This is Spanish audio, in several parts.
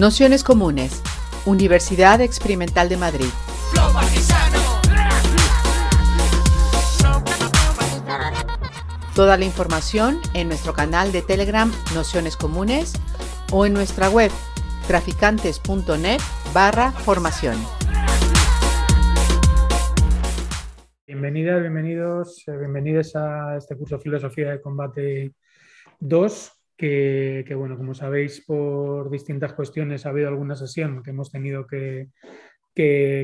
Nociones Comunes, Universidad Experimental de Madrid. Toda la información en nuestro canal de Telegram Nociones Comunes o en nuestra web traficantes.net barra formación. Bienvenidas, bienvenidos, eh, bienvenidos a este curso Filosofía de Combate 2 que, bueno, como sabéis, por distintas cuestiones ha habido alguna sesión que hemos tenido que,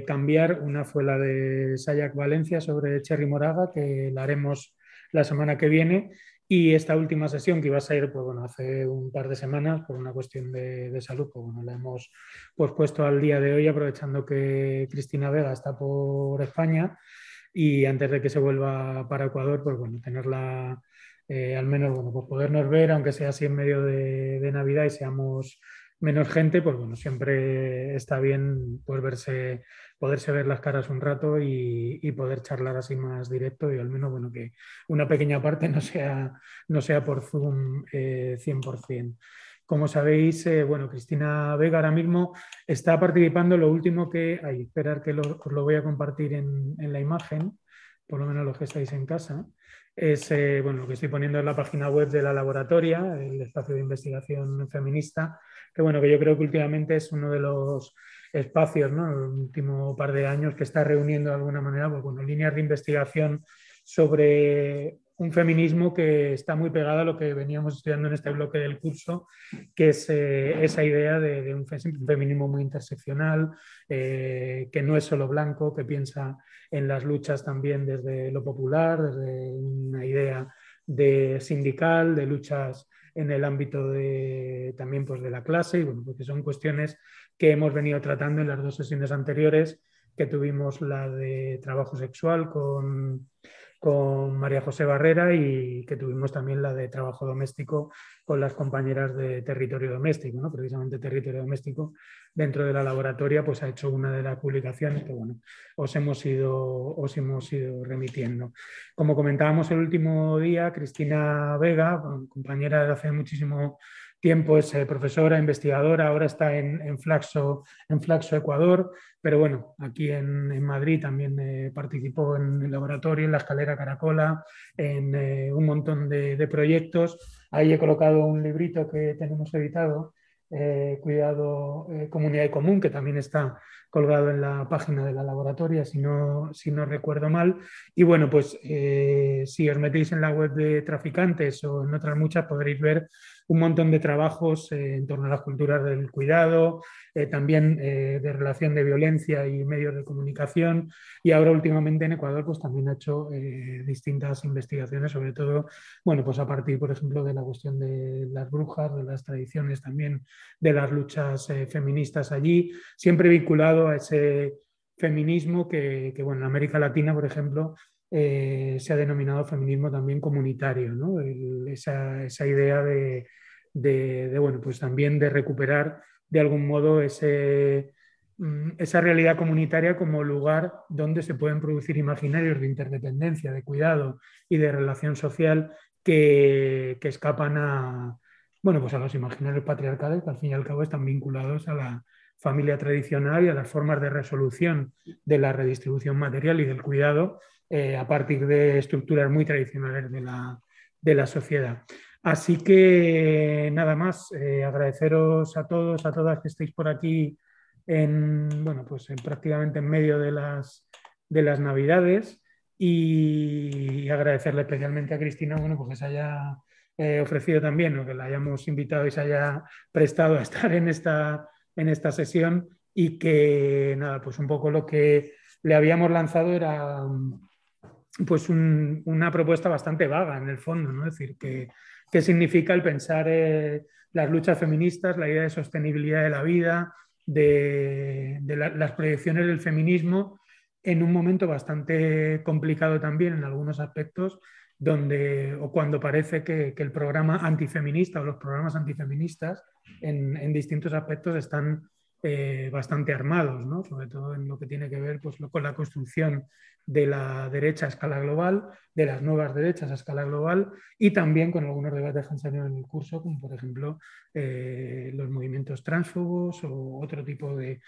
cambiar. Una fue la de Sayak Valencia sobre Cherry Moraga, que la haremos la semana que viene. Y esta última sesión que iba a salir pues, bueno, hace un par de semanas por una cuestión de, salud, pues, bueno, la hemos pues, puesto al día de hoy aprovechando que Cristina Vega está por España y antes de que se vuelva para Ecuador, pues bueno, tenerla eh, al menos, bueno, pues podernos ver, aunque sea así en medio de, Navidad y seamos menos gente, pues bueno, siempre está bien pues poderse ver las caras un rato y, poder charlar así más directo y al menos, bueno, que una pequeña parte no sea, no sea por Zoom 100%. Eh, Como sabéis, eh, bueno, Cristina Vega ahora mismo está participando. Lo último que hay, esperar que os lo voy a compartir en, en la imagen, por lo menos los que estáis en casa es eh, bueno, lo que estoy poniendo en la página web de la laboratoria, el espacio de investigación feminista, que bueno, que yo creo que últimamente es uno de los espacios, ¿no? el último par de años que está reuniendo de alguna manera, pues, bueno, líneas de investigación sobre un feminismo que está muy pegado a lo que veníamos estudiando en este bloque del curso, que es eh, esa idea de, un feminismo muy interseccional, eh, que no es solo blanco, que piensa en las luchas también desde lo popular, desde una idea de sindical, de luchas en el ámbito de, también pues, de la clase, y bueno, porque son cuestiones que hemos venido tratando en las dos sesiones anteriores, que tuvimos la de trabajo sexual con con María José Barrera y que tuvimos también la de trabajo doméstico con las compañeras de territorio doméstico, ¿no? precisamente territorio doméstico dentro de la laboratoria pues ha hecho una de las publicaciones que bueno, os hemos ido, os hemos ido remitiendo. Como comentábamos el último día, Cristina Vega, compañera de hace muchísimo tiempo es eh, profesora, investigadora, ahora está en, Flaxo, en Flaxo, Ecuador, pero bueno, aquí en, Madrid también eh, participó en el laboratorio, en la escalera Caracola, en eh, un montón de, proyectos. Ahí he colocado un librito que tenemos editado, Cuidado, Comunidad y Común, que también está colgado en la página de la laboratoria, si no, si no recuerdo mal. Y bueno, pues si os metéis en la web de traficantes o en otras muchas, podréis ver un montón de trabajos eh, en torno a las culturas del cuidado, eh, también eh, de relación de violencia y medios de comunicación. Y ahora últimamente en Ecuador pues también ha hecho distintas investigaciones, sobre todo, bueno, pues a partir, por ejemplo, de la cuestión de las brujas, de las tradiciones también de las luchas feministas allí, siempre vinculado a ese feminismo que, bueno, en América Latina, por ejemplo, se ha denominado feminismo también comunitario, esa, idea de, de, bueno, pues también de recuperar de algún modo mm, esa realidad comunitaria como lugar donde se pueden producir imaginarios de interdependencia, de cuidado y de relación social que, que escapan a, bueno, pues a los imaginarios patriarcales que al fin y al cabo están vinculados a la familia tradicional y a las formas de resolución de la redistribución material y del cuidado eh, a partir de estructuras muy tradicionales de la, de la sociedad. Así que nada más, eh, agradeceros a todos, a todas que estéis por aquí en, bueno, pues prácticamente en medio de las, de las Navidades y agradecerle especialmente a Cristina, bueno, porque se haya eh, ofrecido también o que la hayamos invitado y se haya prestado a estar en esta, en esta sesión y que nada, pues un poco lo que le habíamos lanzado era pues una propuesta bastante vaga en el fondo, ¿no? Es decir, que qué significa el pensar eh, las luchas feministas, la idea de sostenibilidad de la vida, de, las proyecciones del feminismo en un momento bastante complicado también en algunos aspectos, donde o cuando parece que, el programa antifeminista o los programas antifeministas en, distintos aspectos están eh, bastante armados, ¿no? sobre todo en lo que tiene que ver pues, con la construcción de la derecha a escala global, de las nuevas derechas a escala global y también con algunos debates que han salido en el curso, como por ejemplo eh, los movimientos transfobos o otro tipo de,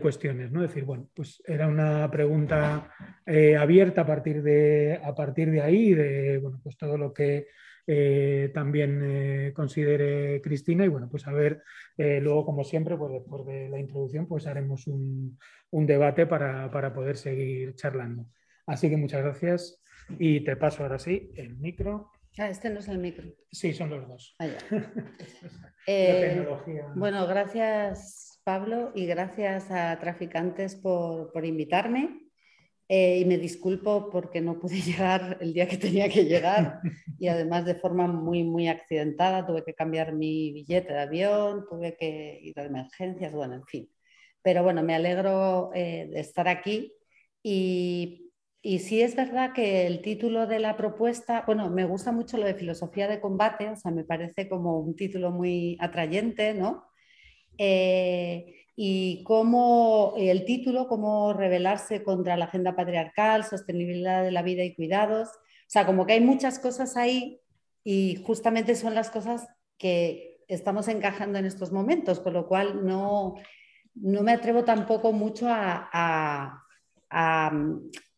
cuestiones. ¿no? Es decir, bueno, pues era una pregunta eh, abierta a partir, de, a partir de ahí, de bueno, pues todo lo que eh, también considere Cristina y bueno, pues a ver, luego como siempre, pues después de la introducción, pues haremos un, debate para, para poder seguir charlando. Así que muchas gracias y te paso ahora sí el micro. Ah, este no es el micro. Sí, son los dos. Ah, eh, bueno, gracias Pablo y gracias a Traficantes por, invitarme. Eh, y me disculpo porque no pude llegar el día que tenía que llegar y además de forma muy, muy accidentada. Tuve que cambiar mi billete de avión, tuve que ir a emergencias, bueno, en fin. Pero bueno, me alegro eh, de estar aquí y y sí es verdad que el título de la propuesta, bueno, me gusta mucho lo de filosofía de combate, o sea, me parece como un título muy atrayente, ¿no? Eh, y cómo el título, cómo rebelarse contra la agenda patriarcal, sostenibilidad de la vida y cuidados, o sea, como que hay muchas cosas ahí y justamente son las cosas que estamos encajando en estos momentos, con lo cual no, no me atrevo tampoco mucho a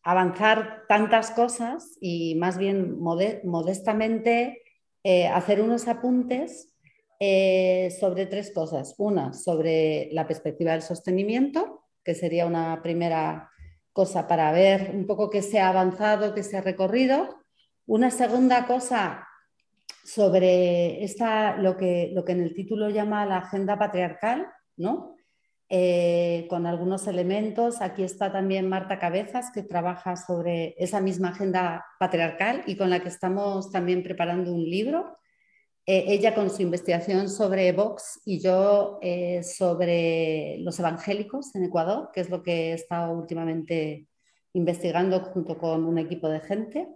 avanzar tantas cosas y más bien modestamente eh, hacer unos apuntes eh, sobre tres cosas. Una, sobre la perspectiva del sostenimiento, que sería una primera cosa para ver un poco qué se ha avanzado, qué se ha recorrido. Una segunda cosa sobre esta, lo, que, lo que en el título llama la agenda patriarcal, ¿no? Eh, con algunos elementos. Aquí está también Marta Cabezas, que trabaja sobre esa misma agenda patriarcal y con la que estamos también preparando un libro. Eh, ella con su investigación sobre Vox y yo eh, sobre los evangélicos en Ecuador, que es lo que he estado últimamente investigando junto con un equipo de gente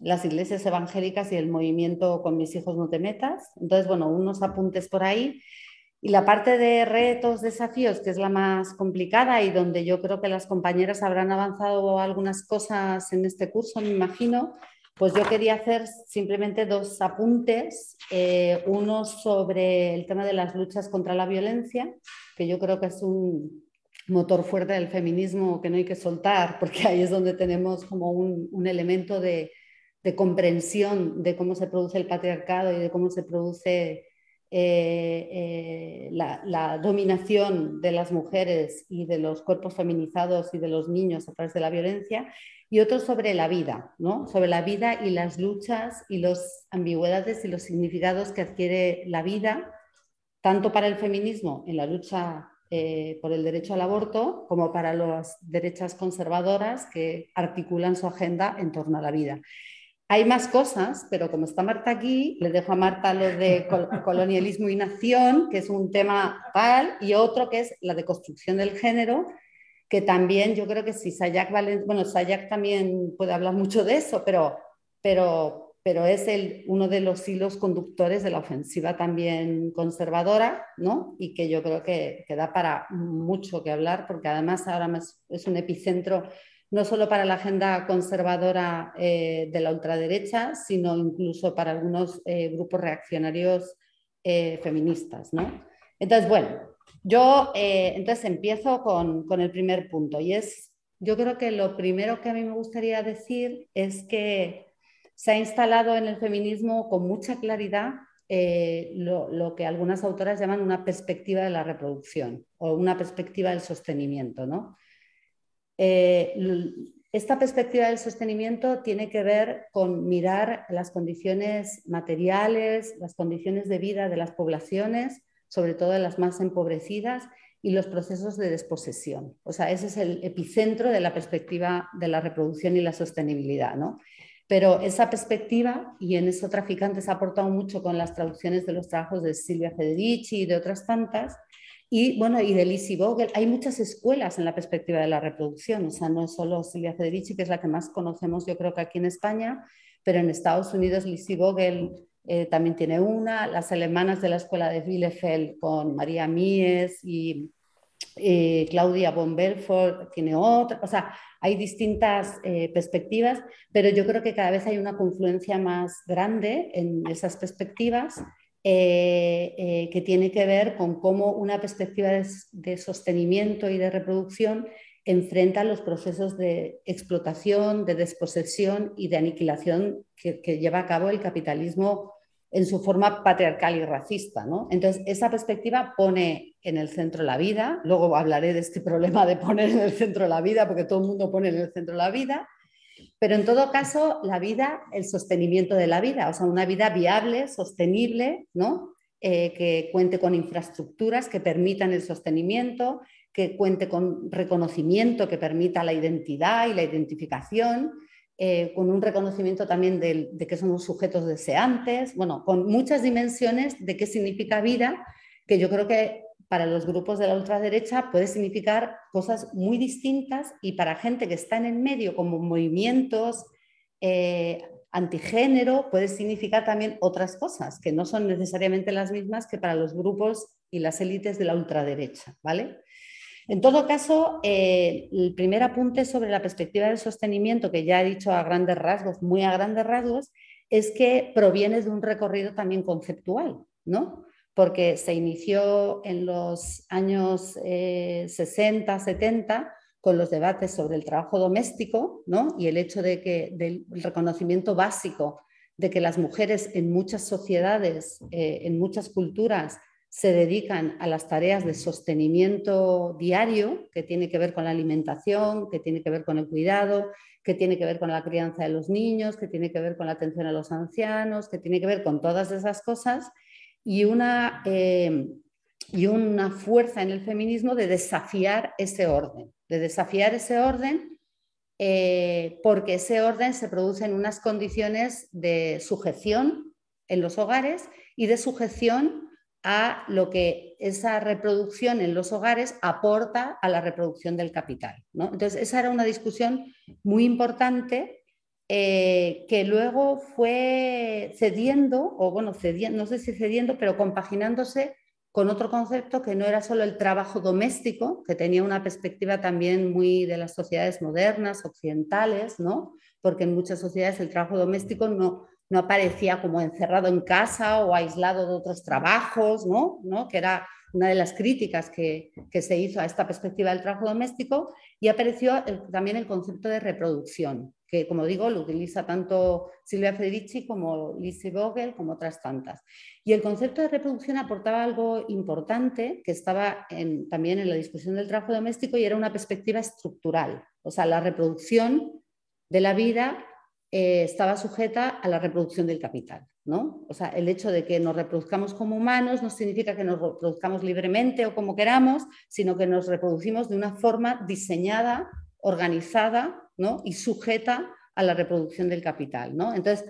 las iglesias evangélicas y el movimiento con mis hijos no te metas. Entonces, bueno, unos apuntes por ahí. Y la parte de retos, desafíos, que es la más complicada y donde yo creo que las compañeras habrán avanzado algunas cosas en este curso, me imagino, pues yo quería hacer simplemente dos apuntes. Eh, uno sobre el tema de las luchas contra la violencia, que yo creo que es un motor fuerte del feminismo que no hay que soltar, porque ahí es donde tenemos como un, un elemento de, de comprensión de cómo se produce el patriarcado y de cómo se produce eh, eh, la, dominación de las mujeres y de los cuerpos feminizados y de los niños a través de la violencia, y otro sobre la vida, ¿no? sobre la vida y las luchas y las ambigüedades y los significados que adquiere la vida, tanto para el feminismo en la lucha eh, por el derecho al aborto, como para las derechas conservadoras que articulan su agenda en torno a la vida. Hay más cosas, pero como está Marta aquí, le dejo a Marta lo de colonialismo y nación, que es un tema tal, y otro que es la deconstrucción del género, que también yo creo que si Sayak Valen, bueno, Sayak también puede hablar mucho de eso, pero, pero, pero es el, uno de los hilos conductores de la ofensiva también conservadora, ¿no? Y que yo creo que, que da para mucho que hablar, porque además ahora es un epicentro no solo para la agenda conservadora eh, de la ultraderecha, sino incluso para algunos eh, grupos reaccionarios eh, feministas. ¿no? Entonces, bueno, yo entonces empiezo con, con, el primer punto y es, yo creo que lo primero que a mí me gustaría decir es que se ha instalado en el feminismo con mucha claridad lo, lo, que algunas autoras llaman una perspectiva de la reproducción o una perspectiva del sostenimiento, ¿no? Eh, esta perspectiva del sostenimiento tiene que ver con mirar las condiciones materiales, las condiciones de vida de las poblaciones, sobre todo de las más empobrecidas, y los procesos de desposesión. O sea, ese es el epicentro de la perspectiva de la reproducción y la sostenibilidad. ¿no? Pero esa perspectiva, y en eso Traficantes ha aportado mucho con las traducciones de los trabajos de Silvia Federici y de otras tantas, y bueno, y de Vogel, hay muchas escuelas en la perspectiva de la reproducción, o sea, no es solo Silvia Federici, que es la que más conocemos yo creo que aquí en España, pero en Estados Unidos Lizzie Vogel eh, también tiene una, las alemanas de la escuela de Bielefeld con María Mies y eh, Claudia von Belfort tiene otra, o sea, hay distintas eh, perspectivas, pero yo creo que cada vez hay una confluencia más grande en esas perspectivas eh, que tiene que ver con cómo una perspectiva de, sostenimiento y de reproducción enfrenta los procesos de explotación, de desposesión y de aniquilación que, que lleva a cabo el capitalismo en su forma patriarcal y racista. ¿no? Entonces, esa perspectiva pone en el centro la vida, luego hablaré de este problema de poner en el centro la vida, porque todo el mundo pone en el centro la vida, pero en todo caso, la vida, el sostenimiento de la vida, o sea, una vida viable, sostenible, ¿no? Eh, que cuente con infraestructuras que permitan el sostenimiento, que cuente con reconocimiento que permita la identidad y la identificación, eh, con un reconocimiento también de, que somos sujetos deseantes, bueno, con muchas dimensiones de qué significa vida, que yo creo que para los grupos de la ultraderecha puede significar cosas muy distintas y para gente que está en el medio, como movimientos eh, antigénero, puede significar también otras cosas que no son necesariamente las mismas que para los grupos y las élites de la ultraderecha, ¿vale? En todo caso, eh, el primer apunte sobre la perspectiva del sostenimiento, que ya he dicho a grandes rasgos, muy a grandes rasgos, es que proviene de un recorrido también conceptual, ¿no? Porque se inició en los años 60, eh, 70 con los debates sobre el trabajo doméstico, ¿no? Y el hecho de que del reconocimiento básico de que las mujeres en muchas sociedades, eh, en muchas culturas, se dedican a las tareas de sostenimiento diario, que tiene que ver con la alimentación, que tiene que ver con el cuidado, que tiene que ver con la crianza de los niños, que tiene que ver con la atención a los ancianos, que tiene que ver con todas esas cosas, y una, eh, y una fuerza en el feminismo de desafiar ese orden, de desafiar ese orden eh, porque ese orden se produce en unas condiciones de sujeción en los hogares y de sujeción a lo que esa reproducción en los hogares aporta a la reproducción del capital. Entonces, esa era una discusión muy importante eh, que luego fue cediendo, o bueno, cediendo, no sé si cediendo, pero compaginándose con otro concepto que no era solo el trabajo doméstico, que tenía una perspectiva también muy de las sociedades modernas, occidentales, ¿no? porque en muchas sociedades el trabajo doméstico no, no aparecía como encerrado en casa o aislado de otros trabajos, ¿no? que era una de las críticas que, se hizo a esta perspectiva del trabajo doméstico, y apareció también el concepto de reproducción, que como digo lo utiliza tanto Silvia Federici como Lizzie Vogel, como otras tantas. Y el concepto de reproducción aportaba algo importante que estaba también en la discusión del trabajo doméstico y era una perspectiva estructural, o sea, la reproducción de la vida eh, estaba sujeta a la reproducción del capital. ¿no? O sea, el hecho de que nos reproduzcamos como humanos no significa que nos reproduzcamos libremente o como queramos, sino que nos reproducimos de una forma diseñada, organizada y sujeta a la reproducción del capital. ¿no? Entonces,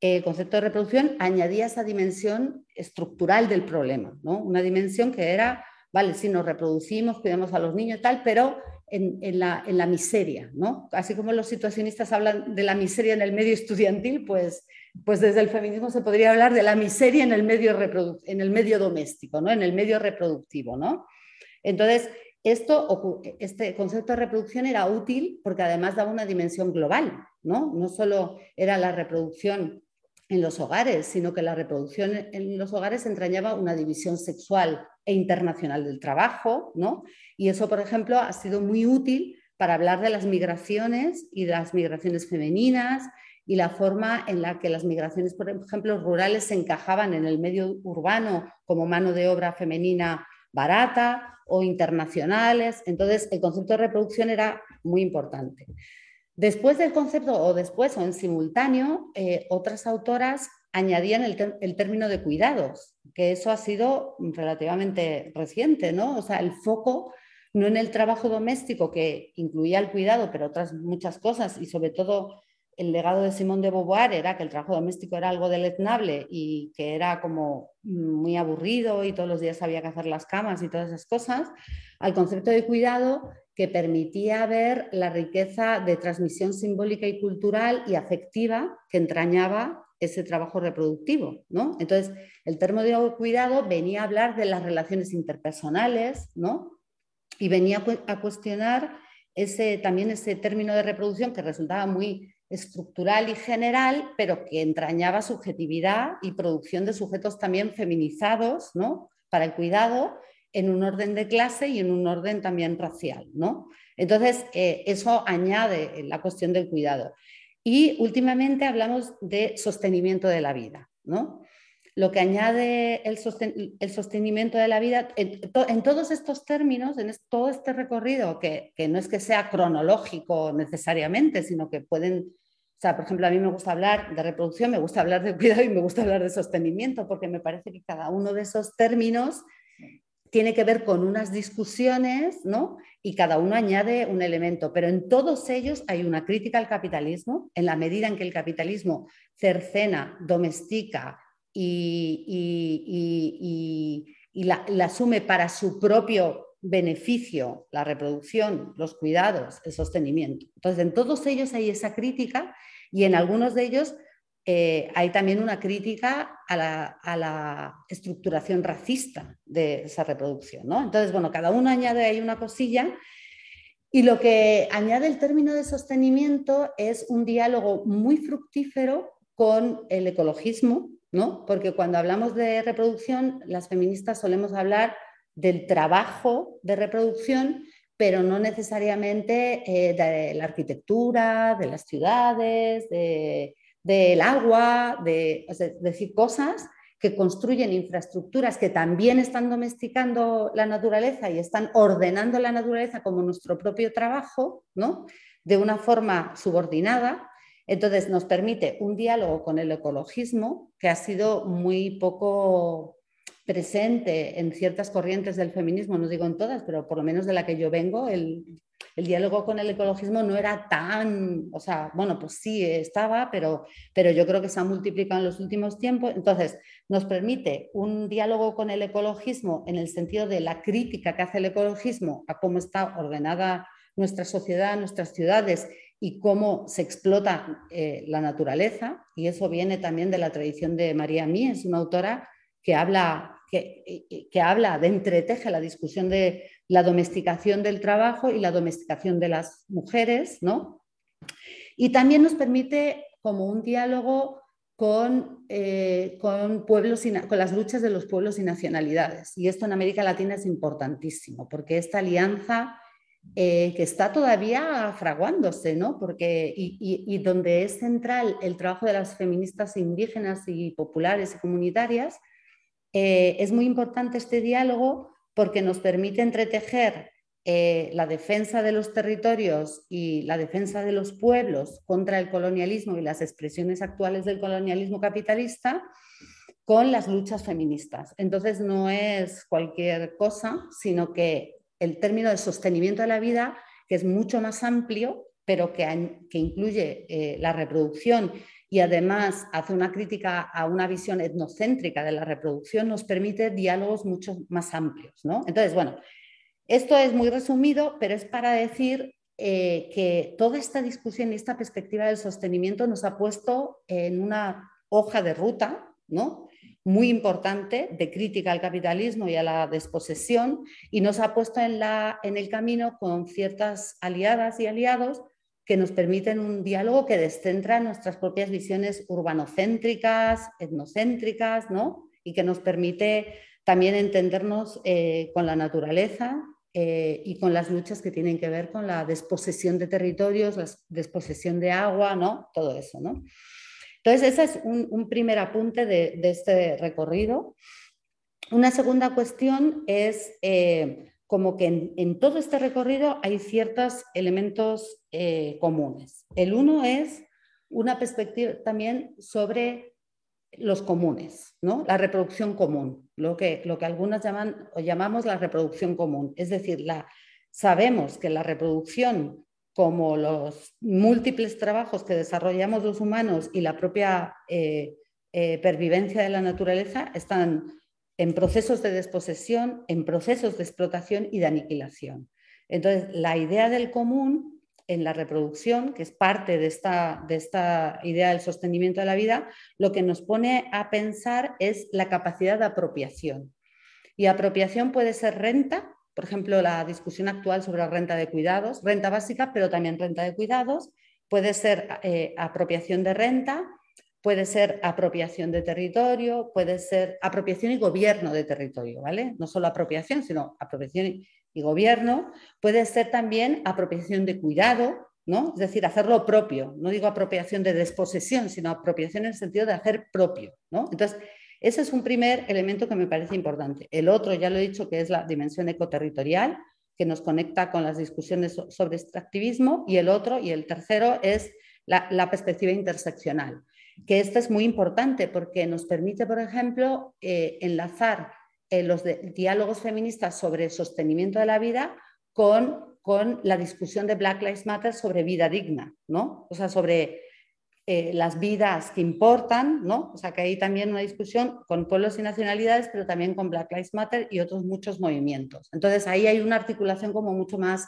el concepto de reproducción añadía esa dimensión estructural del problema, ¿no? una dimensión que era, vale, si nos reproducimos, cuidamos a los niños y tal, pero en, la, miseria, ¿no? Así como los situacionistas hablan de la miseria en el medio estudiantil, pues, pues desde el feminismo se podría hablar de la miseria en el medio, en el medio doméstico, ¿no? En el medio reproductivo, ¿no? Entonces, esto, este concepto de reproducción era útil porque además daba una dimensión global, ¿no? No solo era la reproducción en los hogares, sino que la reproducción en los hogares entrañaba una división sexual e internacional del trabajo, ¿no? Y eso, por ejemplo, ha sido muy útil para hablar de las migraciones y de las migraciones femeninas y la forma en la que las migraciones, por ejemplo, rurales se encajaban en el medio urbano como mano de obra femenina barata o internacionales. Entonces, el concepto de reproducción era muy importante. Después del concepto, o después o en simultáneo, eh, otras autoras añadían el, término de cuidados, que eso ha sido relativamente reciente, ¿no? O sea, el foco no en el trabajo doméstico, que incluía el cuidado, pero otras muchas cosas, y sobre todo el legado de Simón de Beauvoir era que el trabajo doméstico era algo deleznable y que era como muy aburrido y todos los días había que hacer las camas y todas esas cosas, al concepto de cuidado que permitía ver la riqueza de transmisión simbólica y cultural y afectiva que entrañaba ese trabajo reproductivo, ¿no? Entonces, el termo de cuidado venía a hablar de las relaciones interpersonales, ¿no? y venía a cuestionar ese, también ese término de reproducción que resultaba muy estructural y general, pero que entrañaba subjetividad y producción de sujetos también feminizados ¿no? para el cuidado en un orden de clase y en un orden también racial. ¿no? Entonces, eh, eso añade la cuestión del cuidado. Y últimamente hablamos de sostenimiento de la vida. ¿no? Lo que añade el, sostenimiento de la vida, en, todos estos términos, en todo este recorrido, que, no es que sea cronológico necesariamente, sino que pueden sea, por ejemplo, a mí me gusta hablar de reproducción, me gusta hablar de cuidado y me gusta hablar de sostenimiento, porque me parece que cada uno de esos términos tiene que ver con unas discusiones, ¿no? Y cada uno añade un elemento, pero en todos ellos hay una crítica al capitalismo, en la medida en que el capitalismo cercena, domestica y, la, la asume para su propio beneficio, la reproducción, los cuidados, el sostenimiento. Entonces, en todos ellos hay esa crítica y en algunos de ellos eh, hay también una crítica a la, estructuración racista de esa reproducción. ¿no? Entonces, bueno, cada uno añade ahí una cosilla y lo que añade el término de sostenimiento es un diálogo muy fructífero con el ecologismo, ¿no? porque cuando hablamos de reproducción, las feministas solemos hablar del trabajo de reproducción, pero no necesariamente eh, de la arquitectura, de las ciudades, del agua, de, decir, cosas que construyen infraestructuras que también están domesticando la naturaleza y están ordenando la naturaleza como nuestro propio trabajo, ¿no? de una forma subordinada. Entonces nos permite un diálogo con el ecologismo que ha sido muy poco presente en ciertas corrientes del feminismo, no digo en todas, pero por lo menos de la que yo vengo, el, diálogo con el ecologismo no era tan, o sea, bueno, pues sí estaba, pero, pero yo creo que se ha multiplicado en los últimos tiempos. Entonces, nos permite un diálogo con el ecologismo en el sentido de la crítica que hace el ecologismo a cómo está ordenada nuestra sociedad, nuestras ciudades y cómo se explota eh, la naturaleza. Y eso viene también de la tradición de María Mí, es una autora que habla, que, habla de entreteje la discusión de la domesticación del trabajo y la domesticación de las mujeres, ¿no? Y también nos permite como un diálogo con, eh, con, pueblos con las luchas de los pueblos y nacionalidades. Y esto en América Latina es importantísimo, porque esta alianza eh, que está todavía fraguándose, ¿no? Porque, y, y, donde es central el trabajo de las feministas indígenas y populares y comunitarias, eh, es muy importante este diálogo porque nos permite entretejer eh, la defensa de los territorios y la defensa de los pueblos contra el colonialismo y las expresiones actuales del colonialismo capitalista con las luchas feministas. Entonces no es cualquier cosa, sino que el término de sostenimiento de la vida, que es mucho más amplio, pero que, incluye eh, la reproducción y además hace una crítica a una visión etnocéntrica de la reproducción, nos permite diálogos mucho más amplios. ¿no? Entonces, bueno, esto es muy resumido, pero es para decir eh, que toda esta discusión y esta perspectiva del sostenimiento nos ha puesto en una hoja de ruta, ¿no? muy importante de crítica al capitalismo y a la desposesión y nos ha puesto en, la, en el camino con ciertas aliadas y aliados que nos permiten un diálogo que descentra nuestras propias visiones urbanocéntricas, etnocéntricas, ¿no? y que nos permite también entendernos eh, con la naturaleza eh, y con las luchas que tienen que ver con la desposesión de territorios, la desposesión de agua, ¿no? todo eso. ¿no? Entonces, ese es un, primer apunte de, este recorrido. Una segunda cuestión es eh, como que en, todo este recorrido hay ciertos elementos eh, comunes. El uno es una perspectiva también sobre los comunes, ¿no? la reproducción común, lo que, lo que algunos llaman o llamamos la reproducción común. Es decir, la, sabemos que la reproducción, como los múltiples trabajos que desarrollamos los humanos y la propia eh, eh, pervivencia de la naturaleza, están en procesos de desposesión, en procesos de explotación y de aniquilación. Entonces, la idea del común en la reproducción, que es parte de esta, de esta idea del sostenimiento de la vida, lo que nos pone a pensar es la capacidad de apropiación. Y apropiación puede ser renta, por ejemplo, la discusión actual sobre la renta de cuidados, renta básica, pero también renta de cuidados, puede ser eh, apropiación de renta, puede ser apropiación de territorio, puede ser apropiación y gobierno de territorio, ¿vale? No solo apropiación, sino apropiación y gobierno, puede ser también apropiación de cuidado, ¿no? Es decir, hacerlo propio. No digo apropiación de desposesión, sino apropiación en el sentido de hacer propio, ¿no? Entonces, ese es un primer elemento que me parece importante. El otro, ya lo he dicho, que es la dimensión ecoterritorial, que nos conecta con las discusiones sobre extractivismo, y el otro, y el tercero, es la, perspectiva interseccional, que esta es muy importante porque nos permite, por ejemplo, eh, enlazar eh, los diálogos feministas sobre sostenimiento de la vida con, con, la discusión de Black Lives Matter sobre vida digna, ¿no? O sea, sobre eh, las vidas que importan, ¿no? O sea, que hay también una discusión con pueblos y nacionalidades, pero también con Black Lives Matter y otros muchos movimientos. Entonces, ahí hay una articulación como mucho más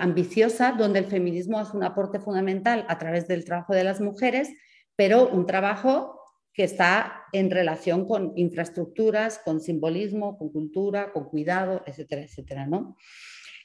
ambiciosa, donde el feminismo hace un aporte fundamental a través del trabajo de las mujeres, pero un trabajo que está en relación con infraestructuras, con simbolismo, con cultura, con cuidado, etcétera, etcétera. ¿no?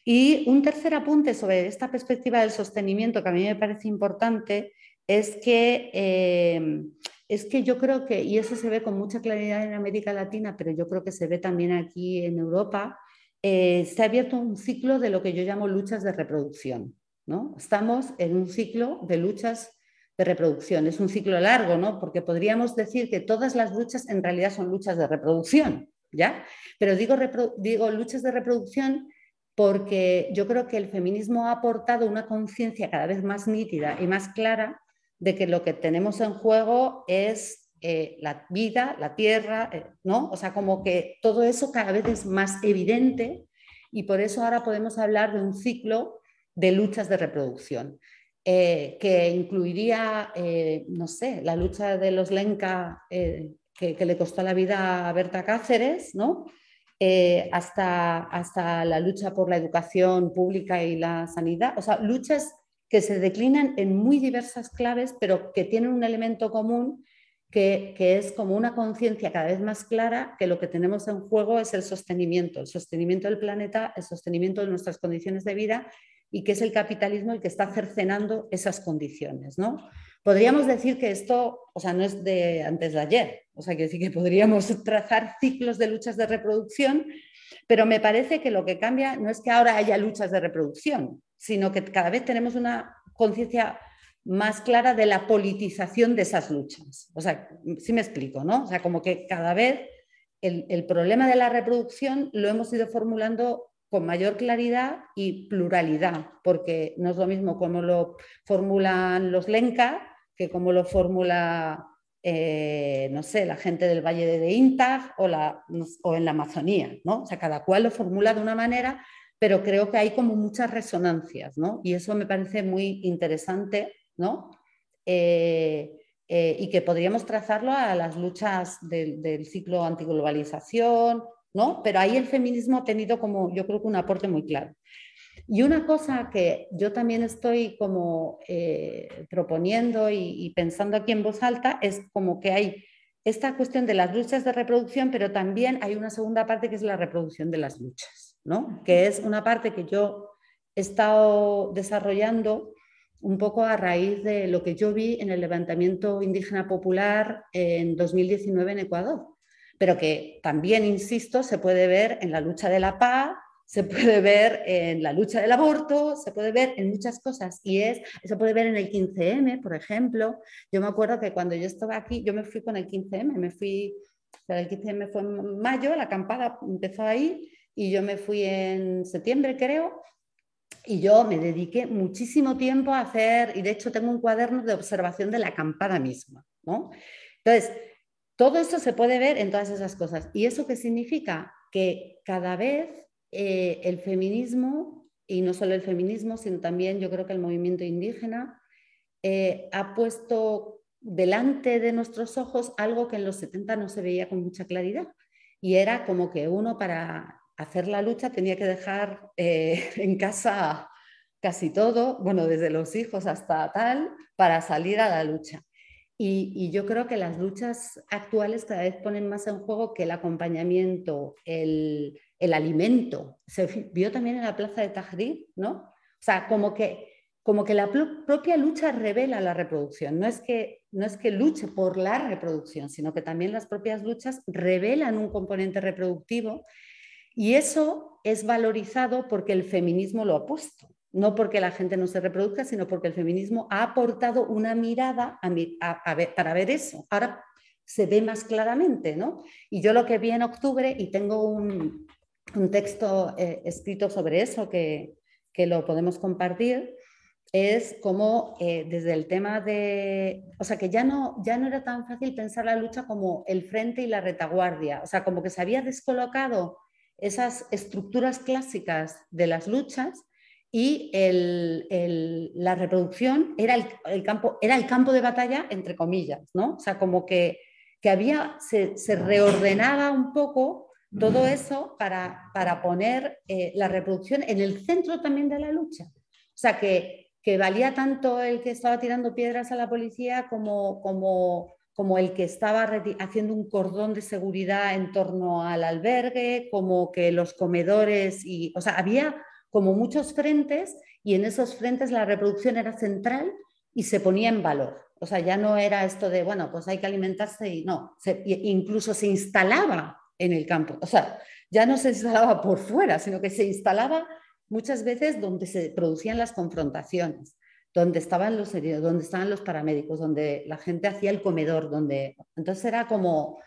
Y un tercer apunte sobre esta perspectiva del sostenimiento que a mí me parece importante es que, eh, es que yo creo que, y eso se ve con mucha claridad en América Latina, pero yo creo que se ve también aquí en Europa, eh, se ha abierto un ciclo de lo que yo llamo luchas de reproducción. ¿no? Estamos en un ciclo de luchas de reproducción. Es un ciclo largo, ¿no? Porque podríamos decir que todas las luchas en realidad son luchas de reproducción, ¿ya? Pero digo, digo luchas de reproducción porque yo creo que el feminismo ha aportado una conciencia cada vez más nítida y más clara de que lo que tenemos en juego es eh, la vida, la tierra, eh, ¿no? O sea, como que todo eso cada vez es más evidente y por eso ahora podemos hablar de un ciclo de luchas de reproducción. Eh, que incluiría, eh, no sé, la lucha de los Lenca eh, que, le costó la vida a Berta Cáceres, ¿no? hasta, hasta la lucha por la educación pública y la sanidad, o sea, luchas que se declinan en muy diversas claves, pero que tienen un elemento común que, que, es como una conciencia cada vez más clara que lo que tenemos en juego es el sostenimiento, el sostenimiento del planeta, el sostenimiento de nuestras condiciones de vida y que es el capitalismo el que está cercenando esas condiciones. ¿no? Podríamos decir que esto, o sea, no es de antes de ayer, o sea, que decir que podríamos trazar ciclos de luchas de reproducción, pero me parece que lo que cambia no es que ahora haya luchas de reproducción, sino que cada vez tenemos una conciencia más clara de la politización de esas luchas. O sea, sí me explico, ¿no? O sea, como que cada vez el, el problema de la reproducción lo hemos ido formulando con mayor claridad y pluralidad, porque no es lo mismo como lo formulan los Lenca que como lo formula, eh, no sé, la gente del Valle de Intag o, la, o en la Amazonía, ¿no? O sea, cada cual lo formula de una manera, pero creo que hay como muchas resonancias, ¿no? Y eso me parece muy interesante, ¿no? Eh, eh, y que podríamos trazarlo a las luchas del, del ciclo antiglobalización, pero ahí el feminismo ha tenido como, yo creo que un aporte muy claro. Y una cosa que yo también estoy como eh, proponiendo y, pensando aquí en voz alta es como que hay esta cuestión de las luchas de reproducción, pero también hay una segunda parte que es la reproducción de las luchas, ¿no? Que es una parte que yo he estado desarrollando un poco a raíz de lo que yo vi en el levantamiento indígena popular en 2019 en Ecuador pero que también, insisto, se puede ver en la lucha de la paz, se puede ver en la lucha del aborto, se puede ver en muchas cosas y es, se puede ver en el 15M, por ejemplo. Yo me acuerdo que cuando yo estaba aquí, yo me fui con el 15M, me fui, el 15M fue en mayo, la acampada empezó ahí y yo me fui en septiembre, creo, y yo me dediqué muchísimo tiempo a hacer, y de hecho tengo un cuaderno de observación de la acampada misma, ¿no? Entonces, todo esto se puede ver en todas esas cosas. ¿Y eso qué significa? Que cada vez eh, el feminismo, y no solo el feminismo, sino también yo creo que el movimiento indígena, eh, ha puesto delante de nuestros ojos algo que en los 70 no se veía con mucha claridad. Y era como que uno para hacer la lucha tenía que dejar eh, en casa casi todo, bueno, desde los hijos hasta tal, para salir a la lucha. Y, yo creo que las luchas actuales cada vez ponen más en juego que el acompañamiento, el, el alimento. Se vio también en la plaza de Tahrir, ¿no? O sea, como que, como que la propia lucha revela la reproducción. No es, que, no es que luche por la reproducción, sino que también las propias luchas revelan un componente reproductivo y eso es valorizado porque el feminismo lo ha puesto no porque la gente no se reproduzca, sino porque el feminismo ha aportado una mirada para ver eso. Ahora se ve más claramente, ¿no? Y yo lo que vi en octubre, y tengo un, texto eh, escrito sobre eso que, lo podemos compartir, es como eh, desde el tema de, o sea, que ya no, ya no era tan fácil pensar la lucha como el frente y la retaguardia, o sea, como que se había descolocado esas estructuras clásicas de las luchas y la reproducción era el, campo, era el campo de batalla, entre comillas, ¿no? O sea, como que, había, se, reordenaba un poco todo eso para, para poner eh, la reproducción en el centro también de la lucha. O sea, que, que valía tanto el que estaba tirando piedras a la policía como, como, como el que estaba haciendo un cordón de seguridad en torno al albergue, como que los comedores y, o sea, había como muchos frentes y en esos frentes la reproducción era central y se ponía en valor. O sea, ya no era esto de, bueno, pues hay que alimentarse y no, incluso se instalaba en el campo. O sea, ya no se instalaba por fuera, sino que se instalaba muchas veces donde se producían las confrontaciones, donde estaban los heridos, donde estaban los paramédicos, donde la gente hacía el comedor, donde... Entonces era como,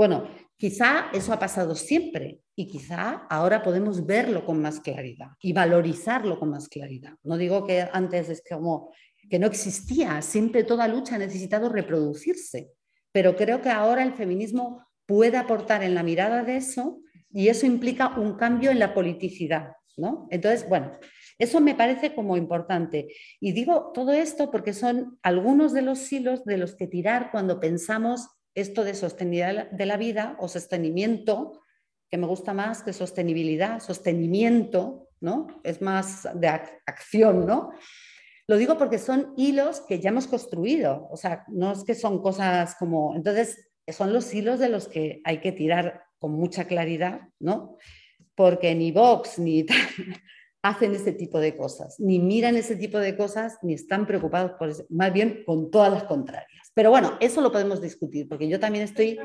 bueno, quizá eso ha pasado siempre y quizá ahora podemos verlo con más claridad y valorizarlo con más claridad. No digo que antes es como que no existía, siempre toda lucha ha necesitado reproducirse, pero creo que ahora el feminismo puede aportar en la mirada de eso y eso implica un cambio en la politicidad, ¿no? Entonces, bueno, eso me parece como importante. Y digo todo esto porque son algunos de los hilos de los que tirar cuando pensamos esto de sostenibilidad de la vida o sostenimiento, que me gusta más que sostenibilidad, sostenimiento, ¿no? Es más de acción, ¿no? Lo digo porque son hilos que ya hemos construido, o sea, no es que son cosas como, entonces, son los hilos de los que hay que tirar con mucha claridad, ¿no? Porque ni Vox ni hacen ese tipo de cosas, ni miran ese tipo de cosas, ni están preocupados por más bien con todas las contrarias. Pero bueno, eso lo podemos discutir, porque yo también estoy,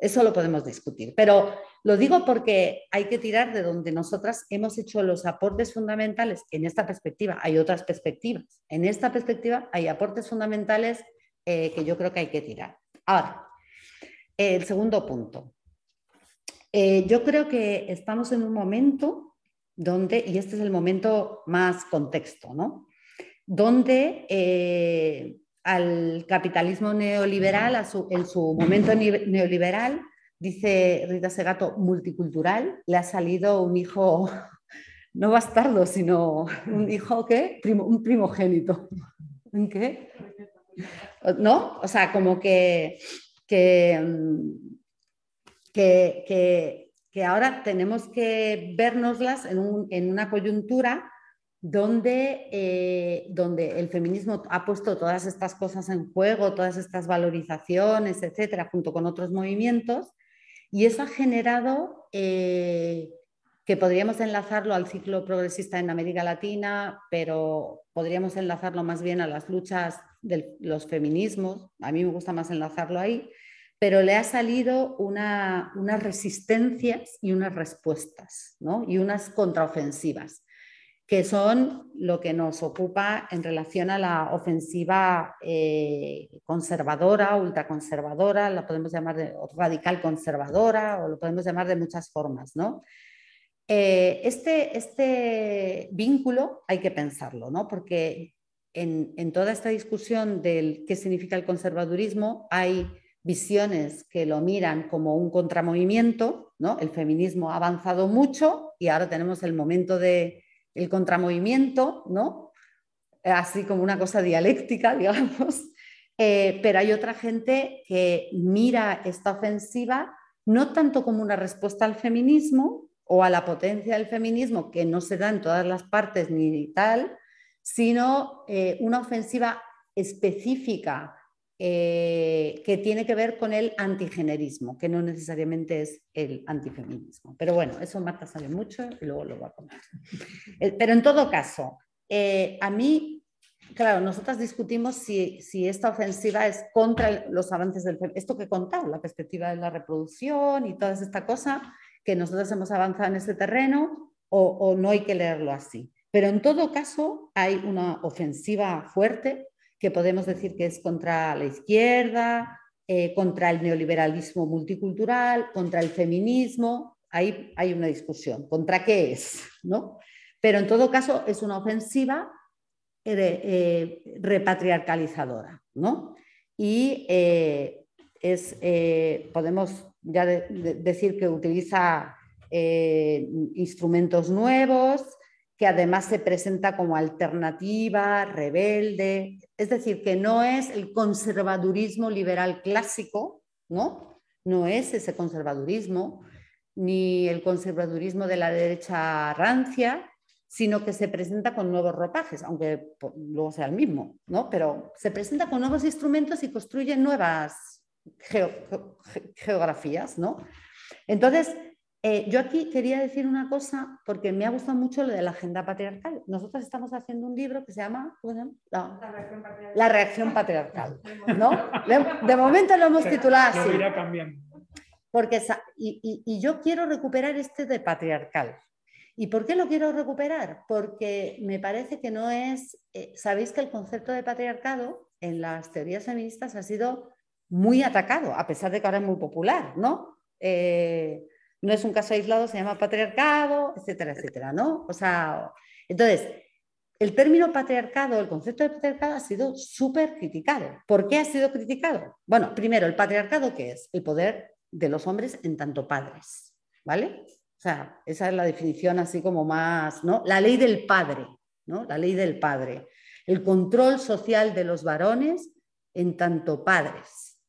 eso lo podemos discutir. Pero lo digo porque hay que tirar de donde nosotras hemos hecho los aportes fundamentales. En esta perspectiva hay otras perspectivas. En esta perspectiva hay aportes fundamentales eh, que yo creo que hay que tirar. Ahora, el segundo punto. Eh, yo creo que estamos en un momento donde, y este es el momento más contexto, ¿no? Donde eh, al capitalismo neoliberal, en su momento neoliberal, dice Rita Segato, multicultural, le ha salido un hijo, no bastardo, sino un hijo que, un primogénito. ¿En qué? ¿No? O sea, como que, que, que, que ahora tenemos que vernoslas en, un, en una coyuntura donde, eh, donde el feminismo ha puesto todas estas cosas en juego, todas estas valorizaciones, etcétera, junto con otros movimientos, y eso ha generado eh, que podríamos enlazarlo al ciclo progresista en América Latina, pero podríamos enlazarlo más bien a las luchas de los feminismos, a mí me gusta más enlazarlo ahí, pero le ha salido una, unas resistencias y unas respuestas, ¿no? y unas contraofensivas que son lo que nos ocupa en relación a la ofensiva eh, conservadora, ultraconservadora, la podemos llamar radical conservadora o lo podemos llamar de muchas formas. ¿no? Eh, este, este vínculo hay que pensarlo, ¿no? porque en, en toda esta discusión del qué significa el conservadurismo hay visiones que lo miran como un contramovimiento, ¿no? el feminismo ha avanzado mucho y ahora tenemos el momento de el contramovimiento, ¿no? Así como una cosa dialéctica, digamos. Eh, pero hay otra gente que mira esta ofensiva no tanto como una respuesta al feminismo o a la potencia del feminismo, que no se da en todas las partes ni tal, sino eh, una ofensiva específica eh, que tiene que ver con el antigenerismo, que no necesariamente es el antifeminismo. Pero bueno, eso Marta sabe mucho y luego lo va a contar. Eh, pero en todo caso, eh, a mí, claro, nosotras discutimos si, si, esta ofensiva es contra los avances del esto que he contado, la perspectiva de la reproducción y toda esta cosa, que nosotros hemos avanzado en este terreno, o no hay que leerlo así. Pero en todo caso, hay una ofensiva fuerte que podemos decir que es contra la izquierda, eh, contra el neoliberalismo multicultural, contra el feminismo. Ahí hay una discusión. ¿Contra qué es? ¿no? Pero en todo caso es una ofensiva eh, eh, repatriarcalizadora. ¿no? Y es, podemos ya decir que utiliza instrumentos nuevos, que además se presenta como alternativa, rebelde, es decir, que no es el conservadurismo liberal clásico, ¿no? No es ese conservadurismo, ni el conservadurismo de la derecha rancia, sino que se presenta con nuevos ropajes, aunque luego sea el mismo, ¿no? Pero se presenta con nuevos instrumentos y construye nuevas geografías, ¿no? Entonces, eh, yo aquí quería decir una cosa porque me ha gustado mucho lo de la agenda patriarcal. Nosotros estamos haciendo un libro que se llama, La, reacción patriarcal. ¿no? De, momento lo hemos titulado así. Porque, y, y, yo quiero recuperar este de patriarcal. ¿Y por qué lo quiero recuperar? Porque me parece que no es, eh, sabéis que el concepto de patriarcado en las teorías feministas ha sido muy atacado, a pesar de que ahora es muy popular, ¿no? Eh, no es un caso aislado, se llama patriarcado, etcétera, etcétera, ¿no? O sea, entonces, el término patriarcado, el concepto de patriarcado ha sido súper criticado. ¿Por qué ha sido criticado? Bueno, primero, el patriarcado, ¿qué es? El poder de los hombres en tanto padres, ¿vale? O sea, esa es la definición así como más, ¿no? La ley del padre, ¿no? La ley del padre. El control social de los varones en tanto padres,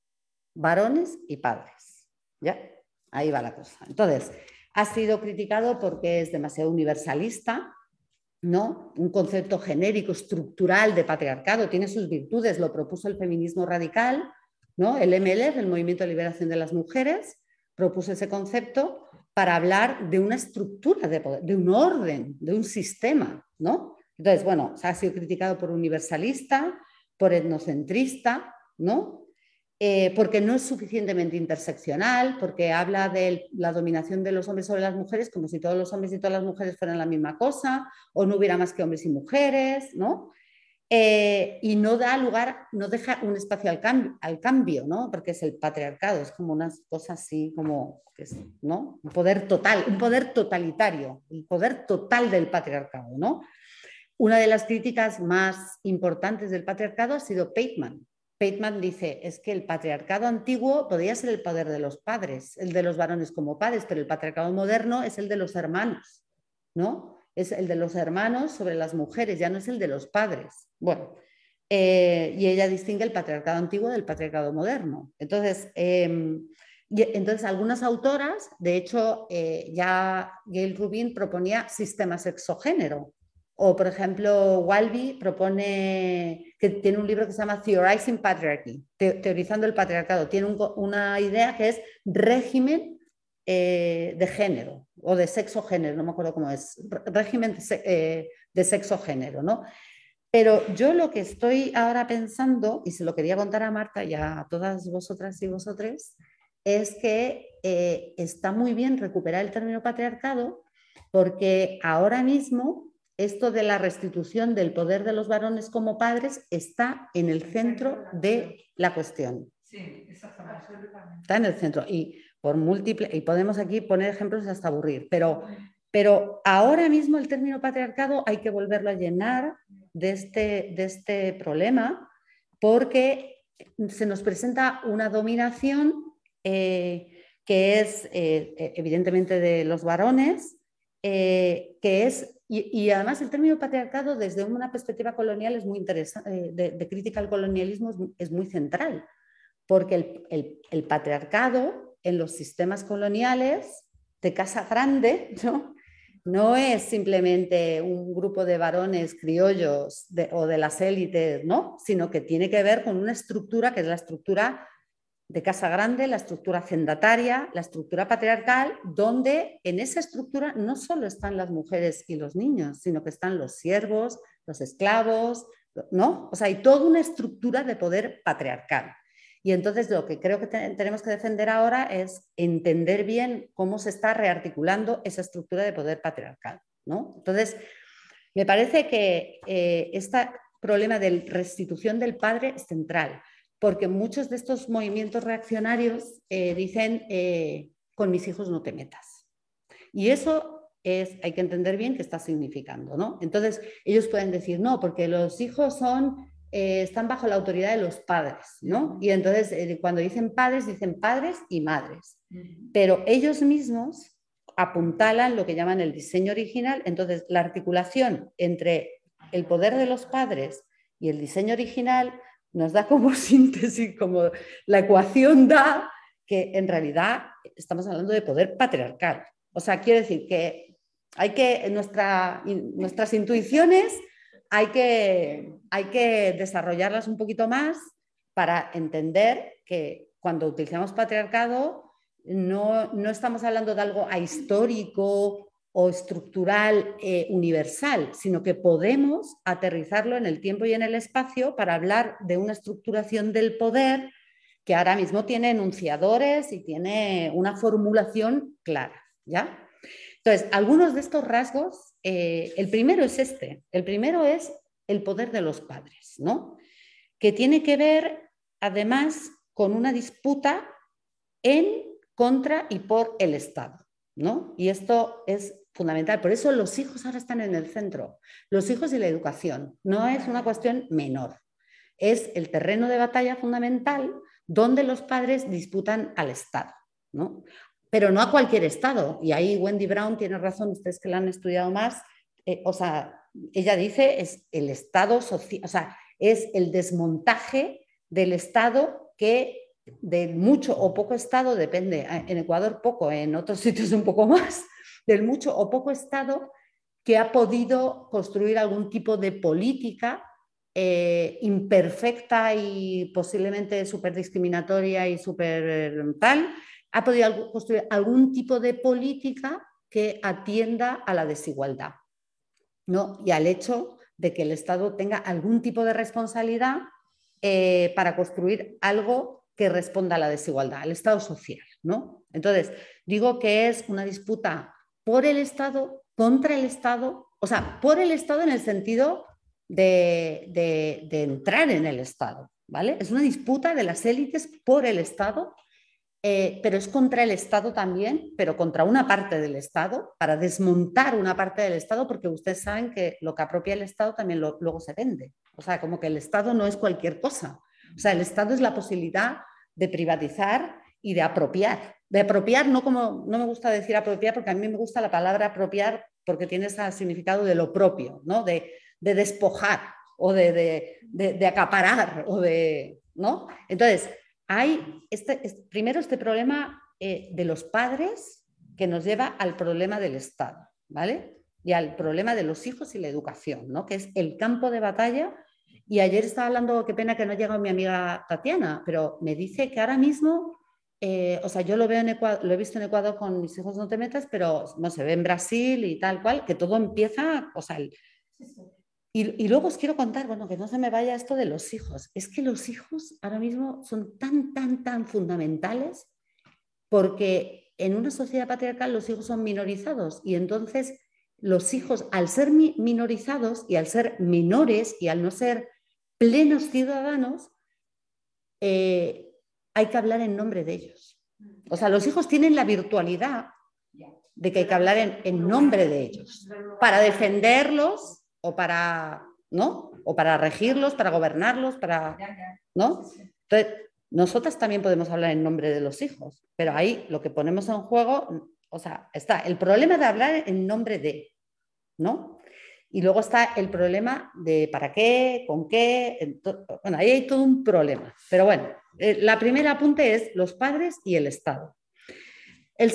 varones y padres, ¿ya? Ahí va la cosa. Entonces, ha sido criticado porque es demasiado universalista, ¿no? Un concepto genérico, estructural de patriarcado, tiene sus virtudes, lo propuso el feminismo radical, ¿no? El MLF, el Movimiento de Liberación de las Mujeres, propuso ese concepto para hablar de una estructura de poder, de un orden, de un sistema, ¿no? Entonces, bueno, ha sido criticado por universalista, por etnocentrista, ¿no? Eh, porque no es suficientemente interseccional, porque habla de la dominación de los hombres sobre las mujeres como si todos los hombres y todas las mujeres fueran la misma cosa, o no hubiera más que hombres y mujeres, ¿no? Eh, y no da lugar, no deja un espacio al, cambio, al cambio, ¿no? Porque es el patriarcado, es como unas cosas así como, ¿no? Un poder total, un poder totalitario, el poder total del patriarcado, ¿no? Una de las críticas más importantes del patriarcado ha sido Pateman, Pateman dice, es que el patriarcado antiguo podía ser el poder de los padres, el de los varones como padres, pero el patriarcado moderno es el de los hermanos, ¿no? Es el de los hermanos sobre las mujeres, ya no es el de los padres. Bueno, eh, y ella distingue el patriarcado antiguo del patriarcado moderno. Entonces, em, entonces algunas autoras, de hecho, eh, ya Gail Rubin proponía sistema sexogénero, o, por ejemplo, Walby propone, que tiene un libro que se llama Theorizing Patriarchy, teorizando el patriarcado. Tiene una idea que es régimen eh, de género o de sexo género, no me acuerdo cómo es, régimen de, eh, sexo género, ¿no? Pero yo lo que estoy ahora pensando, y se lo quería contar a Marta y a todas vosotras y vosotros, es que eh, está muy bien recuperar el término patriarcado porque ahora mismo esto de la restitución del poder de los varones como padres está en el centro de la cuestión. Sí, exactamente. Está en el centro. Y por múltiples, y podemos aquí poner ejemplos hasta aburrir, pero, pero ahora mismo el término patriarcado hay que volverlo a llenar de este, de este problema porque se nos presenta una dominación eh, que es eh, evidentemente de los varones, eh, que es y, además el término patriarcado desde una perspectiva colonial es muy interesante, eh, de, crítica al colonialismo es, muy central, porque el, patriarcado en los sistemas coloniales de casa grande no es simplemente un grupo de varones criollos o de las élites, ¿no? Sino que tiene que ver con una estructura que es la estructura de Casa Grande, la estructura cendataria, la estructura patriarcal, donde en esa estructura no solo están las mujeres y los niños, sino que están los siervos, los esclavos, ¿no? O sea, hay toda una estructura de poder patriarcal. Y entonces lo que creo que tenemos que defender ahora es entender bien cómo se está rearticulando esa estructura de poder patriarcal. ¿no? Entonces, me parece que este problema de restitución del padre es central, porque muchos de estos movimientos reaccionarios eh, dicen, eh, con mis hijos no te metas. Y eso es, hay que entender bien qué está significando. ¿no? Entonces, ellos pueden decir, no, porque los hijos son eh, están bajo la autoridad de los padres, ¿no? Y entonces cuando dicen padres, dicen padres y madres. Pero ellos mismos apuntalan lo que llaman el diseño original, entonces la articulación entre el poder de los padres y el diseño original nos da como síntesis, como la ecuación da que en realidad estamos hablando de poder patriarcal. O sea, quiere decir que hay que, nuestra, nuestras intuiciones hay que, hay que desarrollarlas un poquito más para entender que cuando utilizamos patriarcado no, estamos hablando de algo ahistórico o estructural eh, universal, sino que podemos aterrizarlo en el tiempo y en el espacio para hablar de una estructuración del poder que ahora mismo tiene enunciadores y tiene una formulación clara. ¿ya? Entonces, algunos de estos rasgos, eh, el primero es este, el primero es el poder de los padres, ¿no? Que tiene que ver además con una disputa en, contra y por el Estado, ¿no? Y esto es fundamental. Por eso los hijos ahora están en el centro. Los hijos y la educación no es una cuestión menor. Es el terreno de batalla fundamental donde los padres disputan al Estado. ¿no? pero no a cualquier Estado. Y ahí Wendy Brown tiene razón, ustedes que la han estudiado más, eh, o sea, ella dice es el Estado social, o sea, es el desmontaje del Estado que de mucho o poco Estado, depende, en Ecuador poco, en otros sitios un poco más, del mucho o poco Estado que ha podido construir algún tipo de política eh, imperfecta y posiblemente súper discriminatoria y súper tal, ha podido construir algún tipo de política que atienda a la desigualdad ¿no? y al hecho de que el Estado tenga algún tipo de responsabilidad eh, para construir algo que responda a la desigualdad, el Estado social. ¿no? Entonces, digo que es una disputa por el Estado, contra el Estado, o sea, por el Estado en el sentido de, de entrar en el Estado. ¿vale? Es una disputa de las élites por el Estado eh, pero es contra el Estado también, pero contra una parte del Estado, para desmontar una parte del Estado, porque ustedes saben que lo que apropia el Estado también luego se vende. O sea, como que el Estado no es cualquier cosa. O sea, el Estado es la posibilidad de privatizar y de apropiar. De apropiar, no como, no me gusta decir apropiar, porque a mí me gusta la palabra apropiar porque tiene ese significado de lo propio, ¿no? de, despojar o de, de, acaparar o de, ¿no? Entonces, hay este, primero este problema eh, de los padres que nos lleva al problema del Estado, ¿vale? Y al problema de los hijos y la educación, ¿no? Que es el campo de batalla. Y ayer estaba hablando, qué pena que no ha llegado mi amiga Tatiana, pero me dice que ahora mismo, eh, o sea, yo lo veo en Ecuador, lo he visto en Ecuador con mis hijos no te metas, pero no se ve en Brasil y tal cual, que todo empieza, o sea, el, y, luego os quiero contar, bueno, que no se me vaya esto de los hijos. Es que los hijos ahora mismo son tan, tan, tan fundamentales porque en una sociedad patriarcal los hijos son minorizados y entonces los hijos, al ser minorizados y al ser menores y al no ser plenos ciudadanos, eh, hay que hablar en nombre de ellos. O sea, los hijos tienen la virtualidad de que hay que hablar en, nombre de ellos para defenderlos o para, ¿no? O para regirlos, para gobernarlos, para, ¿no? Entonces, nosotras también podemos hablar en nombre de los hijos, pero ahí lo que ponemos en juego, o sea, está el problema de hablar en nombre de, ¿no? Y luego está el problema de para qué, con qué, bueno, ahí hay todo un problema. Pero bueno, eh, la primera apunte es los padres y el Estado. El,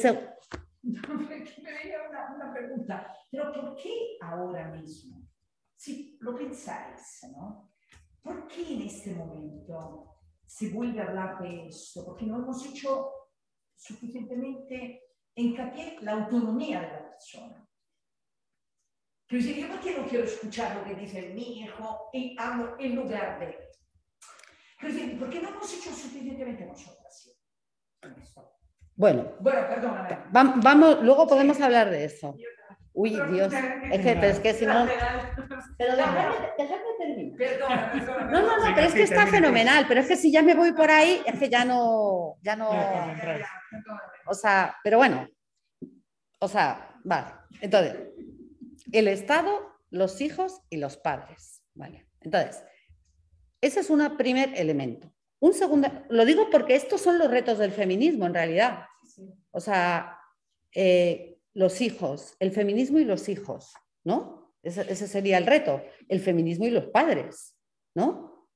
venía una, una, pregunta, pero ¿por qué ahora mismo? Si lo pensáis, ¿no? ¿Por qué en este momento se vuelve a hablar de esto? Porque no hemos hecho suficientemente hincapié la autonomía de la persona. Quiero decir, yo por qué no quiero escuchar lo que dice mi hijo y hablo en lugar de... ¿por qué no hemos hecho suficientemente nosotras? Bueno, bueno perdóname. vamos, luego podemos hablar de eso. Uy, Dios. Es que, pero es que si no. Pero déjame, terminar. Perdona, perdona. No, no, no, pero es que está fenomenal. Pero es que si ya me voy por ahí, es que ya no. Ya no. O sea, pero bueno. O sea, vale. Entonces, el Estado, los hijos y los padres. Vale. Entonces, ese es un primer elemento. Un segundo, lo digo porque estos son los retos del feminismo en realidad. O sea, eh, los hijos, el feminismo y los hijos, ¿no? Ese, sería el reto, el feminismo y los padres, ¿no?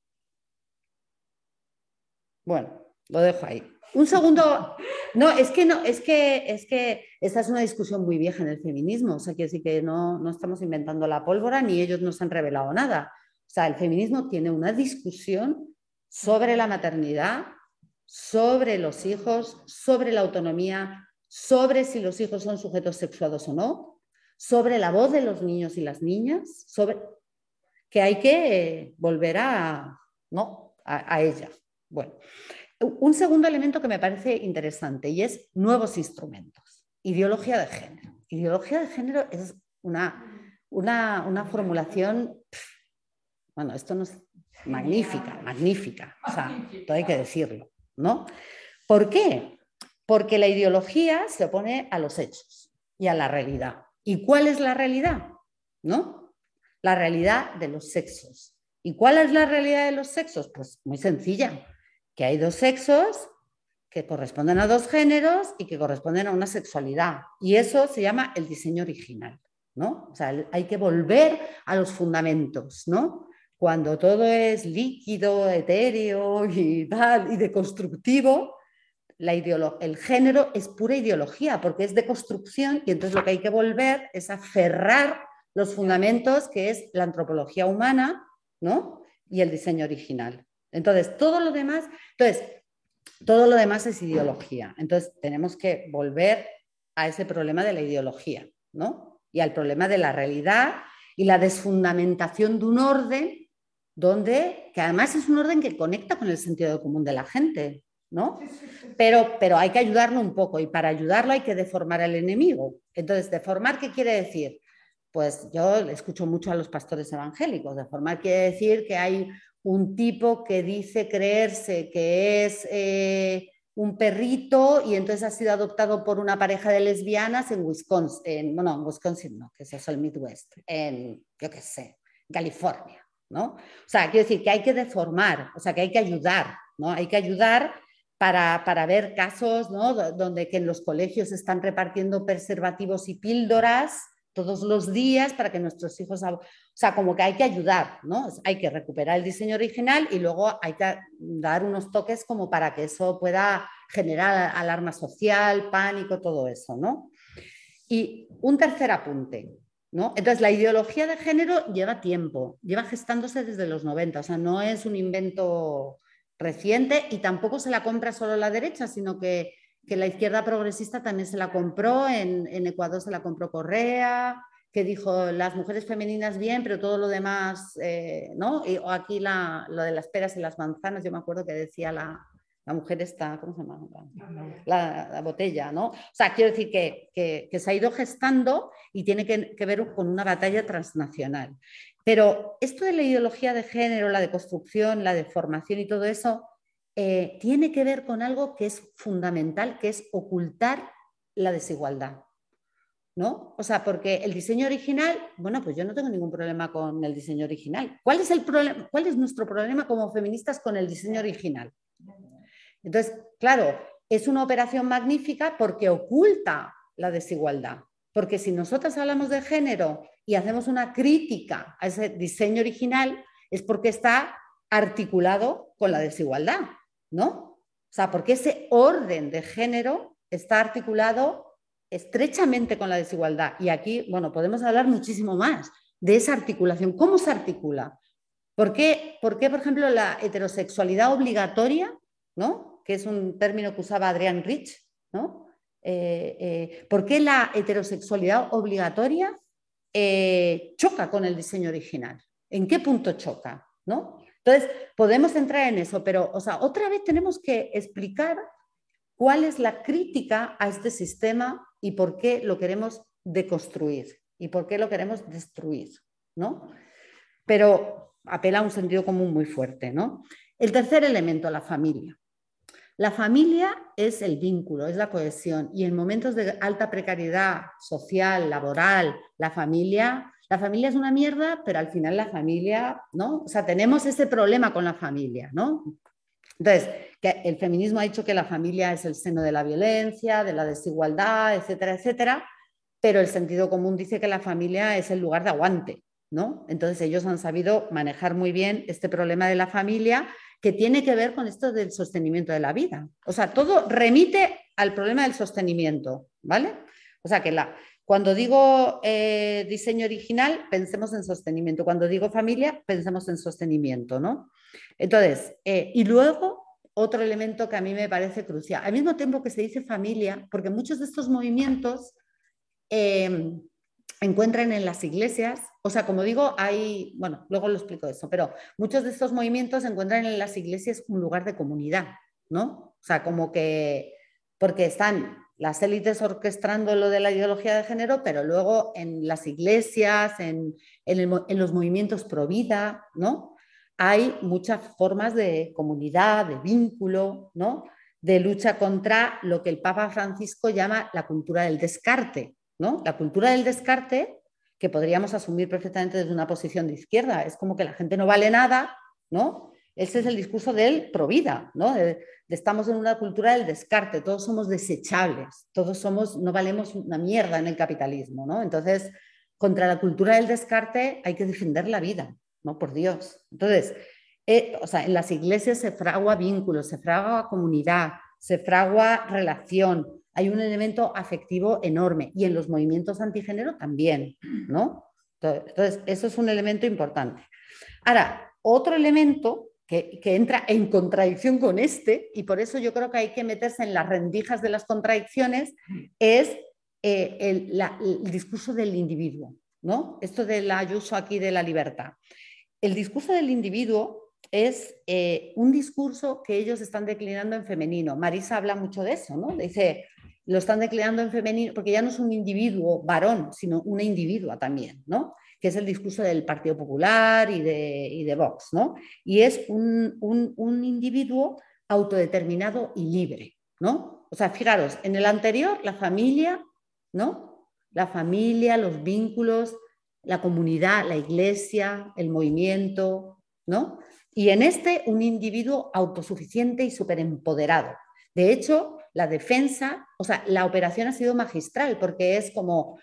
Bueno, lo dejo ahí. Un segundo, no, es que no, es que, es que esta es una discusión muy vieja en el feminismo, o sea, que sí que no, no estamos inventando la pólvora ni ellos nos han revelado nada. O sea, el feminismo tiene una discusión sobre la maternidad, sobre los hijos, sobre la autonomía, sobre si los hijos son sujetos sexuados o no, sobre la voz de los niños y las niñas, sobre que hay que volver a, ¿no? a, ella. Bueno, un segundo elemento que me parece interesante y es nuevos instrumentos. Ideología de género. Ideología de género es una, una, una formulación, bueno, esto no es magnífica, magnífica, o sea, todo hay que decirlo, ¿no? ¿Por qué? porque la ideología se opone a los hechos y a la realidad. ¿Y cuál es la realidad? ¿No? La realidad de los sexos. ¿Y cuál es la realidad de los sexos? Pues muy sencilla, que hay dos sexos que corresponden a dos géneros y que corresponden a una sexualidad. Y eso se llama el diseño original, ¿no? O sea, hay que volver a los fundamentos, ¿no? Cuando todo es líquido, etéreo y tal, y deconstructivo, el género es pura ideología porque es de construcción y entonces lo que hay que volver es a cerrar los fundamentos que es la antropología humana ¿no? y el diseño original. Entonces, todo lo demás, entonces, todo lo demás es ideología. Entonces, tenemos que volver a ese problema de la ideología ¿no? y al problema de la realidad y la desfundamentación de un orden donde, que además es un orden que conecta con el sentido común de la gente. ¿no? Pero, pero hay que ayudarlo un poco y para ayudarlo hay que deformar al enemigo. Entonces, ¿deformar qué quiere decir? Pues yo escucho mucho a los pastores evangélicos. Deformar quiere decir que hay un tipo que dice creerse que es eh, un perrito y entonces ha sido adoptado por una pareja de lesbianas en Wisconsin, bueno, en Wisconsin no, que es eso el Midwest, en, yo qué sé, California, ¿no? O sea, quiero decir que hay que deformar, o sea, que hay que ayudar, ¿no? Hay que ayudar para, ver casos donde que en los colegios están repartiendo preservativos y píldoras todos los días para que nuestros hijos... O sea, como que hay que ayudar, ¿no? Hay que recuperar el diseño original y luego hay que dar unos toques como para que eso pueda generar alarma social, pánico, todo eso, ¿no? Y un tercer apunte, ¿no? Entonces, la ideología de género lleva tiempo, lleva gestándose desde los 90, o sea, no es un invento reciente y tampoco se la compra solo la derecha, sino que, la izquierda progresista también se la compró, en, Ecuador se la compró Correa, que dijo las mujeres femeninas bien, pero todo lo demás, eh, ¿no? Y, o aquí la, lo de las peras y las manzanas, yo me acuerdo que decía la, mujer esta, ¿cómo se llama? La, botella, ¿no? O sea, quiero decir que, se ha ido gestando y tiene que, que, ver con una batalla transnacional. Pero esto de la ideología de género, la de construcción, la de formación y todo eso, eh, tiene que ver con algo que es fundamental, que es ocultar la desigualdad. ¿No? O sea, porque el diseño original, bueno, pues yo no tengo ningún problema con el diseño original. ¿Cuál es, el problema, cuál es nuestro problema como feministas con el diseño original? Entonces, claro, es una operación magnífica porque oculta la desigualdad. Porque si nosotras hablamos de género y hacemos una crítica a ese diseño original, es porque está articulado con la desigualdad, ¿no? O sea, porque ese orden de género está articulado estrechamente con la desigualdad. Y aquí, bueno, podemos hablar muchísimo más de esa articulación. ¿Cómo se articula? ¿Por qué, por, qué, por ejemplo, la heterosexualidad obligatoria, ¿no? Que es un término que usaba Adrián Rich, ¿no? Eh, eh, ¿por qué la heterosexualidad obligatoria eh, choca con el diseño original? ¿En qué punto choca? ¿no? Entonces, podemos entrar en eso, pero o sea, otra vez tenemos que explicar cuál es la crítica a este sistema y por qué lo queremos deconstruir y por qué lo queremos destruir, ¿no? Pero apela a un sentido común muy fuerte, ¿no? El tercer elemento, la familia. La familia es el vínculo, es la cohesión y en momentos de alta precariedad social, laboral, la familia, la familia es una mierda, pero al final la familia, ¿no? O sea, tenemos ese problema con la familia, ¿no? Entonces, el feminismo ha dicho que la familia es el seno de la violencia, de la desigualdad, etcétera, etcétera, pero el sentido común dice que la familia es el lugar de aguante, ¿no? Entonces ellos han sabido manejar muy bien este problema de la familia que tiene que ver con esto del sostenimiento de la vida. O sea, todo remite al problema del sostenimiento, ¿vale? O sea, que la, cuando digo eh, diseño original, pensemos en sostenimiento. Cuando digo familia, pensemos en sostenimiento, ¿no? Entonces, eh, y luego otro elemento que a mí me parece crucial, al mismo tiempo que se dice familia, porque muchos de estos movimientos em, encuentran en las iglesias, o sea, como digo, hay, bueno, luego lo explico eso, pero muchos de estos movimientos encuentran en las iglesias un lugar de comunidad, ¿no? O sea, como que, porque están las élites orquestando lo de la ideología de género, pero luego en las iglesias, en, en los movimientos pro vida, ¿no? hay muchas formas de comunidad, de vínculo, ¿no? de lucha contra lo que el Papa Francisco llama la cultura del descarte. ¿No? La cultura del descarte, que podríamos asumir perfectamente desde una posición de izquierda, es como que la gente no vale nada, ¿no? Ese es el discurso del provida, ¿no? estamos en una cultura del descarte, todos somos desechables, todos somos, no valemos una mierda en el capitalismo, ¿no? Entonces, contra la cultura del descarte hay que defender la vida, ¿no? Por Dios. Entonces, eh, o sea, en las iglesias se fragua vínculos, se fragua comunidad, se fragua relación, hay un elemento afectivo enorme y en los movimientos antigénero también, ¿no? Entonces, eso es un elemento importante. Ahora, otro elemento que, entra en contradicción con este, y por eso yo creo que hay que meterse en las rendijas de las contradicciones, es eh, el, el, discurso del individuo, ¿no? Esto del ayuso aquí de la libertad el discurso del individuo es eh, un discurso que ellos están declinando en femenino. Marisa habla mucho de eso, ¿no? Dice, lo están declinando en femenino porque ya no es un individuo varón, sino una individua también, ¿no? Que es el discurso del Partido Popular y de, de Vox, ¿no? Y es un, un individuo autodeterminado y libre, ¿no? O sea, fijaros, en el anterior, la familia, ¿no? La familia, los vínculos, la comunidad, la iglesia, el movimiento, ¿no? Y en este, un individuo autosuficiente y superempoderado. De hecho, la defensa, o sea, la operación ha sido magistral porque es como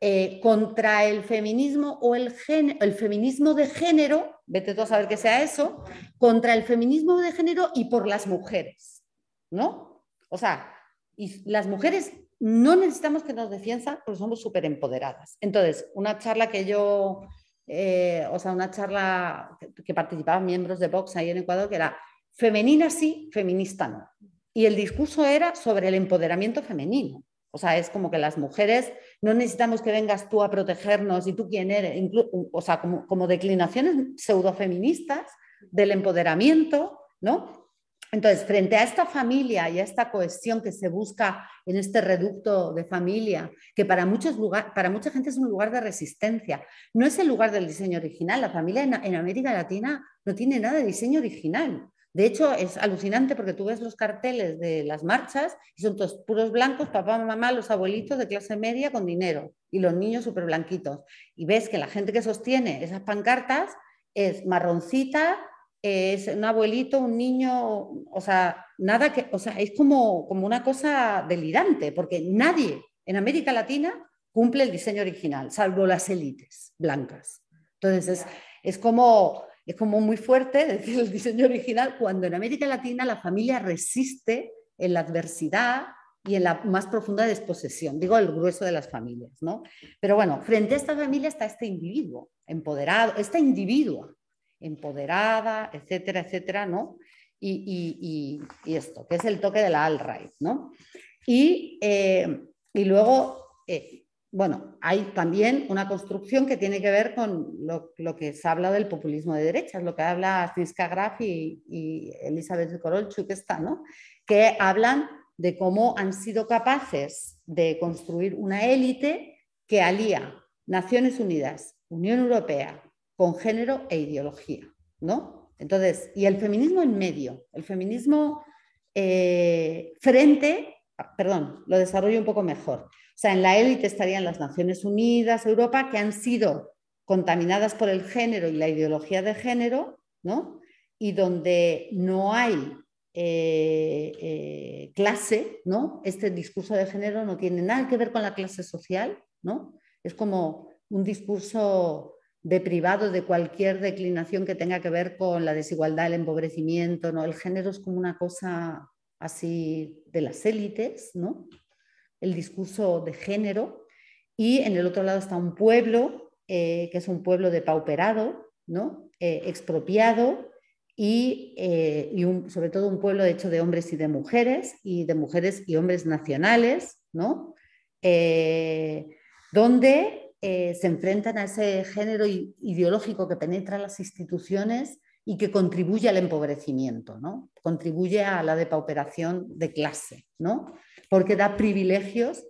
eh, contra el feminismo o el, el feminismo de género, vete tú a saber que sea eso, contra el feminismo de género y por las mujeres, ¿no? O sea, las mujeres no necesitamos que nos defiendan porque somos súper empoderadas. Entonces, una charla que yo, eh, o sea, una charla que, participaban miembros de Vox ahí en Ecuador, que era femenina sí, feminista no. Y el discurso era sobre el empoderamiento femenino. O sea, es como que las mujeres no necesitamos que vengas tú a protegernos y tú quién eres, o sea, como, como declinaciones pseudofeministas del empoderamiento, ¿no? Entonces, frente a esta familia y a esta cohesión que se busca en este reducto de familia, que para, muchos lugar, para mucha gente es un lugar de resistencia, no es el lugar del diseño original. La familia en, América Latina no tiene nada de diseño original. De hecho, es alucinante porque tú ves los carteles de las marchas y son todos puros blancos, papá, mamá, los abuelitos de clase media con dinero y los niños súper blanquitos. Y ves que la gente que sostiene esas pancartas es marroncita, es un abuelito, un niño, o sea, nada que, o sea, es como, como una cosa delirante, porque nadie en América Latina cumple el diseño original, salvo las élites blancas. Entonces, es, como, es como muy fuerte decir el diseño original cuando en América Latina la familia resiste en la adversidad, y en la más profunda desposesión, digo el grueso de las familias, ¿no? Pero bueno, frente a esta familia está este individuo empoderado, esta individua empoderada, etcétera, etcétera, ¿no? Y, esto, que es el toque de la alt-right, ¿no? Y, eh, luego, eh, bueno, hay también una construcción que tiene que ver con lo, que se habla del populismo de derechas, lo que habla Zinska Graf y, y Elizabeth Korolchuk, está, ¿no? Que hablan de cómo han sido capaces de construir una élite que alía Naciones Unidas, Unión Europea, con género e ideología, ¿no? Entonces, y el feminismo en medio, el feminismo eh, frente, perdón, lo desarrollo un poco mejor. O sea, en la élite estarían las Naciones Unidas, Europa, que han sido contaminadas por el género y la ideología de género, ¿no? Y donde no hay eh, eh, clase, ¿no? Este discurso de género no tiene nada que ver con la clase social, ¿no? Es como un discurso de privado de cualquier declinación que tenga que ver con la desigualdad, el empobrecimiento, ¿no? El género es como una cosa así de las élites, ¿no? El discurso de género. Y en el otro lado está un pueblo, eh, que es un pueblo depauperado, ¿no? expropiado, eh, y, sobre todo un pueblo hecho de hombres y de mujeres, y de mujeres y hombres nacionales, ¿no? Eh, donde eh, se enfrentan a ese género ideológico que penetra las instituciones y que contribuye al empobrecimiento, ¿no? contribuye a la depauperación de clase, ¿no? porque da privilegios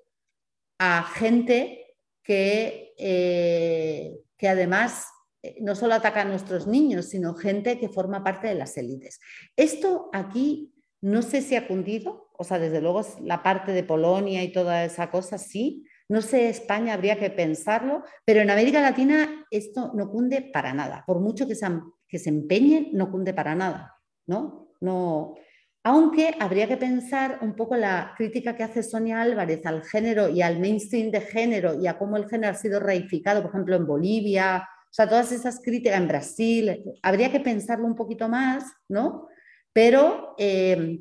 a gente que, que además eh, no solo ataca a nuestros niños, sino gente que forma parte de las élites. Esto aquí no sé si ha cundido, o sea, desde luego la parte de Polonia y toda esa cosa, sí. No sé, España habría que pensarlo, pero en América Latina esto no cunde para nada. Por mucho que se, que se empeñen, no cunde para nada, ¿no? No, aunque habría que pensar un poco la crítica que hace Sonia Álvarez al género y al mainstream de género y a cómo el género ha sido reificado, por ejemplo, en Bolivia o sea, todas esas críticas en Brasil, habría que pensarlo un poquito más, ¿no? Pero, eh,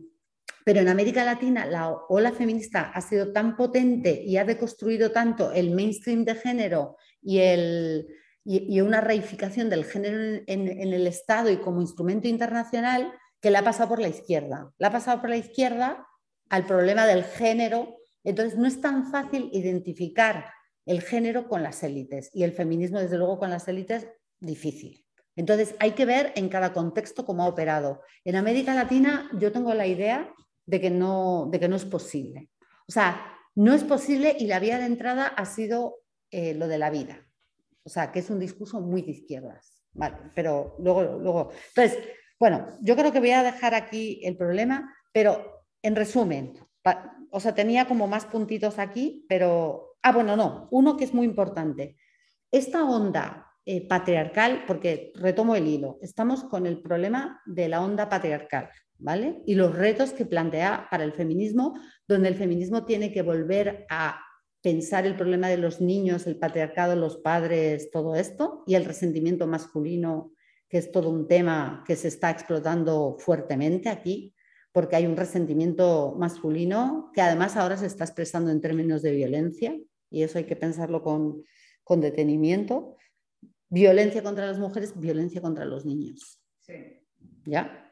pero en América Latina la ola feminista ha sido tan potente y ha deconstruido tanto el mainstream de género y, el, y, una reificación del género en, el Estado y como instrumento internacional que la ha pasado por la izquierda. La ha pasado por la izquierda al problema del género. Entonces, no es tan fácil identificar el género con las élites y el feminismo, desde luego, con las élites, difícil. Entonces, hay que ver en cada contexto cómo ha operado. En América Latina yo tengo la idea de que no, de que no es posible. O sea, no es posible y la vía de entrada ha sido eh, lo de la vida. O sea, que es un discurso muy de izquierdas. Vale, pero luego, luego. Entonces, bueno, yo creo que voy a dejar aquí el problema, pero en resumen, o sea, tenía como más puntitos aquí, pero Ah, bueno, no, uno que es muy importante. Esta onda eh, patriarcal, porque retomo el hilo, estamos con el problema de la onda patriarcal, ¿vale? Y los retos que plantea para el feminismo, donde el feminismo tiene que volver a pensar el problema de los niños, el patriarcado, los padres, todo esto, y el resentimiento masculino, que es todo un tema que se está explotando fuertemente aquí, porque hay un resentimiento masculino que además ahora se está expresando en términos de violencia, y eso hay que pensarlo con, detenimiento. Violencia contra las mujeres, violencia contra los niños. ¿Ya?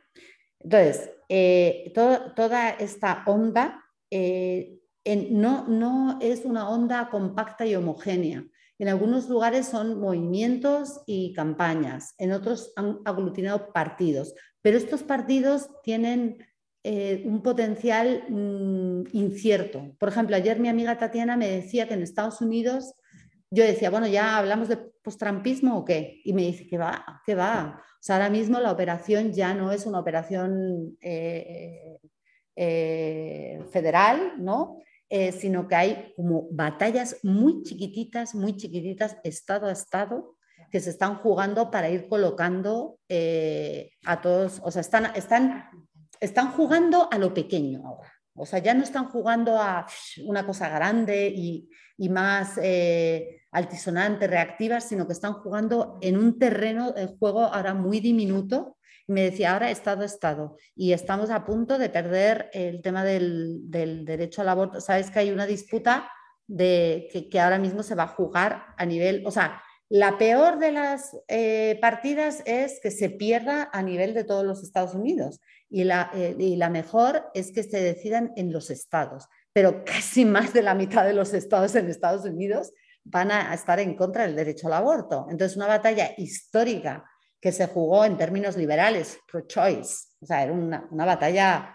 Entonces, eh, toda esta onda eh, no, no es una onda compacta y homogénea. En algunos lugares son movimientos y campañas, en otros han aglutinado partidos, pero estos partidos tienen eh, un potencial mm, incierto. Por ejemplo, ayer mi amiga Tatiana me decía que en Estados Unidos, yo decía, bueno, ¿ya hablamos de postrampismo o qué? Y me dice, que va? ¿Qué va? O sea, ahora mismo la operación ya no es una operación eh, eh, federal, ¿no? Sino que hay como batallas muy chiquititas, muy chiquititas, estado a estado, que se están jugando para ir colocando a todos, o sea, están, están están jugando a lo pequeño ahora. O sea, ya no están jugando a una cosa grande y, más eh, altisonante, reactiva, sino que están jugando en un terreno de juego ahora muy diminuto me decía, ahora Estado, Estado, y estamos a punto de perder el tema del, derecho al aborto. Sabes que hay una disputa de, que, ahora mismo se va a jugar a nivel, o sea, la peor de las eh, partidas es que se pierda a nivel de todos los Estados Unidos y la, eh, y la mejor es que se decidan en los estados, pero casi más de la mitad de los estados en Estados Unidos van a estar en contra del derecho al aborto. Entonces, una batalla histórica que se jugó en términos liberales, pro-choice, o sea, era una, batalla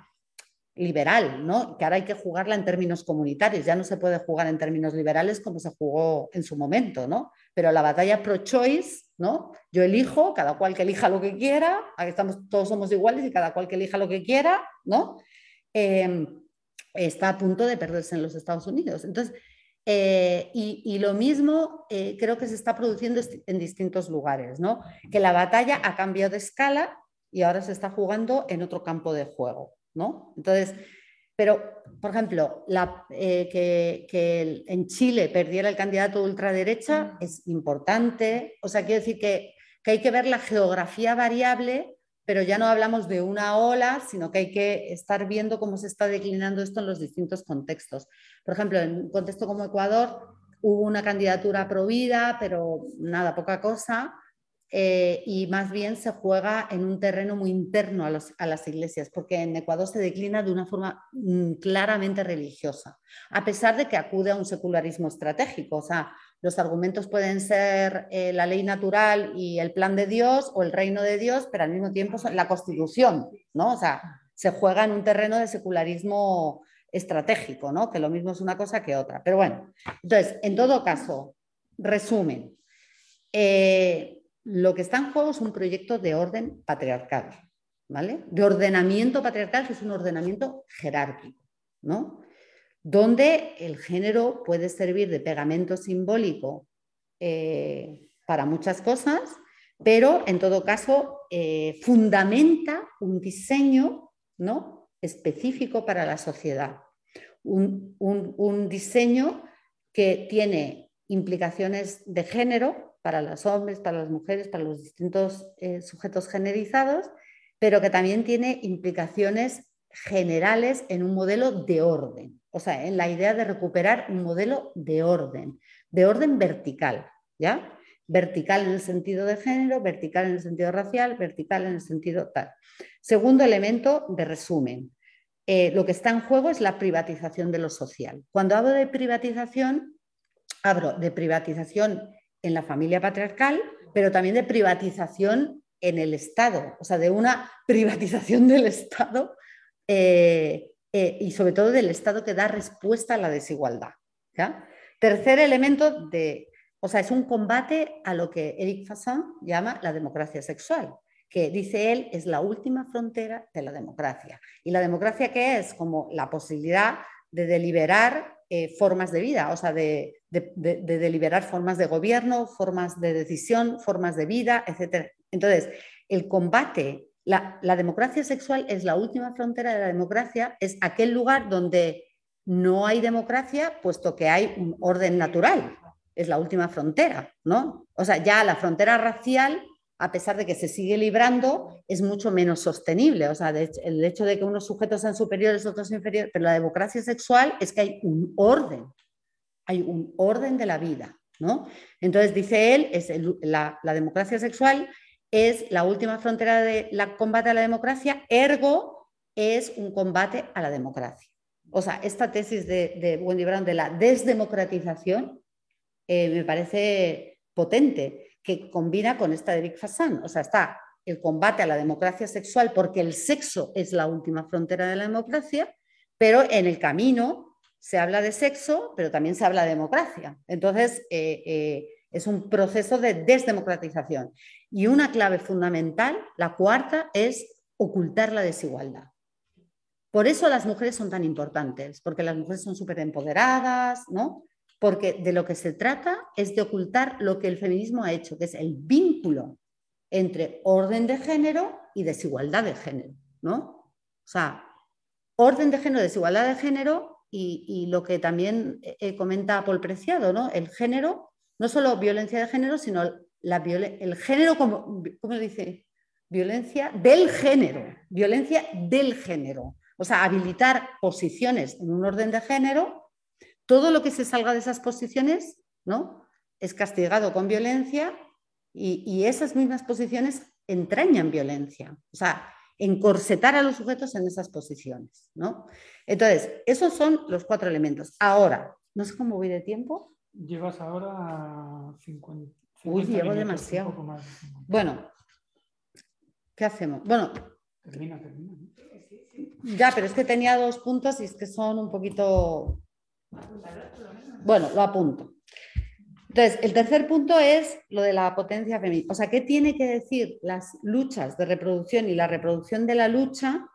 liberal, ¿no? Que ahora hay que jugarla en términos comunitarios, ya no se puede jugar en términos liberales como se jugó en su momento, ¿no? Pero la batalla pro-choice, ¿no? Yo elijo, cada cual que elija lo que quiera, aquí estamos, todos somos iguales y cada cual que elija lo que quiera, ¿no? Eh, está a punto de perderse en los Estados Unidos. Entonces, eh, y, lo mismo eh, creo que se está produciendo en distintos lugares, ¿no? Que la batalla ha cambiado de escala y ahora se está jugando en otro campo de juego, ¿no? Entonces, pero, por ejemplo, la, eh, que, que, en Chile perdiera el candidato ultraderecha es importante, o sea, quiero decir que, que hay que ver la geografía variable pero ya no hablamos de una ola, sino que hay que estar viendo cómo se está declinando esto en los distintos contextos. Por ejemplo, en un contexto como Ecuador hubo una candidatura prohibida, pero nada, poca cosa, eh, y más bien se juega en un terreno muy interno a, a, las iglesias, porque en Ecuador se declina de una forma mm, claramente religiosa, a pesar de que acude a un secularismo estratégico. O sea, los argumentos pueden ser eh, la ley natural y el plan de Dios o el reino de Dios, pero al mismo tiempo la constitución, ¿no? O sea, se juega en un terreno de secularismo estratégico, ¿no? Que lo mismo es una cosa que otra. Pero bueno, entonces, en todo caso, resumen, eh, lo que está en juego es un proyecto de orden patriarcal, ¿vale? De ordenamiento patriarcal, que es un ordenamiento jerárquico, ¿no? donde el género puede servir de pegamento simbólico eh, para muchas cosas, pero en todo caso eh, fundamenta un diseño ¿no? específico para la sociedad, un, diseño que tiene implicaciones de género para los hombres, para las mujeres, para los distintos eh, sujetos generizados, pero que también tiene implicaciones generales en un modelo de orden o sea, en la idea de recuperar un modelo de orden, de orden vertical, ¿ya? Vertical en el sentido de género, vertical en el sentido racial, vertical en el sentido tal. Segundo elemento de resumen. Eh, lo que está en juego es la privatización de lo social. Cuando hablo de privatización, hablo de privatización en la familia patriarcal, pero también de privatización en el Estado, o sea, de una privatización del Estado eh, eh, y sobre todo del Estado que da respuesta a la desigualdad. Tercer elemento de, o sea, es un combate a lo que Eric Fassin llama la democracia sexual, que dice él es la última frontera de la democracia. ¿Y la democracia qué es? Como la posibilidad de deliberar eh, formas de vida, o sea, de, de, deliberar formas de gobierno, formas de decisión, formas de vida, etc. Entonces, el combate la, democracia sexual es la última frontera de la democracia, es aquel lugar donde no hay democracia, puesto que hay un orden natural. Es la última frontera, ¿no? O sea, ya la frontera racial, a pesar de que se sigue librando, es mucho menos sostenible. O sea, el hecho de que unos sujetos sean superiores, otros inferiores, pero la democracia sexual es que hay un orden, hay un orden de la vida, ¿no? Entonces, dice él, es la, democracia sexual es la última frontera de la combate a la democracia, ergo es un combate a la democracia. O sea, esta tesis de, Wendy Brown de la desdemocratización eh, me parece potente, que combina con esta de Vic Fassan. O sea, está el combate a la democracia sexual porque el sexo es la última frontera de la democracia, pero en el camino se habla de sexo, pero también se habla de democracia. Entonces, eh, eh, es un proceso de desdemocratización. Y una clave fundamental, la cuarta, es ocultar la desigualdad. Por eso las mujeres son tan importantes, porque las mujeres son súper empoderadas, ¿no? Porque de lo que se trata es de ocultar lo que el feminismo ha hecho, que es el vínculo entre orden de género y desigualdad de género, ¿no? O sea, orden de género, desigualdad de género y, lo que también eh, comenta Paul Preciado, ¿no? El género no solo violencia de género, sino la el género como, ¿cómo dice? violencia del género, violencia del género. O sea, habilitar posiciones en un orden de género, todo lo que se salga de esas posiciones, ¿no? Es castigado con violencia y, y esas mismas posiciones entrañan violencia. O sea, encorsetar a los sujetos en esas posiciones, ¿no? Entonces, esos son los cuatro elementos. Ahora, no sé cómo voy de tiempo. Llevas ahora 50. Uy, llevo demasiado. Bueno, ¿qué hacemos? Bueno, termina, termina. Ya, pero es que tenía dos puntos y es que son un poquito. Bueno, lo apunto. Entonces, el tercer punto es lo de la potencia femenina. O sea, ¿qué tiene que decir las luchas de reproducción y la reproducción de la lucha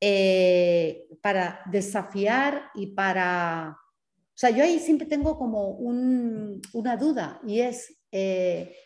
eh, para desafiar y para... O sea, yo ahí siempre tengo como una duda y es, eh,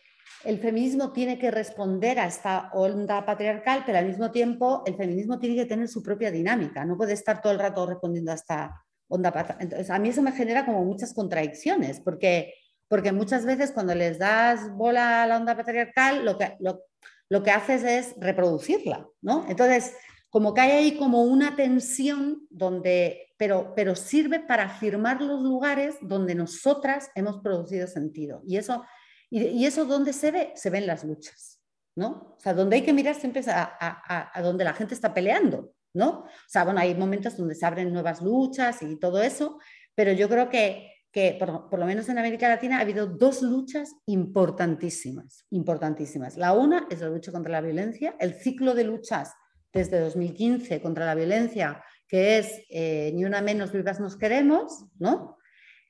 el feminismo tiene que responder a esta onda patriarcal, pero al mismo tiempo el feminismo tiene que tener su propia dinámica, no puede estar todo el rato respondiendo a esta onda patriarcal. Entonces, a mí eso me genera como muchas contradicciones, porque porque muchas veces cuando les das bola a la onda patriarcal, lo que, lo, que haces es reproducirla, ¿no? Entonces, como que hay ahí como una tensión donde, pero, pero sirve para afirmar los lugares donde nosotras hemos producido sentido. Y eso, y, eso ¿dónde se ve? Se ve en las luchas, ¿no? O sea, donde hay que mirar siempre es a, a, a donde la gente está peleando, ¿no? O sea, bueno, hay momentos donde se abren nuevas luchas y todo eso, pero yo creo que que por, lo menos en América Latina ha habido dos luchas importantísimas, importantísimas. La una es la lucha contra la violencia, el ciclo de luchas desde 2015 contra la violencia, que es eh, ni una menos vivas nos queremos, ¿no?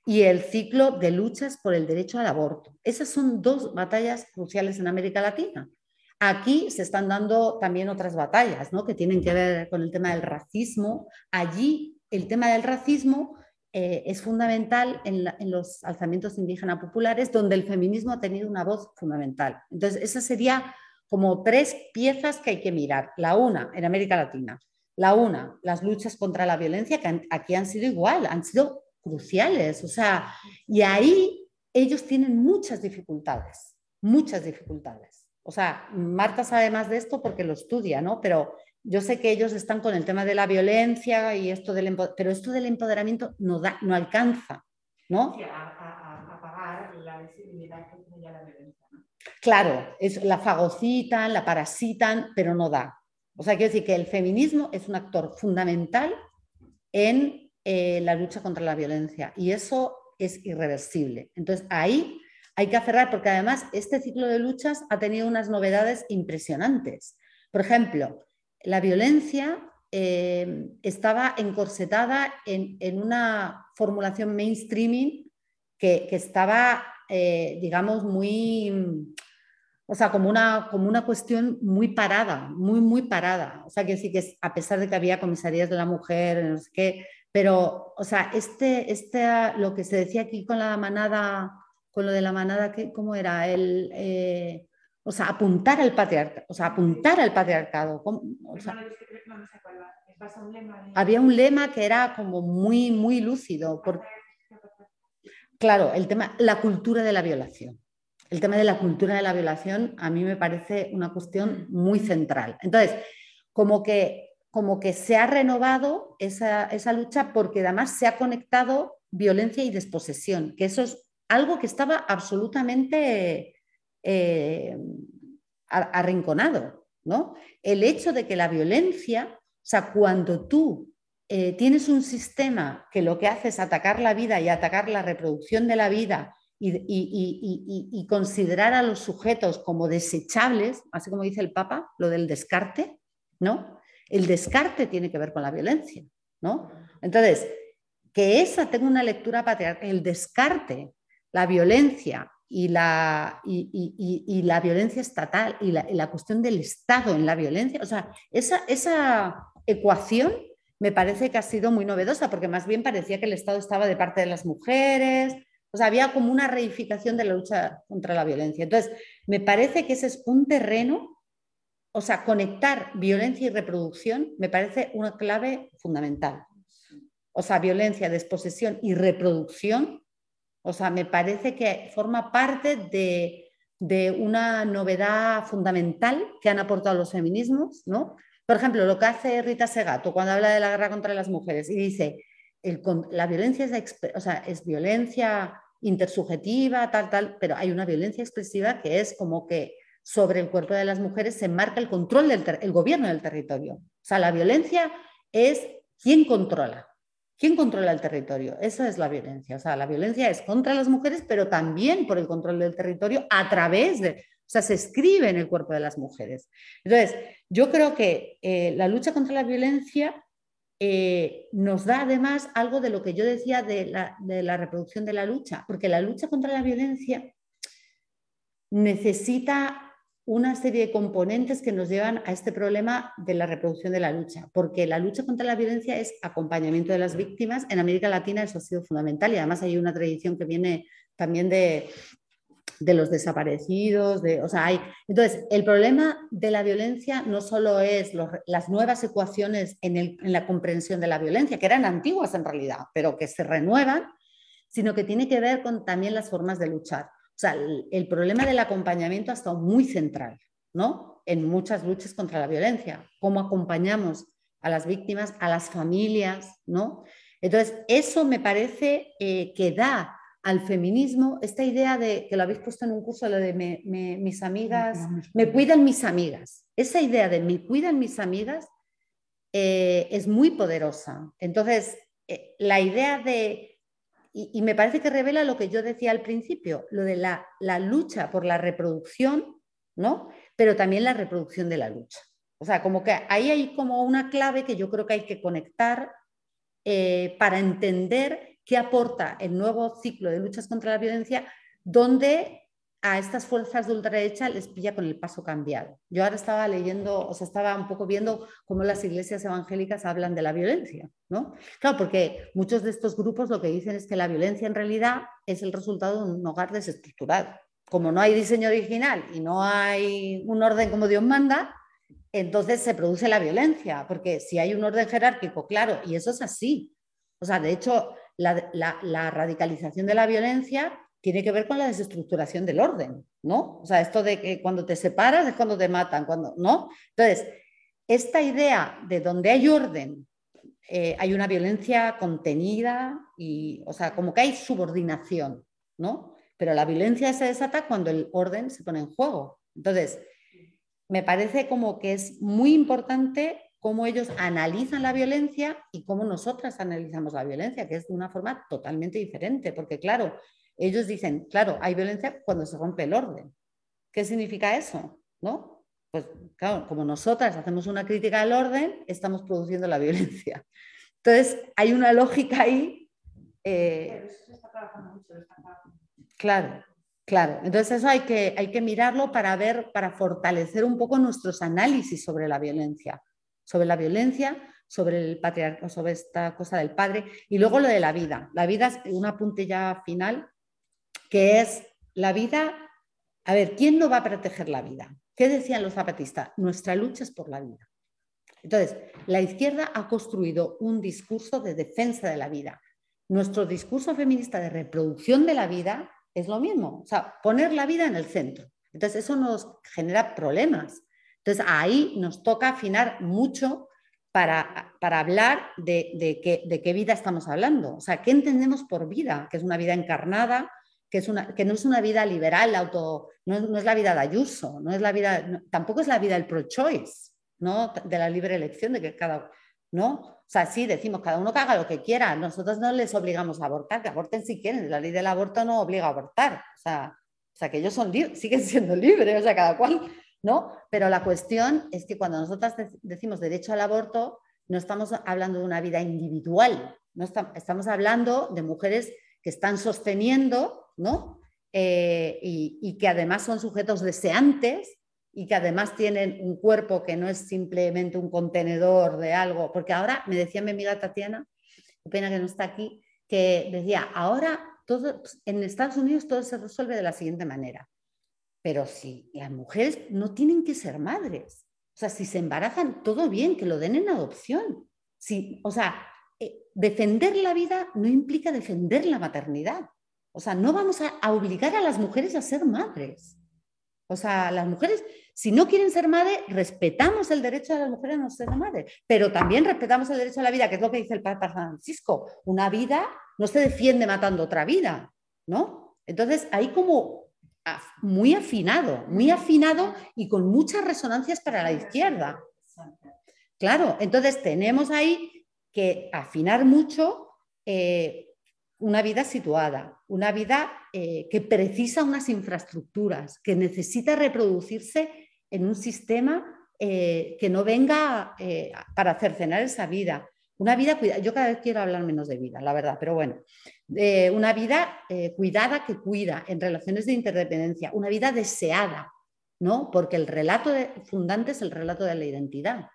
Y el ciclo de luchas por el derecho al aborto. Esas son dos batallas cruciales en América Latina. Aquí se están dando también otras batallas, ¿no? Que tienen que ver con el tema del racismo. Allí el tema del racismo eh, es fundamental en, los alzamientos indígenas populares, donde el feminismo ha tenido una voz fundamental. Entonces, esa sería como tres piezas que hay que mirar. La una, en América Latina. La una, las luchas contra la violencia, que aquí han sido igual, han sido cruciales. O sea, y ahí ellos tienen muchas dificultades, muchas dificultades. O sea, Marta sabe más de esto porque lo estudia, ¿no? Pero yo sé que ellos están con el tema de la violencia y esto del pero esto del empoderamiento no, da, no alcanza, ¿no? a, apagar la visibilidad que tiene ya la violencia. ¿no? Claro, es, la fagocitan, la parasitan, pero no da. O sea, quiero decir que el feminismo es un actor fundamental en eh, la lucha contra la violencia y eso es irreversible. Entonces ahí hay que aferrar porque además este ciclo de luchas ha tenido unas novedades impresionantes. Por ejemplo, la violencia eh, estaba encorsetada en, una formulación mainstreaming que, estaba, eh, digamos, muy, o sea, como una, como una cuestión muy parada, muy, muy parada. O sea, que sí que a pesar de que había comisarías de la mujer, no sé qué, pero, o sea, este, este, lo que se decía aquí con la manada, con lo de la manada, ¿cómo era? El, eh, o sea, apuntar al patriarcado, o sea, apuntar al patriarcado. había un lema que era como muy, muy lúcido. claro, el tema, la cultura de la violación. El tema de la cultura de la violación a mí me parece una cuestión muy central. Entonces, como que, como que se ha renovado esa, esa lucha porque además se ha conectado violencia y desposesión, que eso es algo que estaba absolutamente eh, arrinconado. ¿no? El hecho de que la violencia, o sea, cuando tú eh, tienes un sistema que lo que hace es atacar la vida y atacar la reproducción de la vida y, considerar a los sujetos como desechables, así como dice el Papa, lo del descarte, ¿no? El descarte tiene que ver con la violencia, ¿no? Entonces, que esa tenga una lectura patriarcal, el descarte, la violencia y la, y, la violencia estatal y la, cuestión del Estado en la violencia. O sea, esa, esa ecuación me parece que ha sido muy novedosa, porque más bien parecía que el Estado estaba de parte de las mujeres, o sea, había como una reificación de la lucha contra la violencia. Entonces, me parece que ese es un terreno, o sea, conectar violencia y reproducción me parece una clave fundamental. O sea, violencia, desposesión y reproducción o sea, me parece que forma parte de, de una novedad fundamental que han aportado los feminismos, ¿no? Por ejemplo, lo que hace Rita Segato cuando habla de la guerra contra las mujeres y dice, la violencia es, o sea, es violencia intersubjetiva, tal, tal, pero hay una violencia expresiva que es como que sobre el cuerpo de las mujeres se marca el control del el gobierno del territorio. O sea, la violencia es quién controla. ¿Quién controla el territorio? Esa es la violencia. O sea, la violencia es contra las mujeres, pero también por el control del territorio a través de, o sea, se escribe en el cuerpo de las mujeres. Entonces, yo creo que eh, la lucha contra la violencia eh, nos da además algo de lo que yo decía de la, reproducción de la lucha, porque la lucha contra la violencia necesita una serie de componentes que nos llevan a este problema de la reproducción de la lucha, porque la lucha contra la violencia es acompañamiento de las víctimas. En América Latina eso ha sido fundamental y además hay una tradición que viene también de, de los desaparecidos, de, o sea, hay... Entonces, el problema de la violencia no solo es las nuevas ecuaciones en, la comprensión de la violencia, que eran antiguas en realidad, pero que se renuevan, sino que tiene que ver con también las formas de luchar. O sea, el, problema del acompañamiento ha estado muy central, ¿no? En muchas luchas contra la violencia, cómo acompañamos a las víctimas, a las familias, ¿no? Entonces, eso me parece eh, que da al feminismo, esta idea de, que lo habéis puesto en un curso, lo de mis amigas, me cuidan mis amigas, esa idea de me cuidan mis amigas eh, es muy poderosa. Entonces, eh, la idea de, y, me parece que revela lo que yo decía al principio, lo de la, lucha por la reproducción, ¿no? Pero también la reproducción de la lucha. O sea, como que ahí hay como una clave que yo creo que hay que conectar eh, para entender qué aporta el nuevo ciclo de luchas contra la violencia, donde a estas fuerzas de ultraderecha les pilla con el paso cambiado. Yo ahora estaba leyendo, o sea, estaba un poco viendo cómo las iglesias evangélicas hablan de la violencia, ¿no? Claro, porque muchos de estos grupos lo que dicen es que la violencia en realidad es el resultado de un hogar desestructurado. Como no hay diseño original y no hay un orden como Dios manda, entonces se produce la violencia, porque si hay un orden jerárquico, claro, y eso es así. O sea, de hecho, la, radicalización de la violencia tiene que ver con la desestructuración del orden, ¿no? O sea, esto de que cuando te separas es cuando te matan, cuando, ¿no? Entonces, esta idea de donde hay orden, eh, hay una violencia contenida y, o sea, como que hay subordinación, ¿no? Pero la violencia se desata cuando el orden se pone en juego. Entonces, me parece como que es muy importante cómo ellos analizan la violencia y cómo nosotras analizamos la violencia, que es de una forma totalmente diferente, porque claro, ellos dicen, claro, hay violencia cuando se rompe el orden. ¿Qué significa eso? ¿No? Pues claro, como nosotras hacemos una crítica al orden, estamos produciendo la violencia. Entonces, hay una lógica ahí. Eh, claro, claro. Entonces, eso hay que, hay que mirarlo para ver, para fortalecer un poco nuestros análisis sobre la violencia sobre la violencia, sobre el patriarcado, sobre esta cosa del padre, y luego lo de la vida. La vida es un apunte ya final, que es la vida. A ver, ¿quién no va a proteger la vida? ¿Qué decían los zapatistas? Nuestra lucha es por la vida. Entonces, la izquierda ha construido un discurso de defensa de la vida. Nuestro discurso feminista de reproducción de la vida es lo mismo, o sea, poner la vida en el centro. Entonces, eso nos genera problemas, entonces ahí nos toca afinar mucho para, para hablar de, de, qué, vida estamos hablando. O sea, ¿qué entendemos por vida? Que es una vida encarnada, que, es una, que no es una vida liberal, auto, no, es la vida de Ayuso, no es la vida, tampoco es la vida del pro-choice, ¿no? de la libre elección, de que cada... ¿no? O sea, sí, decimos cada uno haga lo que quiera, nosotros no les obligamos a abortar, que aborten si quieren, la ley del aborto no obliga a abortar, o sea, o sea que ellos son siguen siendo libres, o sea, cada cual ¿no? Pero la cuestión es que cuando nosotras decimos derecho al aborto, no estamos hablando de una vida individual, no estamos hablando de mujeres que están sosteniendo, ¿no? Eh, y, que además son sujetos deseantes y que además tienen un cuerpo que no es simplemente un contenedor de algo, porque ahora me decía mi amiga Tatiana, pena que no está aquí, que decía, ahora todo, en Estados Unidos todo se resuelve de la siguiente manera. Pero si las mujeres no tienen que ser madres, o sea, si se embarazan, todo bien, que lo den en adopción. Si, o sea, eh, defender la vida no implica defender la maternidad. O sea, no vamos a, obligar a las mujeres a ser madres. O sea, las mujeres, si no quieren ser madre, respetamos el derecho de las mujeres a no ser madre, pero también respetamos el derecho a la vida, que es lo que dice el Papa Francisco. Una vida no se defiende matando otra vida, ¿no? Entonces, hay como muy afinado, muy afinado y con muchas resonancias para la izquierda. Claro, entonces tenemos ahí que afinar mucho eh, una vida situada, una vida eh, que precisa unas infraestructuras, que necesita reproducirse en un sistema eh, que no venga para cercenar esa vida. Una vida cuidada, yo cada vez quiero hablar menos de vida, la verdad, pero bueno, una vida cuidada que cuida en relaciones de interdependencia, una vida deseada, ¿no? Porque el relato fundante es el relato de la identidad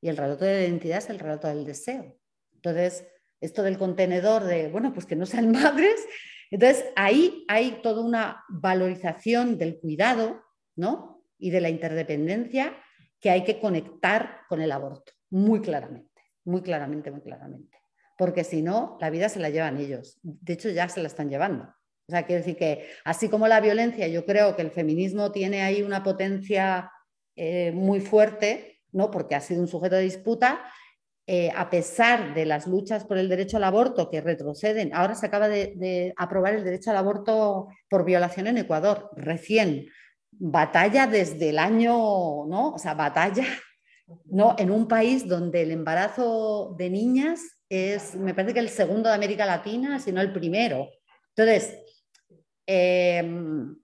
y el relato de la identidad es el relato del deseo. Entonces, esto del contenedor de, bueno, pues que no sean madres. Entonces, ahí hay toda una valorización del cuidado, ¿no? Y de la interdependencia que hay que conectar con el aborto, muy claramente, muy claramente, muy claramente. Porque si no, la vida se la llevan ellos. De hecho, ya se la están llevando. O sea, quiero decir que así como la violencia, yo creo que el feminismo tiene ahí una potencia eh, muy fuerte, ¿no? Porque ha sido un sujeto de disputa, eh, a pesar de las luchas por el derecho al aborto que retroceden, ahora se acaba de, aprobar el derecho al aborto por violación en Ecuador, recién, batalla desde el año, ¿no? O sea, batalla, ¿no? En un país donde el embarazo de niñas es, me parece que el segundo de América Latina, si no el primero. Entonces, em,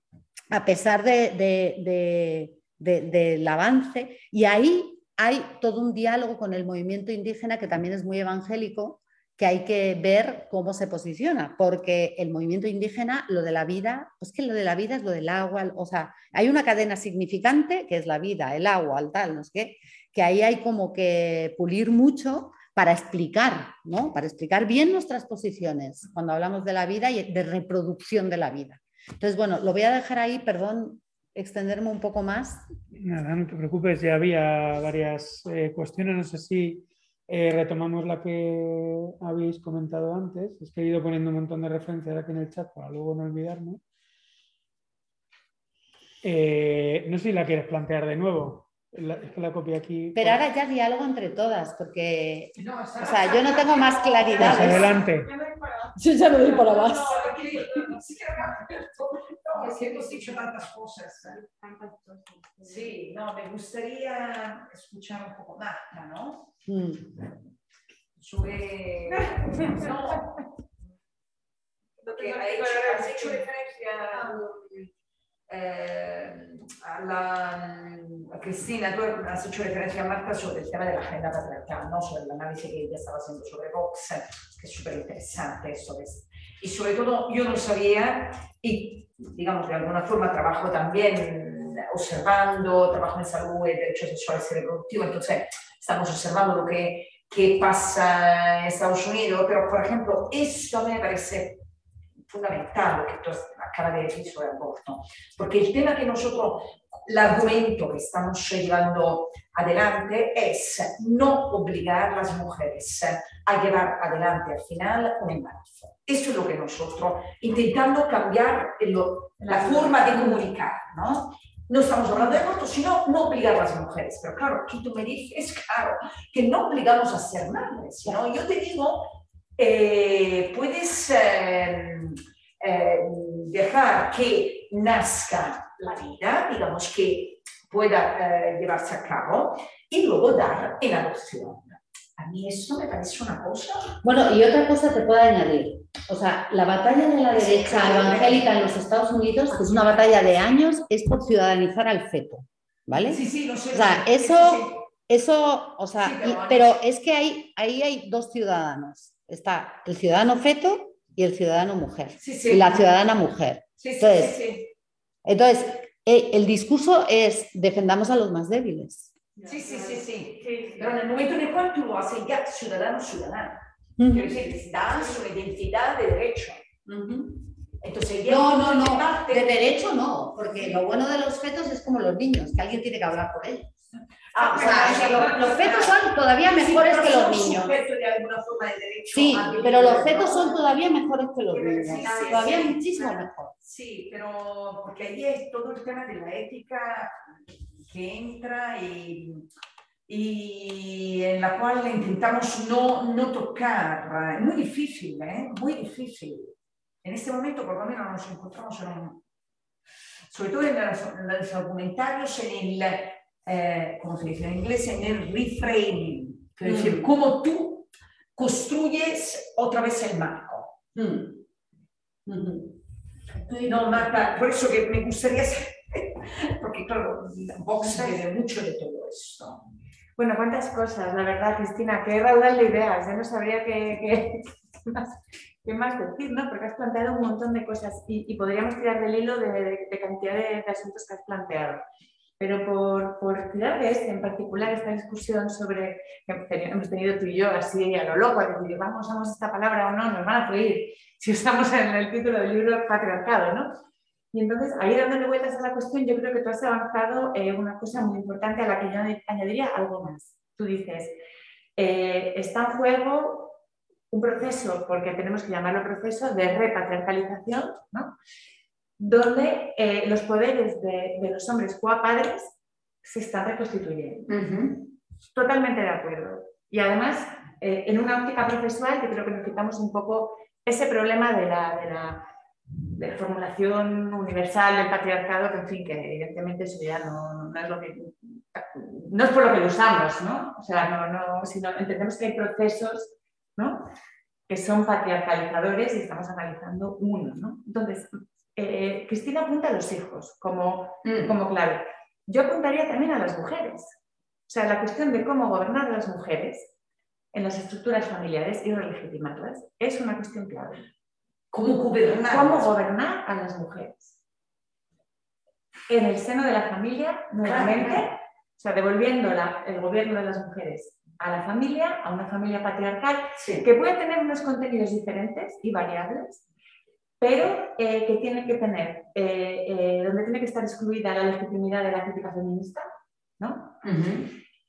a pesar de, del avance, y ahí hay todo un diálogo con el movimiento indígena que también es muy evangélico, que hay que ver cómo se posiciona, porque el movimiento indígena, lo de la vida, pues que lo de la vida es lo del agua, o sea, hay una cadena significante que es la vida, el agua, el tal, no sé qué, que ahí hay como que pulir mucho para explicar, ¿no? Para explicar bien nuestras posiciones cuando hablamos de la vida y de reproducción de la vida. Entonces, bueno, lo voy a dejar ahí, perdón extenderme un poco más? Nada, no te preocupes, ya había varias eh, cuestiones, no sé si eh, retomamos la que habéis comentado antes, es que he ido poniendo un montón de referencias aquí en el chat para luego no olvidarme. Eh, no sé si la quieres plantear de nuevo. es que la copia aquí. Pero ahora ya diálogo entre todas, porque o sea, yo no tengo más claridad. Pues adelante. Yo ya no doy para más. No, es que hemos dicho tantas cosas. ¿eh? Sí, no, me gustaría escuchar un poco Marta, ¿no? Mm. Sobre. No. Porque ha hecho, has hecho referencia eh, a, la, a Cristina, tú has hecho referencia a Marta sobre el tema de la agenda patriarcal, ¿no? sobre el análisis que ella estaba haciendo sobre Vox, que es súper interesante. Sobre, y sobre todo, yo no sabía, y digamos, de alguna forma trabajo también observando, trabajo en salud y derechos sexuales y reproductivos, entonces estamos observando lo que, que pasa en Estados Unidos, pero por ejemplo, esto me parece fundamental lo que tú acabas de decir sobre el aborto, porque el tema que nosotros, el argumento que estamos llevando adelante es no obligar a las mujeres a llevar adelante al final un embarazo. Eso es lo que nosotros, intentando cambiar la forma de comunicar, ¿no? No estamos hablando de aborto, sino no obligar a las mujeres. Pero claro, aquí tú me dices, claro, que no obligamos a ser madres, ¿no? Yo te digo, eh, puedes eh, eh, dejar que nazca la vida, digamos que pueda llevarse a cabo, y luego dar en adopción. A mí eso me parece una cosa. Bueno, y otra cosa te puedo añadir. O sea, la batalla de la derecha evangélica en los Estados Unidos, que es una batalla de años, es por ciudadanizar al feto. ¿Vale? Sí, sí, lo sé. O sea, eso, eso, o sea, pero, es que hay, ahí hay dos ciudadanos. Está el ciudadano feto y el ciudadano mujer. y la ciudadana mujer. Entonces, entonces eh, el discurso es defendamos a los más débiles. Sí, sí, sí, sí. Pero en el momento en el cual tú lo haces ya ciudadano, ciudadano. Quiero decir, dan su identidad de derecho. Entonces, no, no, no, de derecho no, porque lo bueno de los fetos es como los niños, que alguien tiene que hablar por ellos. Ah, o sea, los, los fetos son todavía mejores que los niños. de Sí, pero los fetos son todavía mejores que los Sí, niños. sí, Todavía sí, muchísimo claro. mejor. Sí, pero porque ahí es todo el tema de la ética que entra y, y en la cual intentamos no, no tocar. Es muy difícil, ¿eh? Muy difícil. En este momento, por lo menos, nos encontramos en un, sobre todo en los, en los documentarios, en el, eh, ¿cómo se dice en inglés? En el reframing. Es decir, cómo tú construyes otra vez el marco. No, Marta, por eso que me gustaría saber, porque claro, Vox tiene mucho de todo esto. Bueno, cuántas cosas, la verdad, Cristina, qué raudal de ideas. Yo no sabría qué, qué- qué más, qué más decir, ¿no? Porque has planteado un montón de cosas y, y podríamos tirar del hilo de, de- de cantidad de, de asuntos que has planteado. Pero por, por de este, en particular, esta discusión sobre que hemos tenido- tú y yo así a lo loco, a decir, vamos, usamos esta palabra o no, nos van a prohibir si usamos en el título del libro patriarcado, ¿no? Y entonces, ahí dándole vueltas a la cuestión, yo creo que tú has avanzado eh, una cosa muy importante a la que yo añ- añadiría algo más. Tú dices, eh, está en juego un proceso, porque tenemos que llamarlo proceso, de repatriarcalización, ¿no? Donde eh, los poderes de, de los hombres padres se están reconstituyendo. Totalmente de acuerdo. Y además, eh, en una óptica procesual, que creo que nos quitamos un poco ese problema de la, de la, de la formulación universal del patriarcado, que en fin, que evidentemente eso ya no, no es lo que. No es por lo que lo usamos, ¿no? O sea, no, no, sino entendemos que hay procesos, ¿no? Que son patriarcalizadores y estamos analizando uno, ¿no? Entonces, eh, Cristina apunta a los hijos como, como clave. Yo apuntaría también a las mujeres. O sea, la cuestión de cómo gobernar a las mujeres en las estructuras familiares y relegitimarlas es una cuestión clave. ¿Cómo gobernar? ¿Cómo gobernar a las mujeres? En el seno de la familia, nuevamente, Claro. o sea, devolviendo la- el gobierno de las mujeres a la familia, a una familia patriarcal, Sí. que puede tener unos contenidos diferentes y variables, pero eh, que tiene que tener, eh, eh, donde tiene que estar excluida la legitimidad de la crítica feminista, ¿no?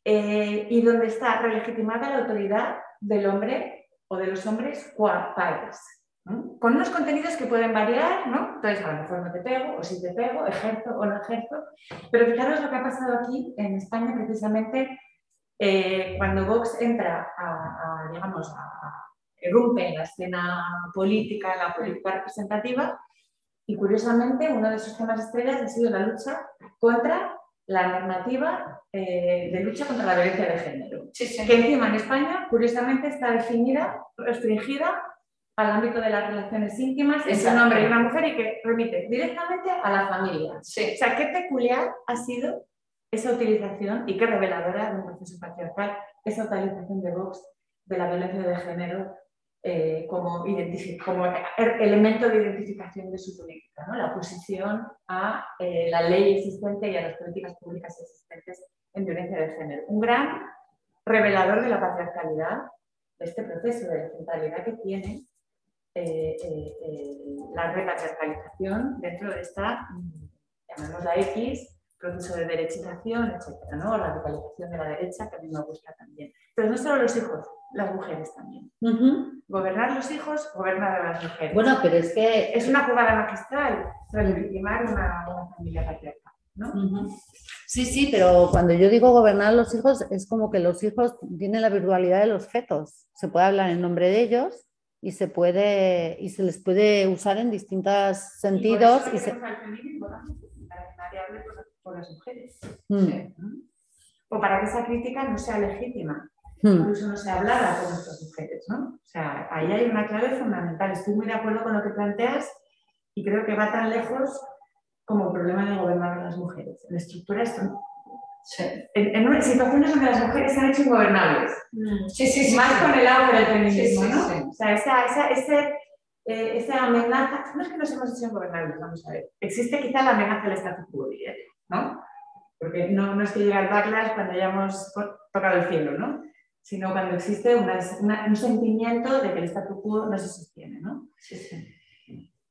Eh, y donde está relegitimada la autoridad del hombre o de los hombres qua ¿no? con unos contenidos que pueden variar, ¿no? Entonces, a lo mejor no te pego, o sí te pego, ejerzo o no ejerzo, pero fijaros lo que ha pasado aquí en España precisamente eh, cuando Vox entra a, a, digamos, a- irrumpe en la escena política, en la política representativa, y curiosamente uno de sus temas estrellas ha sido la lucha contra la normativa eh, de lucha contra la violencia de género Sí, sí. que encima en España, curiosamente, está definida, restringida al ámbito de las relaciones íntimas entre un hombre y una mujer y que remite directamente a la familia. Sí. O sea, qué peculiar ha sido esa utilización y qué reveladora de un proceso patriarcal, esa utilización de Vox de la violencia de género eh, como, como er- elemento de identificación de su política, ¿no? la oposición a eh, la ley existente y a las políticas públicas existentes en violencia de género. Un gran revelador de la patriarcalidad, de este proceso, de la centralidad que tiene eh, eh, eh, la repatriarcalización dentro de esta, mm, llamémosla X, proceso de derechización, etcétera, ¿no? radicalización de la derecha, que a mí me gusta también. Pero no solo los hijos, las mujeres también. Gobernar los hijos, gobernar a las mujeres. Bueno, pero es que es una jugada magistral, legitimar una, una familia patriarcal. ¿no? Sí, sí, pero cuando yo digo gobernar a los hijos, es como que los hijos tienen la virtualidad de los fetos. Se puede hablar en nombre de ellos y se puede y se les puede usar en distintos sentidos. Mm. O para que esa crítica no sea legítima. Incluso no sea hablada por nuestras mujeres. ¿no? O sea, ahí hay una clave fundamental. Estoy muy de acuerdo con lo que planteas y creo que va tan lejos como el problema de gobernar a las mujeres. En estructuras, Sí. en, en situaciones donde las mujeres se han hecho ingobernables. Sí, sí, sí. más sí. con el auge del feminismo, Sí, sí, ¿no? sí. O sea, esa, esa, ese, eh, esa amenaza, no es que nos hemos hecho ingobernables, vamos a ver. Existe quizá la amenaza del statu quo, ¿no? Porque no, no es que llegue el backlash cuando hayamos tocado el cielo, ¿no? Sino cuando existe una- una- un sentimiento de que el statu quo no se sostiene, ¿no? Sí, sí.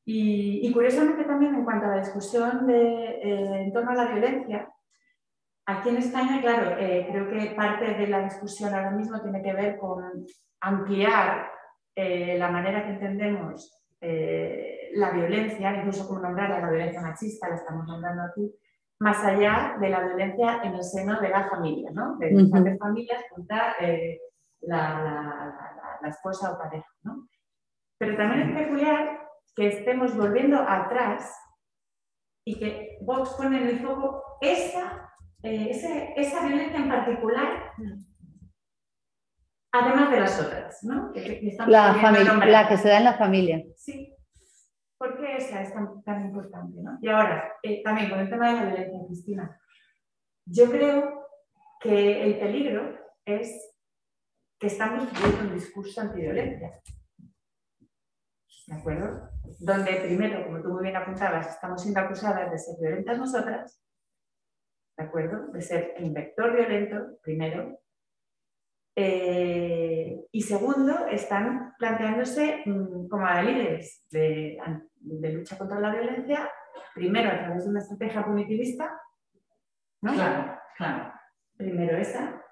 Y, y curiosamente también en cuanto a la discusión de, eh, en torno a la violencia, aquí en España, claro, eh, creo que parte de la discusión ahora mismo tiene que ver con ampliar eh, la manera que entendemos la violencia, incluso como nombrar a la violencia machista, la estamos nombrando aquí, más allá de la violencia en el seno de la familia, ¿no? de las familias contra la, esposa o pareja. ¿no? Pero también es peculiar que estemos volviendo atrás y que Vox pone en el foco esa, eh, esa violencia en particular, además de las otras, ¿no? la, la que se da en la familia. Sí. ¿Por qué esa es tan, tan importante? ¿no? Y ahora, eh, también con el tema de la violencia, Cristina, yo creo que el peligro es que estamos viviendo un discurso antiviolencia. ¿De acuerdo? Donde primero, como tú muy bien apuntabas, estamos siendo acusadas de ser violentas nosotras, ¿de acuerdo? De ser un vector violento, primero. Eh, y segundo, están planteándose mm, como líderes de, de, lucha contra la violencia, primero a través de una estrategia punitivista, ¿no? Claro, claro. Primero esa,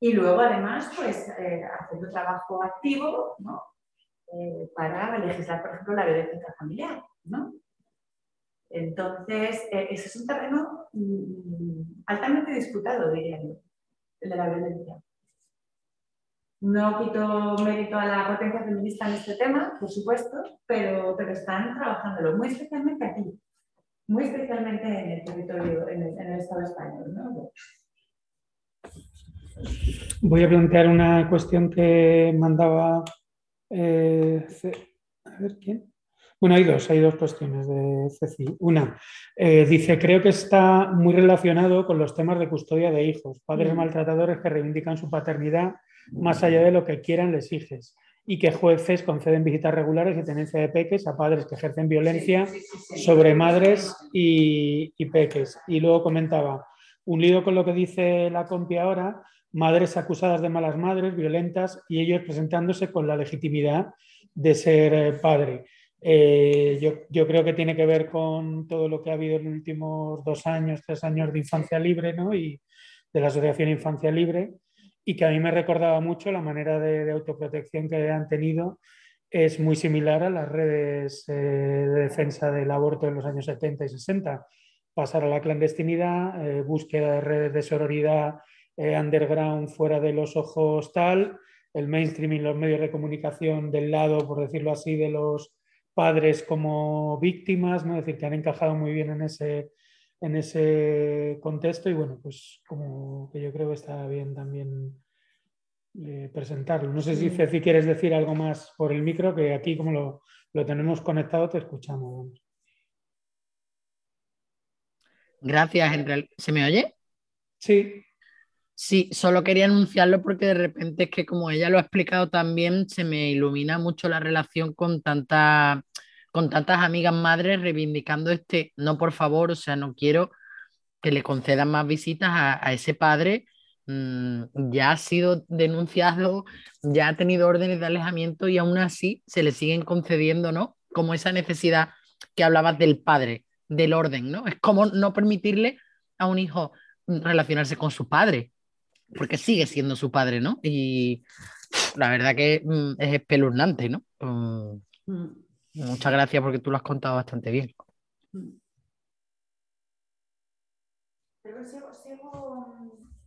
y luego, además, pues eh, haciendo trabajo activo ¿no? Eh, para legislar, por ejemplo, la violencia familiar. ¿no? Entonces, eh, ese es un terreno mm, altamente disputado, diría yo, el de la violencia. No quito mérito a la potencia feminista en este tema, por supuesto, pero, pero están trabajándolo, muy especialmente aquí, muy especialmente en el territorio, en el, en el Estado español. ¿no? Voy a plantear una cuestión que mandaba. Eh, a ver quién. Bueno, hay dos, hay dos cuestiones de Ceci. Una, eh, dice, creo que está muy relacionado con los temas de custodia de hijos, padres mm. maltratadores que reivindican su paternidad más allá de lo que quieran les hijes y que jueces conceden visitas regulares y tenencia de peques a padres que ejercen violencia sobre madres y, y peques. Y luego comentaba, unido con lo que dice la compi ahora, madres acusadas de malas madres, violentas, y ellos presentándose con la legitimidad de ser eh, padre. Eh, yo, creo que tiene que ver con todo lo que ha habido en los últimos dos años, tres años de infancia libre ¿no? y de la Asociación Infancia Libre, y que a mí me recordaba mucho la manera de, autoprotección que han tenido. Es muy similar a las redes eh, de defensa del aborto en los años 70 y 60. Pasar a la clandestinidad, búsqueda de redes de sororidad eh, underground fuera de los ojos tal, el mainstream y los medios de comunicación del lado, por decirlo así, de los padres como víctimas, ¿no? es decir, que han encajado muy bien en ese, en ese contexto y bueno, pues como que yo creo que está bien también eh, presentarlo. No sé si Ceci quieres decir algo más por el micro, que aquí como lo, lo tenemos conectado te escuchamos. Gracias, Henry. ¿Se me oye? Sí. Sí, solo quería anunciarlo porque de repente es que como ella lo ha explicado también, se me ilumina mucho la relación con, tanta, con tantas amigas madres reivindicando este, no por favor, o sea, no quiero que le concedan más visitas a, ese padre, mm, ya ha sido denunciado, ya ha tenido órdenes de alejamiento y aún así se le siguen concediendo, ¿no? Como esa necesidad que hablabas del padre, del orden, ¿no? Es como no permitirle a un hijo relacionarse con su padre porque sigue siendo su padre, ¿no? Y la verdad que mm, es espeluznante, ¿no? Mm. Muchas gracias porque tú lo has contado bastante bien. Pero sigo,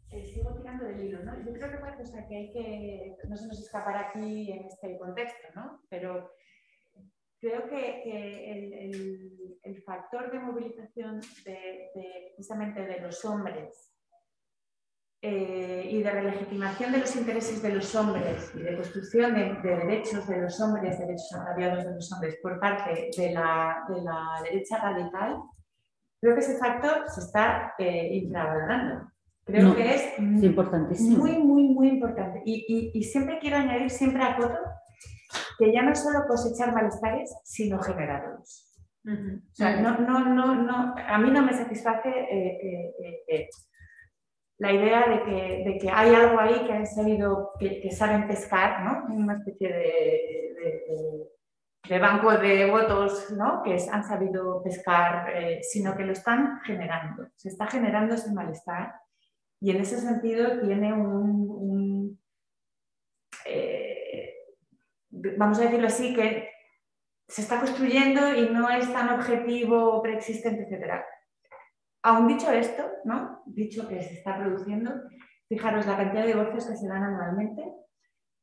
eh, sigo, tirando del hilo, ¿no? Yo creo que una cosa que hay que, no se nos escapar aquí en este contexto, ¿no? Pero creo que, el, el, factor de movilización de, precisamente de los hombres eh, y de relegitimación de los intereses de los hombres y de construcción de, derechos de los hombres, derechos agraviados de los hombres por parte de la, de la derecha radical, creo que ese factor se está eh, infravalorando. Creo que es, importantísimo. muy, muy, muy importante. Y, y, siempre quiero añadir, siempre a coto, que ya no es solo cosechar malestares, sino generarlos. O sea, no, no, no, no, a mí no me satisface eh, eh la idea de que, de que, hay algo ahí que han sabido, que, saben pescar, ¿no? Una especie de, banco de votos ¿no? que han sabido pescar, eh, sino que lo están generando. Se está generando ese malestar y en ese sentido tiene un, eh, vamos a decirlo así, que se está construyendo y no es tan objetivo, preexistente, etc. Aún dicho esto, ¿no? dicho que se está produciendo, fijaros la cantidad de divorcios que se dan anualmente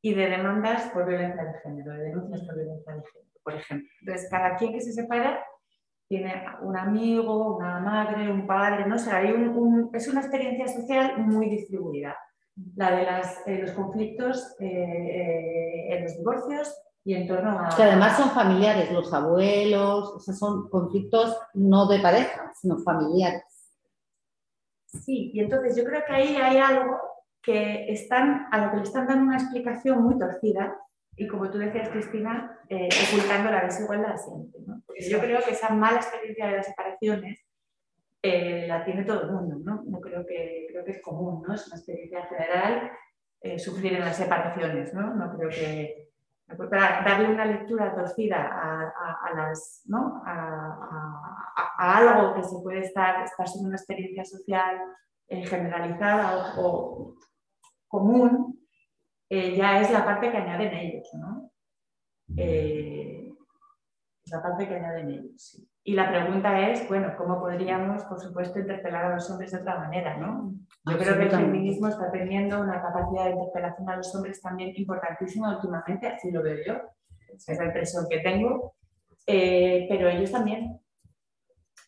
y de demandas por violencia de género, de denuncias por violencia de género por ejemplo. Entonces, cada quien que se separa tiene un amigo, una madre, un padre, no sé, un, es una experiencia social muy distribuida. La de eh, los conflictos eh, eh, en los divorcios y en torno a... Que además son familiares, los abuelos, son conflictos no de pareja, sino familiares. Sí, y entonces yo creo que ahí hay algo que están, a lo que le están dando una explicación muy torcida, y como tú decías, Cristina, eh, ocultando la desigualdad siempre. ¿no? Yo creo que esa mala experiencia de las separaciones eh, la tiene todo el mundo, ¿no? no creo, que, creo que es común, ¿no? es una experiencia general eh, sufrir en las separaciones. ¿no? no creo que, para darle una lectura torcida a, a, algo que se puede estar, estar siendo una experiencia social generalizada o, común, eh, ya es la parte que añaden ellos, ¿no? Eh, la parte que añaden ellos, Y la pregunta es, bueno, ¿cómo podríamos, por supuesto, interpelar a los hombres de otra manera, ¿no? Yo creo que el feminismo está teniendo una capacidad de interpelación a los hombres también importantísima últimamente, así lo veo yo, es la impresión que tengo, eh, pero ellos también.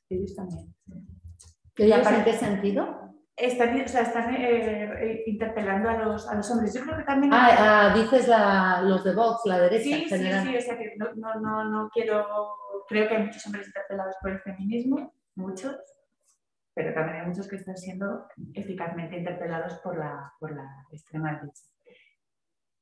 Ellos también. ¿Ellos en qué sentido? Están, o sea, están eh, eh, interpelando a los, a los, hombres. Yo creo que también... Ah, ah dices la, los de Vox, la derecha. Sí, sí, sí, o sea que no, no, no, no, quiero... Creo que hay muchos hombres interpelados por el feminismo, muchos, pero también hay muchos que están siendo eficazmente interpelados por la, por la extrema derecha.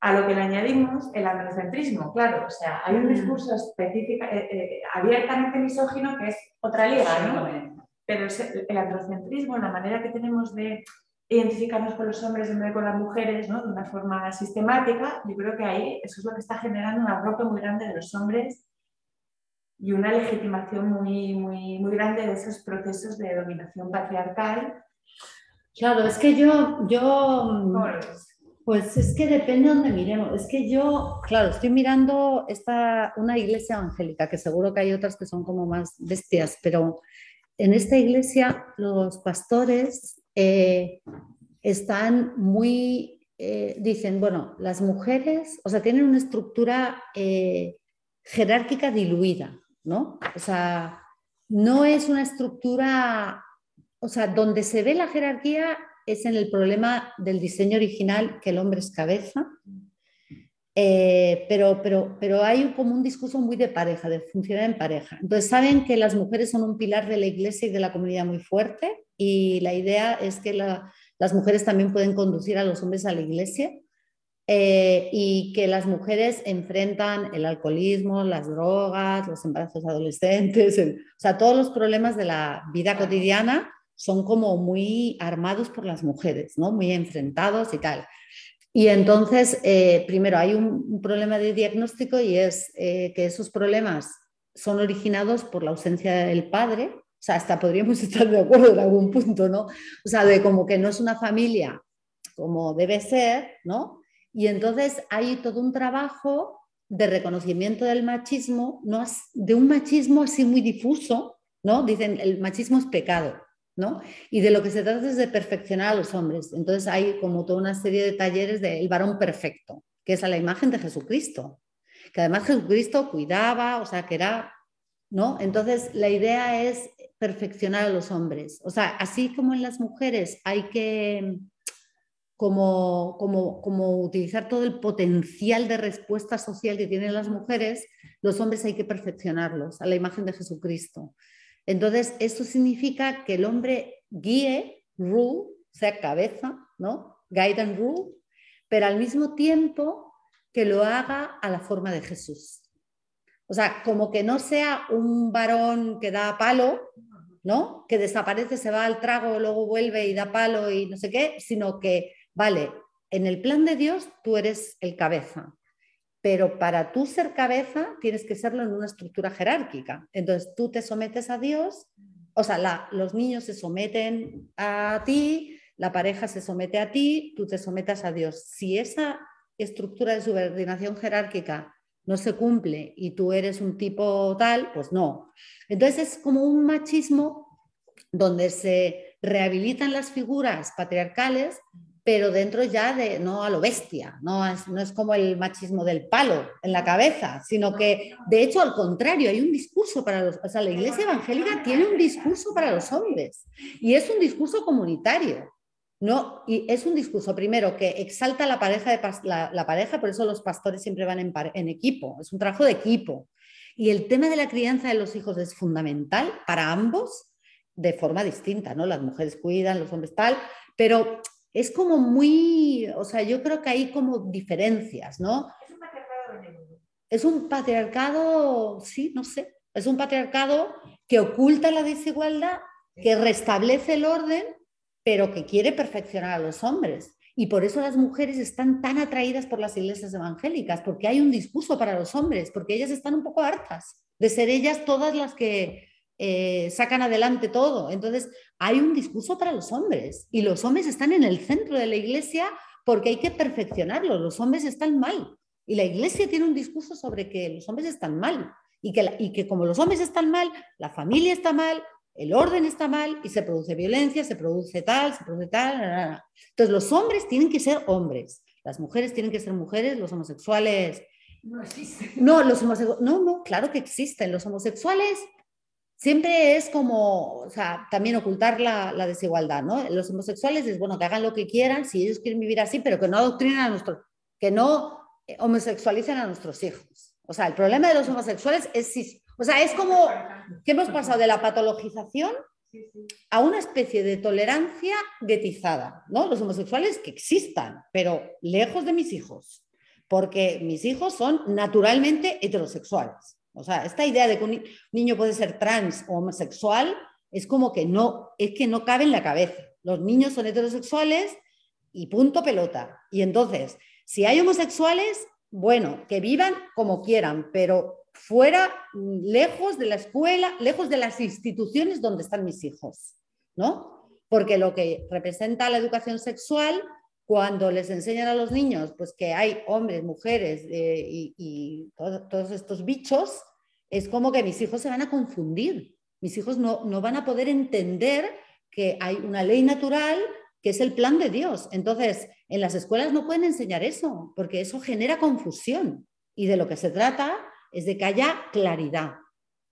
A lo que le añadimos el androcentrismo, claro, o sea, hay un mm. discurso específico, eh, abiertamente misógino que es otra liga, ¿no? Pero el androcentrismo, la manera que tenemos de identificarnos con los hombres en vez de con las mujeres, ¿no? de una forma sistemática, yo creo que ahí eso es lo que está generando una ropa muy grande de los hombres y una legitimación muy, muy, muy grande de esos procesos de dominación patriarcal. Claro, es que yo, yo pues es que depende de donde miremos. Es que yo, claro, estoy mirando esta, una iglesia evangélica, que seguro que hay otras que son como más bestias, pero en esta iglesia los pastores eh, están muy, eh, dicen, bueno, las mujeres, o sea, tienen una estructura eh, jerárquica diluida, ¿no? O sea, no es una estructura, o sea, donde se ve la jerarquía es en el problema del diseño original, que el hombre es cabeza, eh, pero, pero, pero hay como un discurso muy de pareja, de funcionar en pareja. Entonces saben que las mujeres son un pilar de la iglesia y de la comunidad muy fuerte y la idea es que las mujeres también pueden conducir a los hombres a la iglesia eh, y que las mujeres enfrentan el alcoholismo, las drogas, los embarazos adolescentes, o sea, todos los problemas de la vida cotidiana son como muy armados por las mujeres, ¿no? Muy enfrentados y tal. Y entonces, eh, primero, hay un, problema de diagnóstico y es eh, que esos problemas son originados por la ausencia del padre. O sea, hasta podríamos estar de acuerdo en algún punto, ¿no? O sea, de como que no es una familia como debe ser, ¿no? Y entonces hay todo un trabajo de reconocimiento del machismo, ¿no? de un machismo así muy difuso, ¿no? Dicen, el machismo es pecado. Y de lo que se trata es de perfeccionar a los hombres. Entonces hay como toda una serie de talleres del varón perfecto, que es a la imagen de Jesucristo, que además Jesucristo cuidaba, o sea, que era, ¿no? Entonces la idea es perfeccionar a los hombres. O sea, así como en las mujeres hay que como, como, como utilizar todo el potencial de respuesta social que tienen las mujeres, los hombres hay que perfeccionarlos a la imagen de Jesucristo. Entonces, eso significa que el hombre guíe, rule, sea cabeza, ¿no? Guide and rule, pero al mismo tiempo que lo haga a la forma de Jesús. O sea, como que no sea un varón que da palo, ¿no? Que desaparece, se va al trago, luego vuelve y da palo y no sé qué, sino que, vale, en el plan de Dios tú eres el cabeza. Pero para tú ser cabeza tienes que serlo en una estructura jerárquica. Entonces tú te sometes a Dios, o sea, los niños se someten a ti, la pareja se somete a ti, tú te sometas a Dios. Si esa estructura de subordinación jerárquica no se cumple y tú eres un tipo tal, pues no. Entonces es como un machismo donde se rehabilitan las figuras patriarcales pero dentro ya de, no a lo bestia, no es, no es como el machismo del palo en la cabeza, sino que de hecho al contrario, hay un discurso para los, o sea, la iglesia evangélica tiene un discurso para los hombres y es un discurso comunitario. No, y es un discurso primero que exalta la pareja, de, la, la pareja, por eso los pastores siempre van en, en equipo, es un trabajo de equipo. Y el tema de la crianza de los hijos es fundamental para ambos de forma distinta, ¿no? Las mujeres cuidan, los hombres tal, pero es como muy, o sea, yo creo que hay como diferencias, ¿no? Es un patriarcado Es un patriarcado, sí, no sé, es un patriarcado que oculta la desigualdad, que restablece el orden, pero que quiere perfeccionar a los hombres. Y por eso las mujeres están tan atraídas por las iglesias evangélicas, porque hay un discurso para los hombres, porque ellas están un poco hartas de ser ellas todas las que eh, sacan adelante todo. Entonces, hay un discurso para los hombres y los hombres están en el centro de la iglesia porque hay que perfeccionarlos. Los hombres están mal y la iglesia tiene un discurso sobre que los hombres están mal y que, y que como los hombres están mal, la familia está mal, el orden está mal y se produce violencia, se produce tal, se produce tal. Entonces, los hombres tienen que ser hombres, las mujeres tienen que ser mujeres, los homosexuales. No existen. No, los homosexuales, no, no, claro que existen. Los homosexuales siempre es como, o sea, también ocultar la, desigualdad, ¿no? Los homosexuales es, bueno, que hagan lo que quieran, si ellos quieren vivir así, pero que no adoctrinen a nuestros, que no eh, homosexualicen a nuestros hijos. O sea, el problema de los homosexuales es, o sea, es como que hemos pasado de la patologización a una especie de tolerancia guetizada, ¿no? Los homosexuales que existan, pero lejos de mis hijos, porque mis hijos son naturalmente heterosexuales. O sea, esta idea de que un niño puede ser trans o homosexual es como que no, es que no cabe en la cabeza. Los niños son heterosexuales y punto pelota. Y entonces, si hay homosexuales, bueno, que vivan como quieran, pero fuera, lejos de la escuela, lejos de las instituciones donde están mis hijos, ¿no? Porque lo que representa la educación sexual, cuando les enseñan a los niños, pues que hay hombres, mujeres eh, y, todos estos bichos, es como que mis hijos se van a confundir. Mis hijos no, van a poder entender que hay una ley natural que es el plan de Dios. Entonces, en las escuelas no pueden enseñar eso, porque eso genera confusión. Y de lo que se trata es de que haya claridad,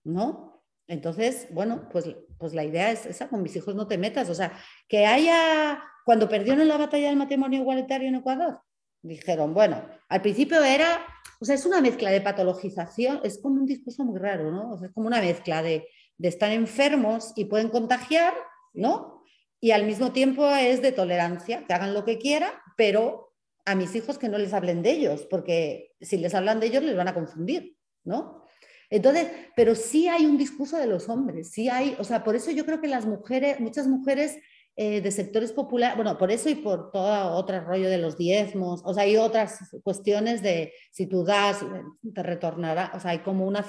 ¿no? Entonces, bueno, pues, pues la idea es esa, con mis hijos no te metas. O sea, que haya, cuando perdieron la batalla del matrimonio igualitario en Ecuador, dijeron, bueno, al principio era o sea, es una mezcla de patologización, es como un discurso muy raro, ¿no? Es como una mezcla de, estar enfermos y pueden contagiar, ¿no? Y al mismo tiempo es de tolerancia, que hagan lo que quieran, pero a mis hijos que no les hablen de ellos, porque si les hablan de ellos les van a confundir, ¿no? Entonces, pero sí hay un discurso de los hombres, sí hay, o sea, por eso yo creo que las mujeres, muchas mujeres eh, de sectores populares, bueno, por eso y por todo otro rollo de los diezmos, o sea, hay otras cuestiones de si tú das, te retornará, o sea, hay como una,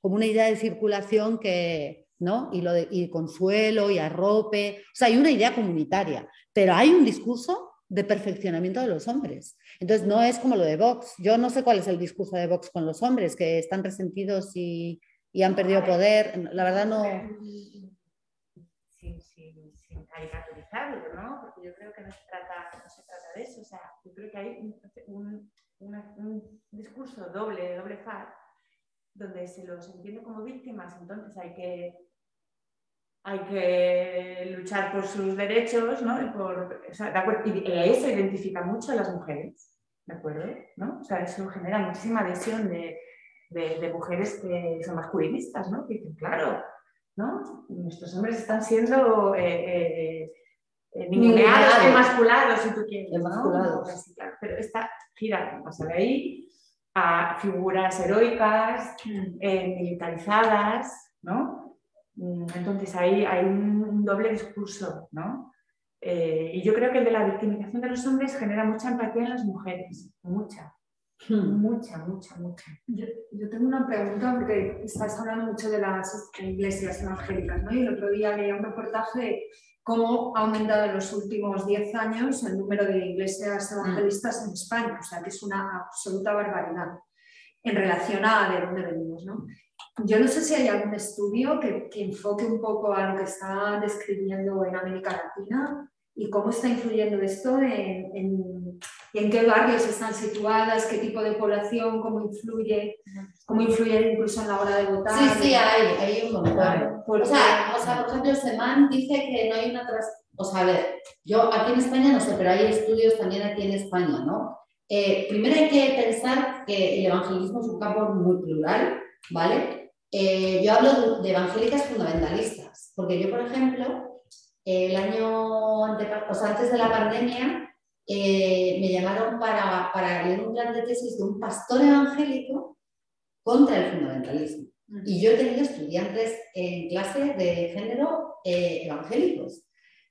como una idea de circulación que, ¿no? Y, lo de, y consuelo y arrope, o sea, hay una idea comunitaria, pero hay un discurso de perfeccionamiento de los hombres. Entonces, no es como lo de Vox. Yo no sé cuál es el discurso de Vox con los hombres, que están resentidos y, y han perdido poder. La verdad no caricaturizarlo, ¿no? Porque yo creo que no se trata, no se trata de eso. O sea, yo creo que hay un, discurso doble, doble faz, donde se los entiende como víctimas, entonces hay que, hay que luchar por sus derechos, ¿no? Y, por, o sea, y eso identifica mucho a las mujeres, ¿de acuerdo? ¿no? O sea, eso genera muchísima adhesión de, de, de mujeres que son masculinistas, ¿no? Que dicen, claro, Nuestros hombres están siendo eh, eh, eh emasculados, si tú quieres. Pues pero esta gira, pasa de ahí a figuras heroicas, mm. eh, militarizadas, ¿no? Mm, entonces ahí hay un doble discurso, ¿no? y yo creo que el de la victimización de los hombres genera mucha empatía en las mujeres, mucha. Hmm. Mucha, mucha, mucha. Yo, tengo una pregunta porque estás hablando mucho de las iglesias evangélicas, ¿no? Y el otro día leía un reportaje de cómo ha aumentado en los últimos 10 años el número de iglesias evangelistas en España, o sea que es una absoluta barbaridad en relación a de dónde venimos, ¿no? Yo no sé si hay algún estudio que, que enfoque un poco a lo que está describiendo en América Latina y cómo está influyendo esto en, en, qué barrios están situadas, qué tipo de población, cómo influye, cómo influye incluso en la hora de votar. Sí, sí, hay, hay un montón. o, sea, o sea, por ejemplo, Semán dice que no hay una... O sea, a ver, yo aquí en España no sé, pero hay estudios también aquí en España, ¿no? Eh, primero hay que pensar que el evangelismo es un campo muy plural, ¿vale? Eh, yo hablo de evangélicas fundamentalistas, porque yo, por ejemplo, el año antes de la pandemia, eh, me llamaron para, para, leer un plan de tesis de un pastor evangélico contra el fundamentalismo. Y yo he tenido estudiantes en clase de género eh, evangélicos.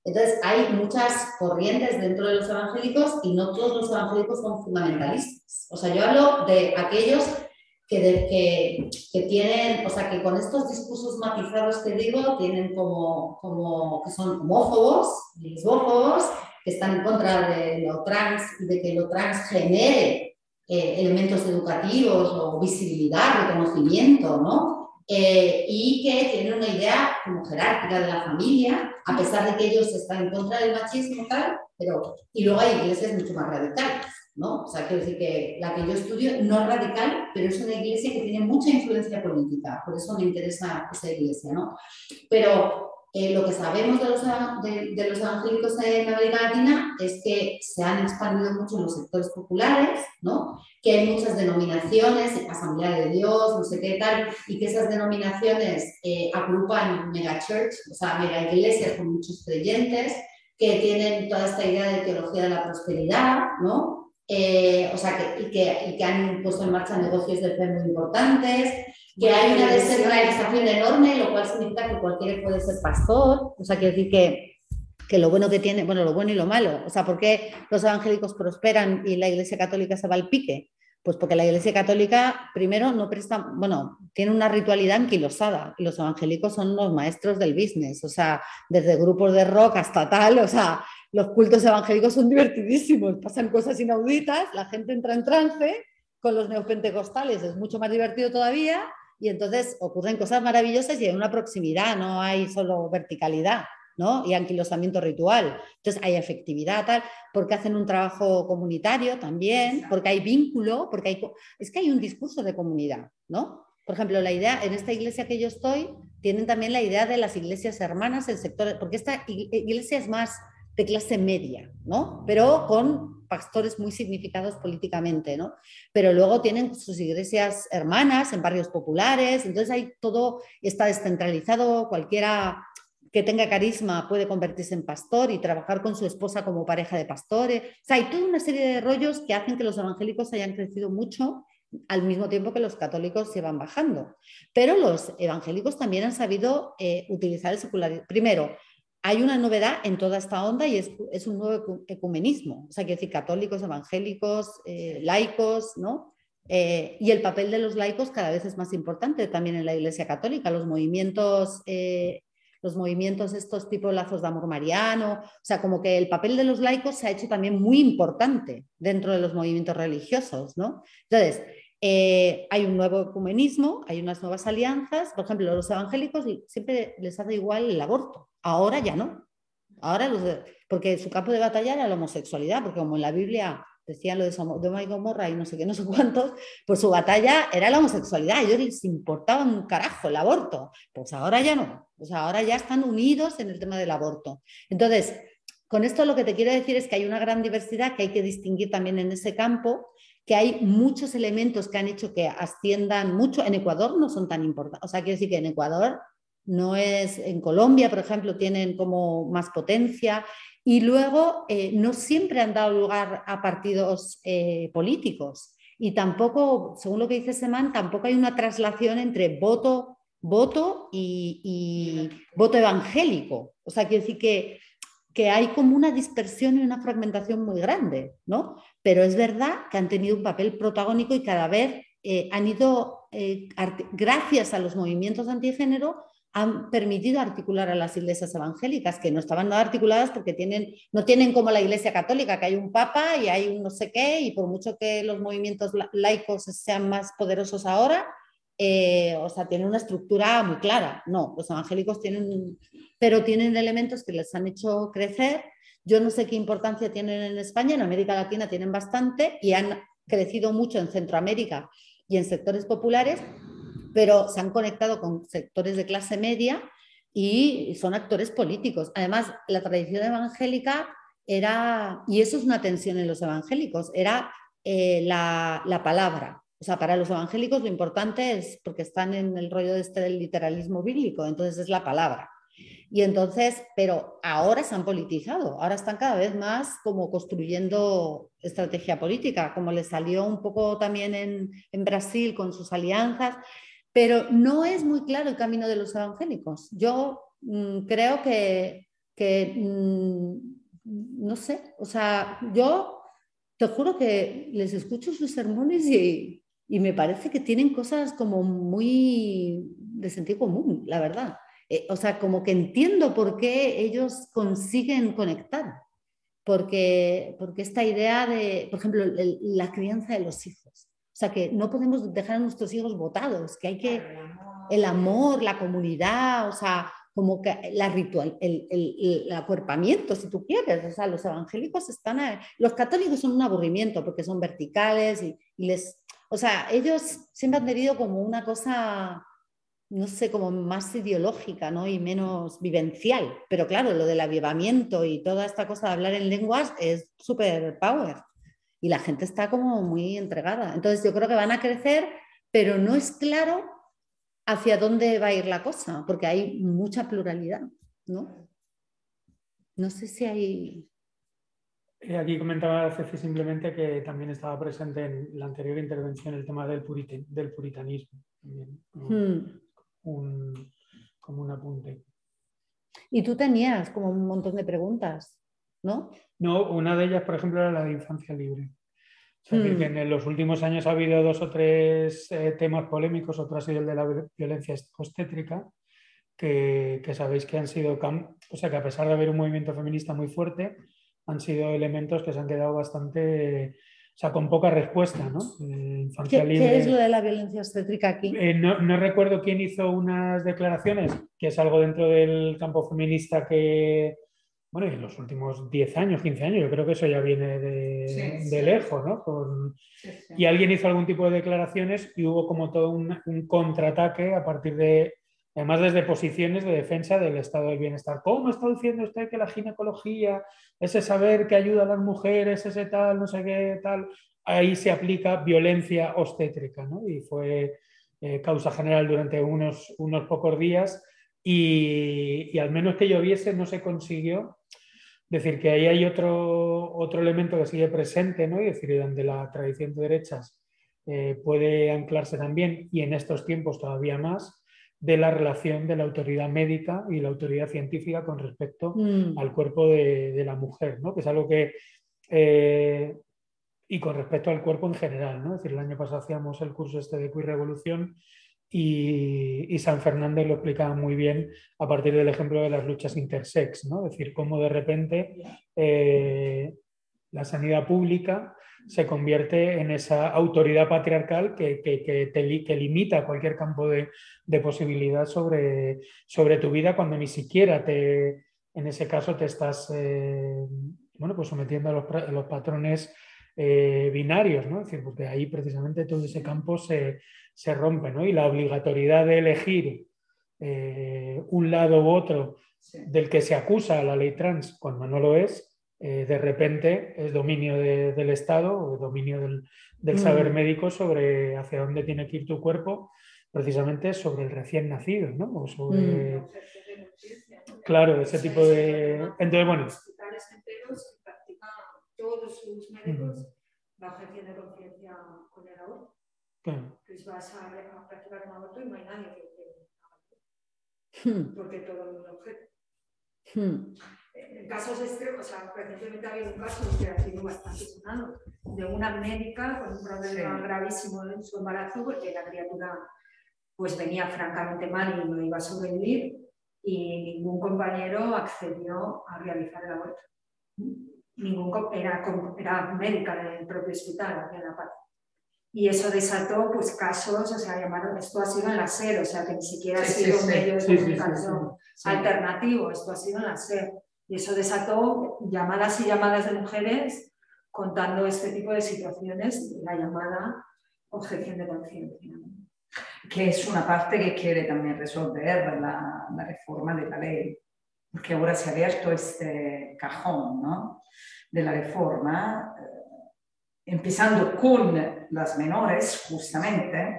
Entonces, hay muchas corrientes dentro de los evangélicos y no todos los evangélicos son fundamentalistas. O sea, yo hablo de aquellos que, que, tienen, o sea, que con estos discursos matizados que digo, tienen como, como que son homófobos, lesbófobos, que están en contra de lo trans y de que lo trans genere eh, elementos educativos o visibilidad, reconocimiento, ¿no? Eh, y que tienen una idea como jerárquica de la familia, a pesar de que ellos están en contra del machismo, tal, pero, y luego hay iglesias mucho más radicales. ¿no? O sea, quiero decir que la que yo estudio no es radical, pero es una iglesia que tiene mucha influencia política, por eso me interesa esa iglesia, ¿no? Pero eh, lo que sabemos de los, de, los, evangélicos en América Latina es que se han expandido mucho en los sectores populares, ¿no? que hay muchas denominaciones, Asamblea de Dios, no sé qué tal, y que esas denominaciones eh, agrupan mega church, o sea, mega iglesias con muchos creyentes, que tienen toda esta idea de teología de la prosperidad, ¿no? Eh, o sea, que, y, que, y, que, han puesto en marcha negocios de fe muy importantes, que hay una descentralización enorme, lo cual significa que cualquiera puede ser pastor, o sea, quiere decir que, que lo bueno que tiene, bueno, lo bueno y lo malo, o sea, ¿por qué los evangélicos prosperan y la Iglesia Católica se va al pique? Pues porque la Iglesia Católica, primero, no presta, bueno, tiene una ritualidad anquilosada. Y los evangélicos son los maestros del business, o sea, desde grupos de rock hasta tal, o sea, los cultos evangélicos son divertidísimos, pasan cosas inauditas, la gente entra en trance, con los neopentecostales. Es mucho más divertido todavía y entonces ocurren cosas maravillosas y hay una proximidad, no hay solo verticalidad. ¿no? y anquilosamiento ritual. Entonces hay efectividad, tal, porque hacen un trabajo comunitario también, porque hay vínculo, porque hay, es que hay un discurso de comunidad, ¿no? Por ejemplo, la idea, en esta iglesia que yo estoy, tienen también la idea de las iglesias hermanas, el sector, porque esta iglesia es más de clase media, ¿no? Pero con pastores muy significados políticamente, ¿no? Pero luego tienen sus iglesias hermanas en barrios populares, entonces hay todo, está descentralizado, cualquiera que tenga carisma puede convertirse en pastor y trabajar con su esposa como pareja de pastores. O sea, hay toda una serie de rollos que hacen que los evangélicos hayan crecido mucho al mismo tiempo que los católicos se van bajando. Pero los evangélicos también han sabido eh, utilizar el secularismo. Primero, hay una novedad en toda esta onda y es, un nuevo ecumenismo, o sea, que decir católicos, evangélicos, eh, laicos, ¿no? Eh, y el papel de los laicos cada vez es más importante también en la Iglesia Católica, los movimientos, eh, los movimientos estos tipo lazos de amor mariano, o sea, como que el papel de los laicos se ha hecho también muy importante dentro de los movimientos religiosos, ¿no? Entonces, hay un nuevo ecumenismo, hay unas nuevas alianzas, por ejemplo, los evangélicos siempre les hace igual el aborto, Ahora ya no. Ahora porque su campo de batalla era la homosexualidad, porque como en la Biblia decían lo de Sodoma y Gomorra y no sé qué, no sé cuántos, pues su batalla era la homosexualidad, a ellos les importaba un carajo el aborto, pues ahora ya no, pues ahora ya están unidos en el tema del aborto. Entonces, con esto lo que te quiero decir es que hay una gran diversidad que hay que distinguir también en ese campo, que hay muchos elementos que han hecho que asciendan mucho. En Ecuador no son tan importantes, o sea, quiero decir que en Ecuador no es en Colombia, por ejemplo, tienen como más potencia y luego eh, no siempre han dado lugar a partidos eh, políticos y tampoco, según lo que dice Semán, tampoco hay una traslación entre voto, voto y, voto evangélico. O sea, quiero decir que que hay como una dispersión y una fragmentación muy grande, ¿no? Pero es verdad que han tenido un papel protagónico y cada vez eh, han ido, eh, gracias a los movimientos antigénero, han permitido articular a las iglesias evangélicas, que no estaban nada articuladas porque tienen, no tienen como la iglesia católica, que hay un papa y hay un no sé qué, y por mucho que los movimientos laicos sean más poderosos ahora, eh, o sea, tienen una estructura muy clara. No, los evangélicos tienen, pero tienen elementos que les han hecho crecer. Yo no sé qué importancia tienen en España, en América Latina tienen bastante y han crecido mucho en Centroamérica y en sectores populares, pero se han conectado con sectores de clase media y son actores políticos. Además, la tradición evangélica era, y eso es una tensión en los evangélicos, era eh, la, la, palabra. O sea, para los evangélicos lo importante es, porque están en el rollo este del literalismo bíblico, entonces es la palabra. Y entonces, pero ahora se han politizado, ahora están cada vez más como construyendo estrategia política, como les salió un poco también en, en Brasil con sus alianzas, pero no es muy claro el camino de los evangélicos. Yo mm, creo que, que mm, no sé, o sea, yo te juro que les escucho sus sermones y, y me parece que tienen cosas como muy de sentido común, la verdad. Eh, o sea, como que entiendo por qué ellos consiguen conectar. Porque, porque esta idea de, por ejemplo, la crianza de los hijos. O sea, que no podemos dejar a nuestros hijos votados, que hay que el amor, la comunidad, o sea, como que la ritual, el, el, acuerpamiento, si tú quieres. O sea, los evangélicos están, los católicos son un aburrimiento porque son verticales y, y les, o sea, ellos siempre han tenido como una cosa no sé, como más ideológica ¿no? y menos vivencial. Pero claro, lo del avivamiento y toda esta cosa de hablar en lenguas es súper power y la gente está como muy entregada. Entonces yo creo que van a crecer, pero no es claro hacia dónde va a ir la cosa, porque hay mucha pluralidad, ¿no? No sé si hay... Eh, aquí comentaba Ceci simplemente que también estaba presente en la anterior intervención el tema del, del puritanismo. Hmm un, como un apunte. Y tú tenías como un montón de preguntas, ¿no? No, una de ellas, por ejemplo, era la de infancia libre. que hmm. en los últimos años ha habido dos o tres eh, temas polémicos, otro ha sido el de la violencia obstétrica, que, que, sabéis que han sido, o sea, que a pesar de haber un movimiento feminista muy fuerte, han sido elementos que se han quedado bastante o sea, con poca respuesta, ¿no? Eh, ¿Qué, es lo de la violencia obstétrica aquí? Eh, no, recuerdo quién hizo unas declaraciones, que es algo dentro del campo feminista que, bueno, en los últimos 10 años, 15 años, yo creo que eso ya viene de, lejos, ¿no? y alguien hizo algún tipo de declaraciones y hubo como todo un, un contraataque a partir de además desde posiciones de defensa del estado del bienestar. ¿Cómo está diciendo usted que la ginecología, ese saber que ayuda a las mujeres, ese tal, no sé qué tal, ahí se aplica violencia obstétrica, ¿no? Y fue eh, causa general durante unos, unos pocos días y, al menos que lloviese no se consiguió. Decir que ahí hay otro, otro elemento que sigue presente, ¿no? Y decir, donde la tradición de derechas eh, puede anclarse también y en estos tiempos todavía más, de la relación de la autoridad médica y la autoridad científica con respecto mm. al cuerpo de, la mujer, ¿no? que es algo que... Eh, y con respecto al cuerpo en general, ¿no? Es decir, el año pasado hacíamos el curso este de Queer Revolución y, San Fernández lo explicaba muy bien a partir del ejemplo de las luchas intersex, ¿no? Es decir, cómo de repente eh, la sanidad pública se convierte en esa autoridad patriarcal que, que, limita cualquier campo de, posibilidad sobre, sobre, tu vida cuando ni siquiera te, en ese caso te estás eh, bueno, pues sometiendo a los, patrones eh, binarios, ¿no? Es decir, porque ahí precisamente todo ese campo se, rompe, ¿no? Y la obligatoriedad de elegir eh, un lado u otro del que se acusa a la ley trans cuando no lo es, eh, de repente es dominio del Estado o dominio del, saber mm. médico sobre hacia dónde tiene que ir tu cuerpo, precisamente sobre el recién nacido, ¿no? O sobre, mm. Claro, ese tipo de... Entonces, bueno... enteros practican todos sus médicos la de conciencia con el aborto. Claro. Pues vas a, practicar un aborto y no hay nadie que te hmm. porque todo el mundo objeto. En casos extremos, o sea, recientemente ha habido un caso que ha sido bastante sonado, de una médica con un problema Sí. gravísimo en su embarazo, porque la criatura pues venía francamente mal y no iba a sobrevivir, y ningún compañero accedió a realizar el aborto. Ningún, era, era médica del propio hospital aquí en La Paz. Y eso desató pues casos, o sea, llamaron, esto ha sido en la SER, o sea, que ni siquiera ha Sí, sí, sido un sí. medio de comunicación alternativo, esto ha sido en la SER. Y eso desató llamadas y llamadas de mujeres contando este tipo de situaciones, la llamada objeción de conciencia. que es una parte que quiere también resolver la, la reforma de la ley, porque ahora se ha abierto este cajón ¿no? de la reforma, eh, empezando con las menores, justamente,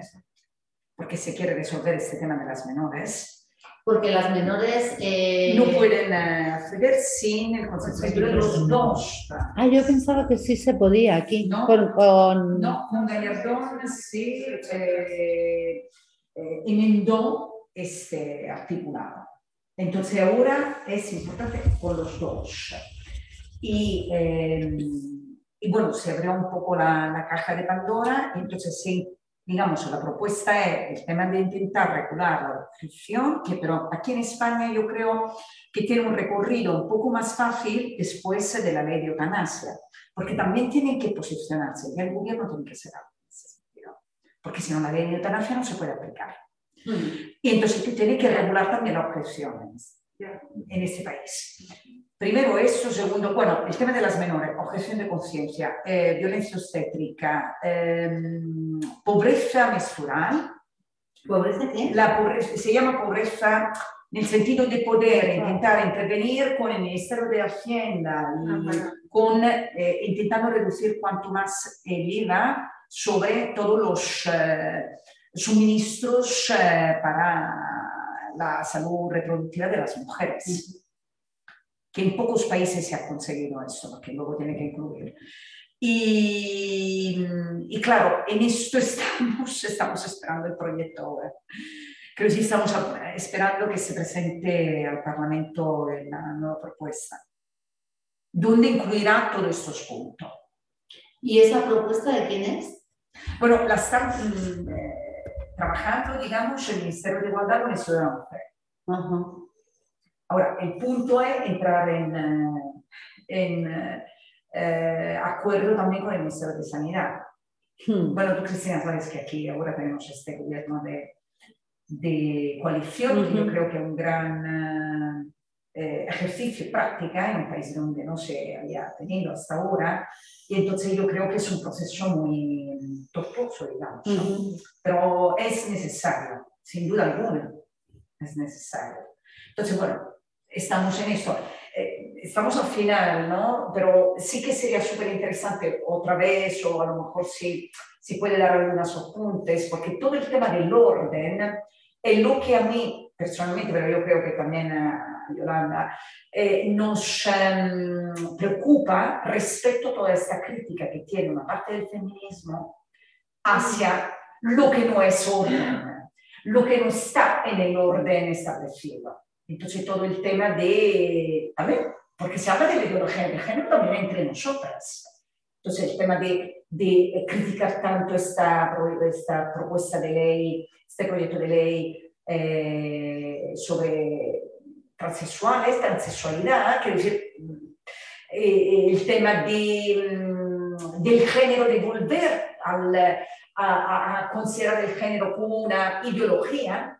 porque se quiere resolver este tema de las menores, Porque las menores... eh, no pueden eh, acceder sin el consentimiento de los dos. Ah, yo pensaba que sí se podía aquí. No. Con, con- No, con Gallardón se eh, eh, enmendó este articulado. Entonces ahora es importante con los dos. Y, eh, y bueno, se abrió un poco la, la caja de Pandora, entonces sí, digamos, la propuesta es el tema de intentar regular la adopción, que pero aquí en España yo creo que tiene un recorrido un poco más fácil después de la ley de eutanasia porque también tienen que posicionarse y el gobierno tiene que ser algo en ese sentido, porque si no la ley de eutanasia no se puede aplicar. Y entonces tú tienes que regular también las objeciones en este país. Primero eso, segundo, bueno, el tema de las menores, objeción de conciencia, eh, violencia obstétrica, ehm, pobreza menstrual, ¿Pobreza qué? la pobreza, se llama pobreza nel sentido di poter intentar intervenir con el Ministerio de Hacienda y con, eh, intentando reducir cuanto más el IVA sobre todos los eh, suministros eh, para la salud reproductiva de las mujeres. Que en pocos países se ha conseguido eso, que luego tiene que incluir. Y, y claro, en esto estamos, estamos esperando el proyecto ahora. Creo que sí estamos esperando que se presente al Parlamento la nueva propuesta, donde incluirá todos estos puntos. ¿Y esa propuesta de quién es? Bueno, la están mm, eh, trabajando, digamos, el Ministerio de Igualdad con el Estudio de la Mujer. Ajá. Ahora, el punto es entrar en, eh, en eh, eh, acuerdo también con el Ministerio de Sanidad. Hmm. Bueno, tú, Cristina, sabes que aquí ahora tenemos este gobierno de, de coalición, que yo creo que es un gran eh, eh, ejercicio y práctica en un país donde no se había tenido hasta ahora. Y entonces yo creo que es un proceso muy tortuoso, digamos, ¿no? Ujú. pero es necesario, sin duda alguna, es necesario. Entonces, bueno, estamos en esto. Eh, estamos al final, ¿no? Pero sí que sería súper interesante otra vez, o a lo mejor si, si puede dar algunos apuntes, porque todo el tema del orden es lo que a mí personalmente, pero yo creo que también a Yolanda, eh, nos em, preocupa respecto a toda esta crítica que tiene una parte del feminismo hacia lo que no es orden, lo que no está en el orden establecido. Entonces todo el tema de, a ver, porque se habla de la ideología de género también entre nosotras. Entonces el tema de, criticar tanto esta, pro- esta propuesta de ley, este proyecto de ley eh, sobre transexuales, transexualidad, quiero decir, eh, el tema mm, del género, de volver al, a- a considerar el género como una ideología,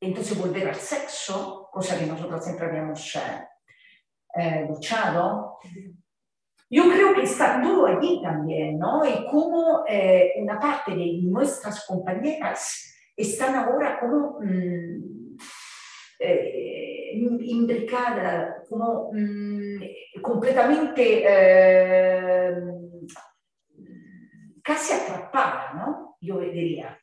entonces volver al sexo, cosa que nosotros siempre habíamos eh, luchado. Yo creo que está todo allí también, ¿no? Y cómo eh, una parte de nuestras compañeras están ahora como mm, eh, imbricada, como mm, completamente eh, casi atrapada, ¿no? Yo diría.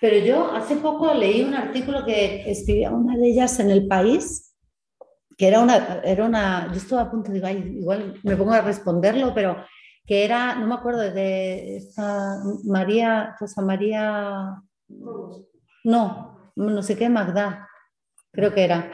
Pero yo hace poco leí un artículo que escribía una de ellas en El País, que era una, era una yo estuve a punto de, "Ay, igual me pongo a responderlo, pero que era, no me acuerdo, de esta María, Rosa María, no, no sé qué, Magda, creo que era.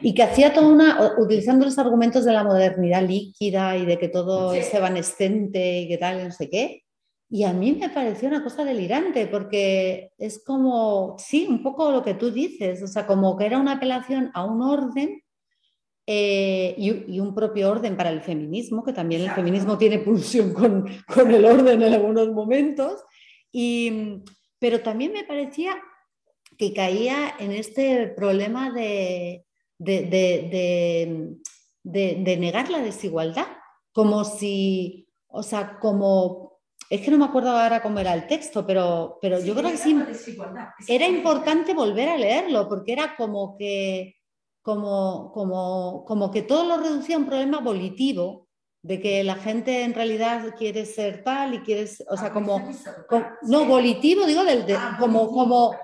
Y que hacía toda una, utilizando los argumentos de la modernidad líquida y de que todo es evanescente y que tal, no sé qué. Y a mí me pareció una cosa delirante porque es como, sí, un poco lo que tú dices, o sea, como que era una apelación a un orden eh, y, un propio orden para el feminismo, que también el feminismo tiene pulsión con, con, el orden en algunos momentos, y, pero también me parecía que caía en este problema de, de, de, negar la desigualdad, como si, o sea, como, es que no me acuerdo ahora cómo era el texto, pero, pero yo creo que sí, era importante volver a leerlo, porque era como que, como, como, como que todo lo reducía a un problema volitivo, de que la gente en realidad quiere ser tal y quiere, o sea, como, no, volitivo, digo, del, ah, como, como,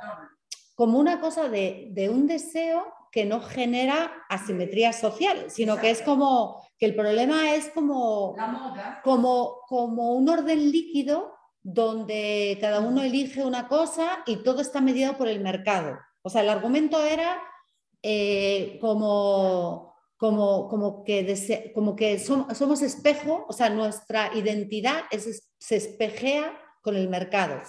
como una cosa de, de, un deseo que no genera asimetría social, sino que es como que el problema es como, como, como un orden líquido donde cada uno elige una cosa y todo está mediado por el mercado. O sea, el argumento era eh, como, como, como, que, como que somos, espejo, o sea, nuestra identidad se espejea con el mercado.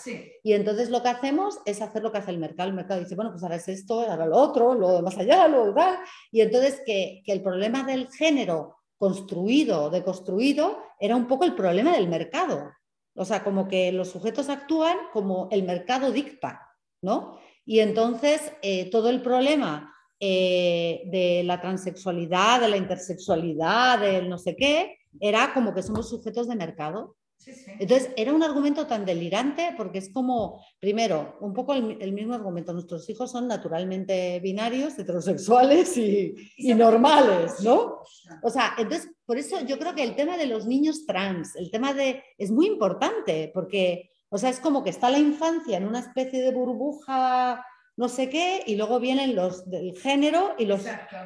Y entonces lo que hacemos es hacer lo que hace el mercado. El mercado dice, bueno, pues ahora es esto, ahora lo otro, lo más allá, lo tal. Y entonces que, que, el problema del género construido o deconstruido era un poco el problema del mercado. O sea, como que los sujetos actúan como el mercado dicta, ¿no? Y entonces eh, todo el problema eh, de la transexualidad, de la intersexualidad, del no sé qué, era como que somos sujetos de mercado entonces, era un argumento tan delirante porque es como, primero, un poco el, mismo argumento. Nuestros hijos son naturalmente binarios, heterosexuales y, normales, ¿no? O sea, entonces, por eso yo creo que el tema de los niños trans, el tema de, es muy importante porque, o sea, es como que está la infancia en una especie de burbuja no sé qué, y luego vienen los del género y los,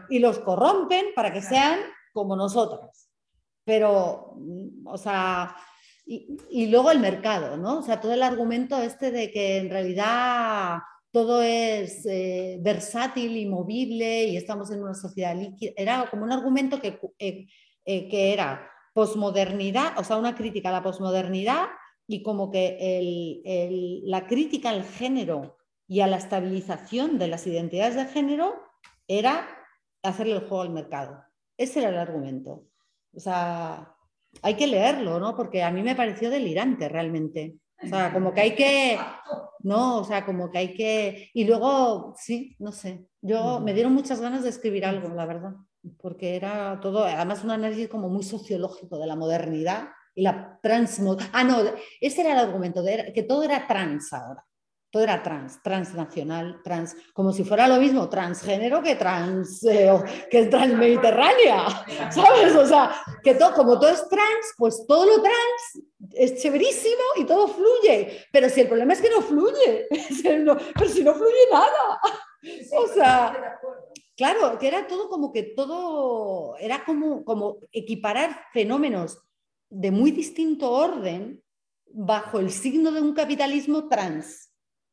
y los corrompen para que sean como nosotras. Pero, o sea, y, luego el mercado, ¿no? O sea, todo el argumento este de que en realidad todo es eh, versátil y movible y estamos en una sociedad líquida, era como un argumento que, eh, eh, que era posmodernidad, o sea, una crítica a la posmodernidad y como que la crítica al género y a la estabilización de las identidades de género era hacerle el juego al mercado. Ese era el argumento. O sea, hay que leerlo, ¿no? Porque a mí me pareció delirante realmente. O sea, como que hay que, no, o sea, como que hay que, y luego, sí, no sé, yo me dieron muchas ganas de escribir algo, la verdad, porque era todo, además un análisis como muy sociológico de la modernidad y la transmod... Ah, no, ese era el argumento, de, que todo era trans ahora todo era trans, transnacional, trans, como si fuera lo mismo transgénero que trans, eh, que transmediterránea, ¿sabes? O sea, que todo, como todo es trans, pues todo lo trans es chéverísimo y todo fluye, pero si el problema es que no fluye, pero si no fluye nada, o sea, claro, que era todo como que todo, era como, como equiparar fenómenos de muy distinto orden bajo el signo de un capitalismo trans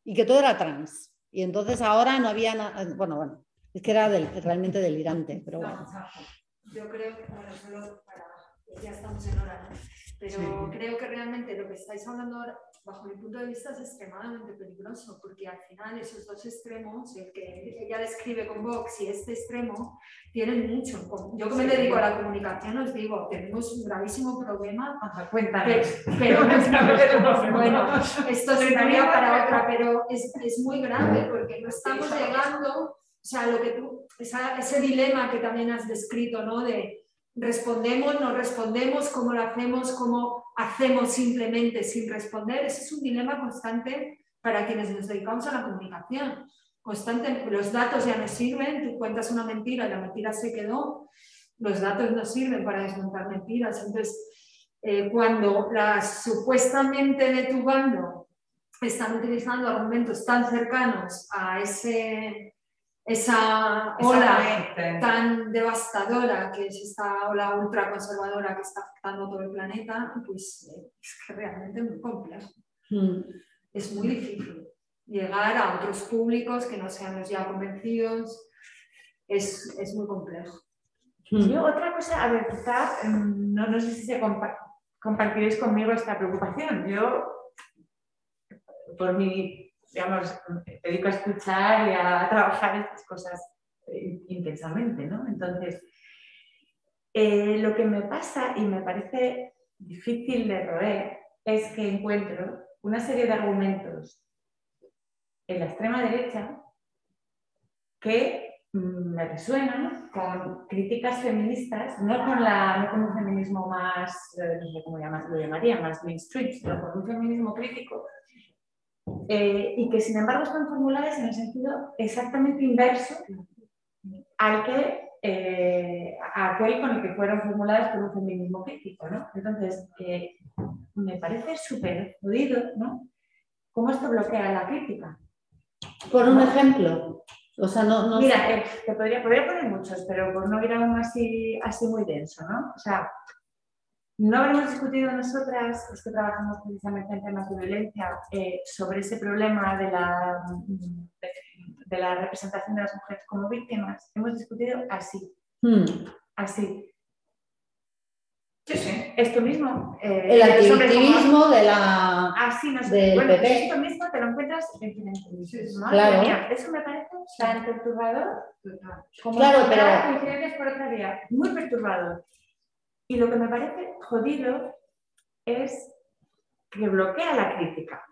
y que todo era trans. Y entonces ahora no había nada, bueno, bueno, es que era realmente delirante, pero bueno. Yo creo que, bueno, solo ya estamos en hora, ¿no? Pero creo que realmente lo que estáis hablando ahora, bajo mi punto de vista, es extremadamente peligroso, porque al final esos dos extremos, el que ella describe con Vox y este extremo, tienen mucho. Yo que me dedico a la comunicación, os digo, tenemos un gravísimo problema. Cuéntame. Pero, bueno, esto sería para otra, pero es, es muy grave porque no estamos llegando, o sea, lo que tú, ese dilema que también has descrito, ¿no? De, respondemos, no respondemos, cómo lo hacemos, cómo hacemos simplemente sin responder. Ese es un dilema constante para quienes nos dedicamos a la comunicación. Constante, los datos ya no sirven, tú cuentas una mentira y la mentira se quedó, los datos no sirven para desmontar mentiras. Entonces, eh, cuando las supuestamente de tu bando están utilizando argumentos tan cercanos a ese esa ola tan devastadora que es esta ola ultraconservadora que está afectando todo el planeta, pues es que realmente es muy complejo. Hmm. Es muy difícil llegar a otros públicos que no sean los ya convencidos. es, es muy complejo. Yo otra cosa, a ver, quizá, mm, no, no sé si se compa- compartiréis conmigo esta preocupación. Yo, por mi, digamos, dedico a escuchar y a trabajar estas cosas eh, intensamente, ¿no? Entonces, eh, lo que me pasa y me parece difícil de roer es que encuentro una serie de argumentos en la extrema derecha que mm, me resuenan con críticas feministas, no con, la, no con un feminismo más, eh, no sé cómo lo llamaría, más mainstream, sino con un feminismo crítico, eh, y que sin embargo están formuladas en el sentido exactamente inverso al que eh, a aquel con el que fueron formuladas por un feminismo crítico, ¿no? Entonces, eh, me parece súper jodido, ¿no? Cómo esto bloquea la crítica. Por un ejemplo. O sea, no, no Mira, eh, te podría, podría poner muchos, pero por no ir aún así, así muy denso, ¿no? O sea, no habremos discutido nosotras, los que trabajamos precisamente en temas de violencia, eh, sobre ese problema de la, de, de la representación de las mujeres como víctimas. Hemos discutido así, Hmm. así. Sí, sí. Esto mismo. eh, El antivictimismo de la. Así, no sé. del bueno, PP. esto mismo te lo encuentras en. Madre Claro. mía, eso me parece tan perturbador. Como Claro, pero- por otra vía. Muy perturbador. Y lo que me parece jodido es que bloquea la crítica.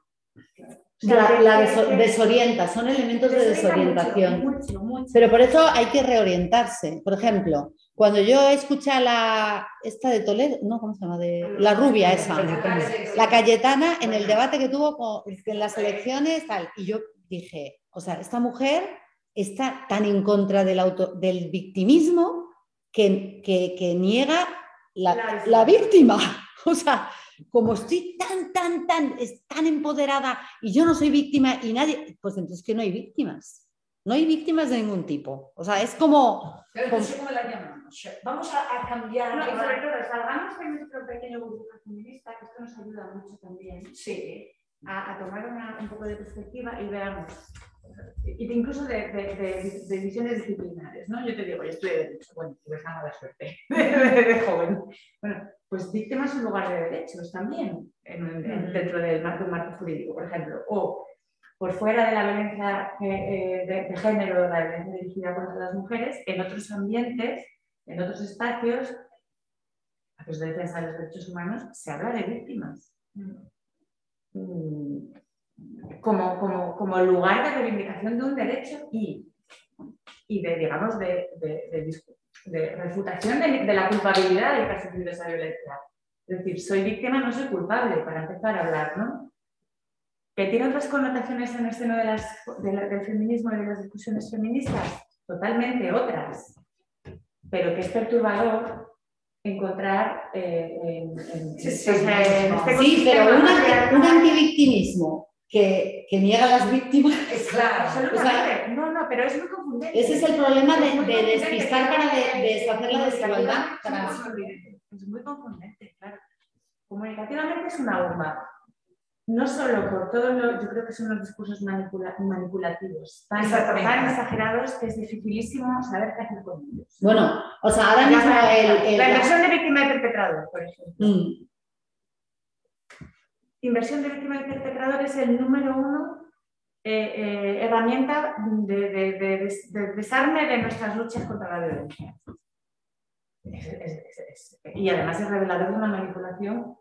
O sea, La, deso- desorienta, son elementos de desorienta desorientación. Mucho, mucho, mucho. Pero por eso hay que reorientarse. Por ejemplo, cuando yo escuché a la esta de Toledo, no, ¿cómo se llama? De, la rubia esa, la Cayetana en el debate que tuvo con, en las elecciones, tal, y yo dije, o sea, esta mujer está tan en contra del, auto, del victimismo que, que- que niega la, La- víctima. O sea, como estoy tan, tan, tan, es tan empoderada y yo no soy víctima y nadie, pues entonces que no hay víctimas. No hay víctimas de ningún tipo. O sea, es como... Pero entonces, ¿cómo la llamamos? Vamos a, a cambiar. No, y sobre todo, salgamos de nuestro pequeño grupo feminista, que esto nos ayuda mucho también. Sí. A, a tomar una- un poco de perspectiva y veamos, y incluso de, de- de- de visiones disciplinares, ¿no? Yo te digo, yo estudié Derecho, bueno, tuve esa mala suerte de, joven. Bueno, pues víctima es un lugar de derechos también, en- en- dentro del marco, marco jurídico, por ejemplo, o por fuera de la violencia eh, de, de género, la violencia dirigida contra las mujeres, en otros ambientes, en otros espacios, a los de defensa de los derechos humanos, se habla de víctimas como, como, como lugar de reivindicación de un derecho y, y de, digamos, de, de, de refutación de, la culpabilidad del que ha sufrido esa violencia. Es decir, soy víctima, no soy culpable, para empezar a hablar, ¿no? Que tiene otras connotaciones en el seno de las, la- del feminismo y de las discusiones feministas, totalmente otras, pero que es perturbador encontrar eh, en, en- Sí, en este Sí, pero un, antivictimismo que, que niega a las víctimas, Claro. Absolutamente. no, no, pero es muy confundente. ese es el problema de, Es despistar para de- deshacer la desigualdad. Es muy confundente, es muy confundente, claro. Comunicativamente es una bomba. No solo por todo lo, yo creo que son los discursos manipula- manipulativos, tan, exagerados que es dificilísimo saber qué hacer con ellos. Bueno, o sea, ahora mismo el... el- la inversión de víctima y perpetrador, por ejemplo. Mm, Inversión de víctima y perpetrador es el número uno eh, eh, herramienta de, de- de- de- de desarme de nuestras luchas contra la violencia. Es- es- es- es- y además es revelador de una manipulación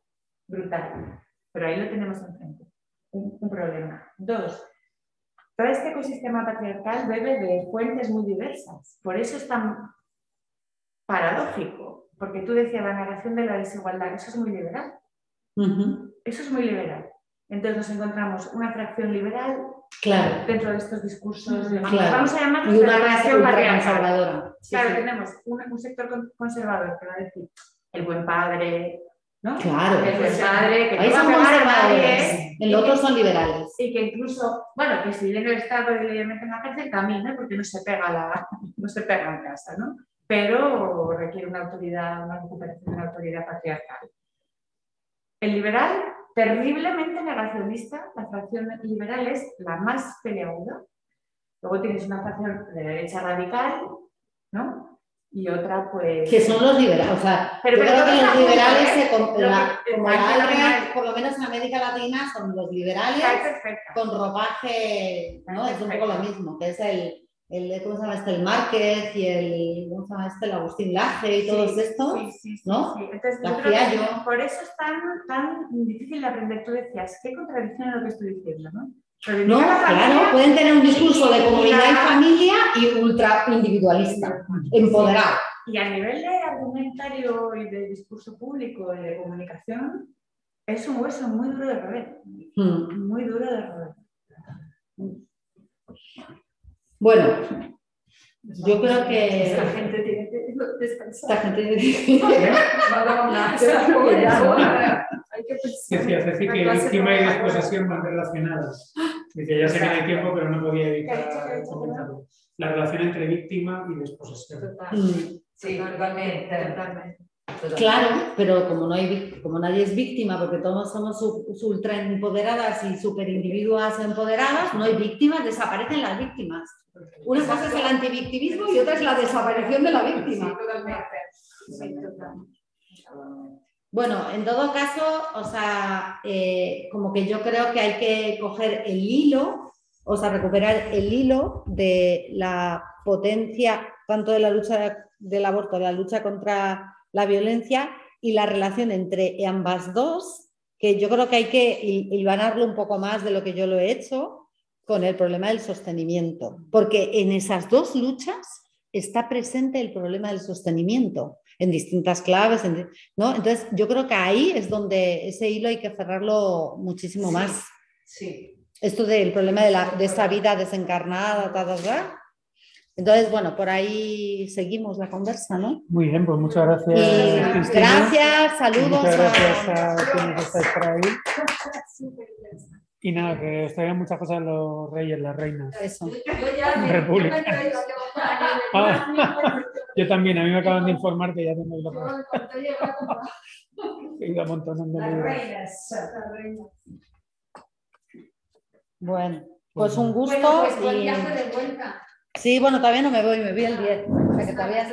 brutal. Pero ahí lo tenemos enfrente. Un, un problema. Dos, todo este ecosistema patriarcal bebe de fuentes muy diversas. Por eso es tan paradójico. Porque tú decías la negación de la desigualdad, eso es muy liberal. Eso es muy liberal. Entonces nos encontramos una fracción liberal Claro, dentro de estos discursos, Claro. vamos a de una ultraconservadora. Sí, Claro, sí. tenemos un, un sector con- conservador que va a decir el buen padre, ¿no? Claro. El buen padre, que Ahí no son conservadores, que- otro son liberales. y que incluso, bueno, que si viene el Estado y le meten en la cárcel, camina, porque no se pega, la, no se pega en casa, ¿no? Pero requiere una autoridad, una recuperación de una autoridad patriarcal. El liberal, terriblemente negacionista, la fracción liberal es la más peleaguda. Luego tienes una fracción de derecha radical, y otra pues... Que son los liberales, o sea, Pero- yo pero creo que los liberales, se com- lo la- que- como aquí la lo que ALRE, hay- por lo menos en América Latina, son los liberales con ropaje, ¿no? Es un poco lo mismo, que es el, el ¿cómo se llama este? El Márquez y el, ¿cómo se llama este? El Agustín Laje y todos estos. sí, sí, ¿no? sí. Entonces, La yo creo que Fiallo. por eso es tan, tan difícil de aprender. Tú decías, qué contradicción en lo que estoy diciendo, ¿no? No, claro, pueden tener un discurso de comunidad y familia y ultra individualista, empoderado. Y a nivel de argumentario y de discurso público y de comunicación, es un hueso muy duro de roer. Mm. Muy duro de roer. Bueno, yo creo que Esta gente tiene que descansar. esta gente Hay que pensar. Ceci que víctima y desposesión van relacionadas. Dice, ya sé que no hay tiempo, pero no podía ¿Qué ha dicho, qué ha evitar comentarlo. La relación entre víctima y desposesión. Total. Mm. Sí, totalmente. Totalmente. Claro, pero como no hay como nadie es víctima, porque todos somos su, su ultra empoderadas y super individuas empoderadas, no hay víctimas, desaparecen las víctimas. Una cosa es el antivictimismo y otra es la desaparición de la víctima. Totalmente. Sí, totalmente. Bueno, en todo caso, o sea, eh, como que yo creo que hay que coger el hilo, o sea, recuperar el hilo de la potencia tanto de la lucha del aborto, de la lucha contra la violencia y la relación entre ambas dos, que yo creo que hay que hil- hilvanarlo un poco más de lo que yo lo he hecho con el problema del sostenimiento, porque en esas dos luchas está presente el problema del sostenimiento en distintas claves, en ¿no? Entonces, yo creo que ahí es donde ese hilo hay que cerrarlo muchísimo Sí. más. Sí. Esto del problema de, la, de esta vida desencarnada, ta, ta, ta. Entonces, bueno, por ahí seguimos la conversa, ¿no? Muy bien, pues muchas gracias. Y Cristina. gracias, saludos. Muchas gracias a- a quienes estáis por ahí. Y nada, que os traigan muchas cosas los reyes, las reinas. Eso. Yo ya me- República. Yo Ah, también, a mí me acaban de informar que ya tengo a comprar he ido amontonando Las reinas. la reina. Bueno, pues un gusto. Bueno, pues y- de vuelta. Sí, bueno, todavía no me voy, me voy el 10. O sea que todavía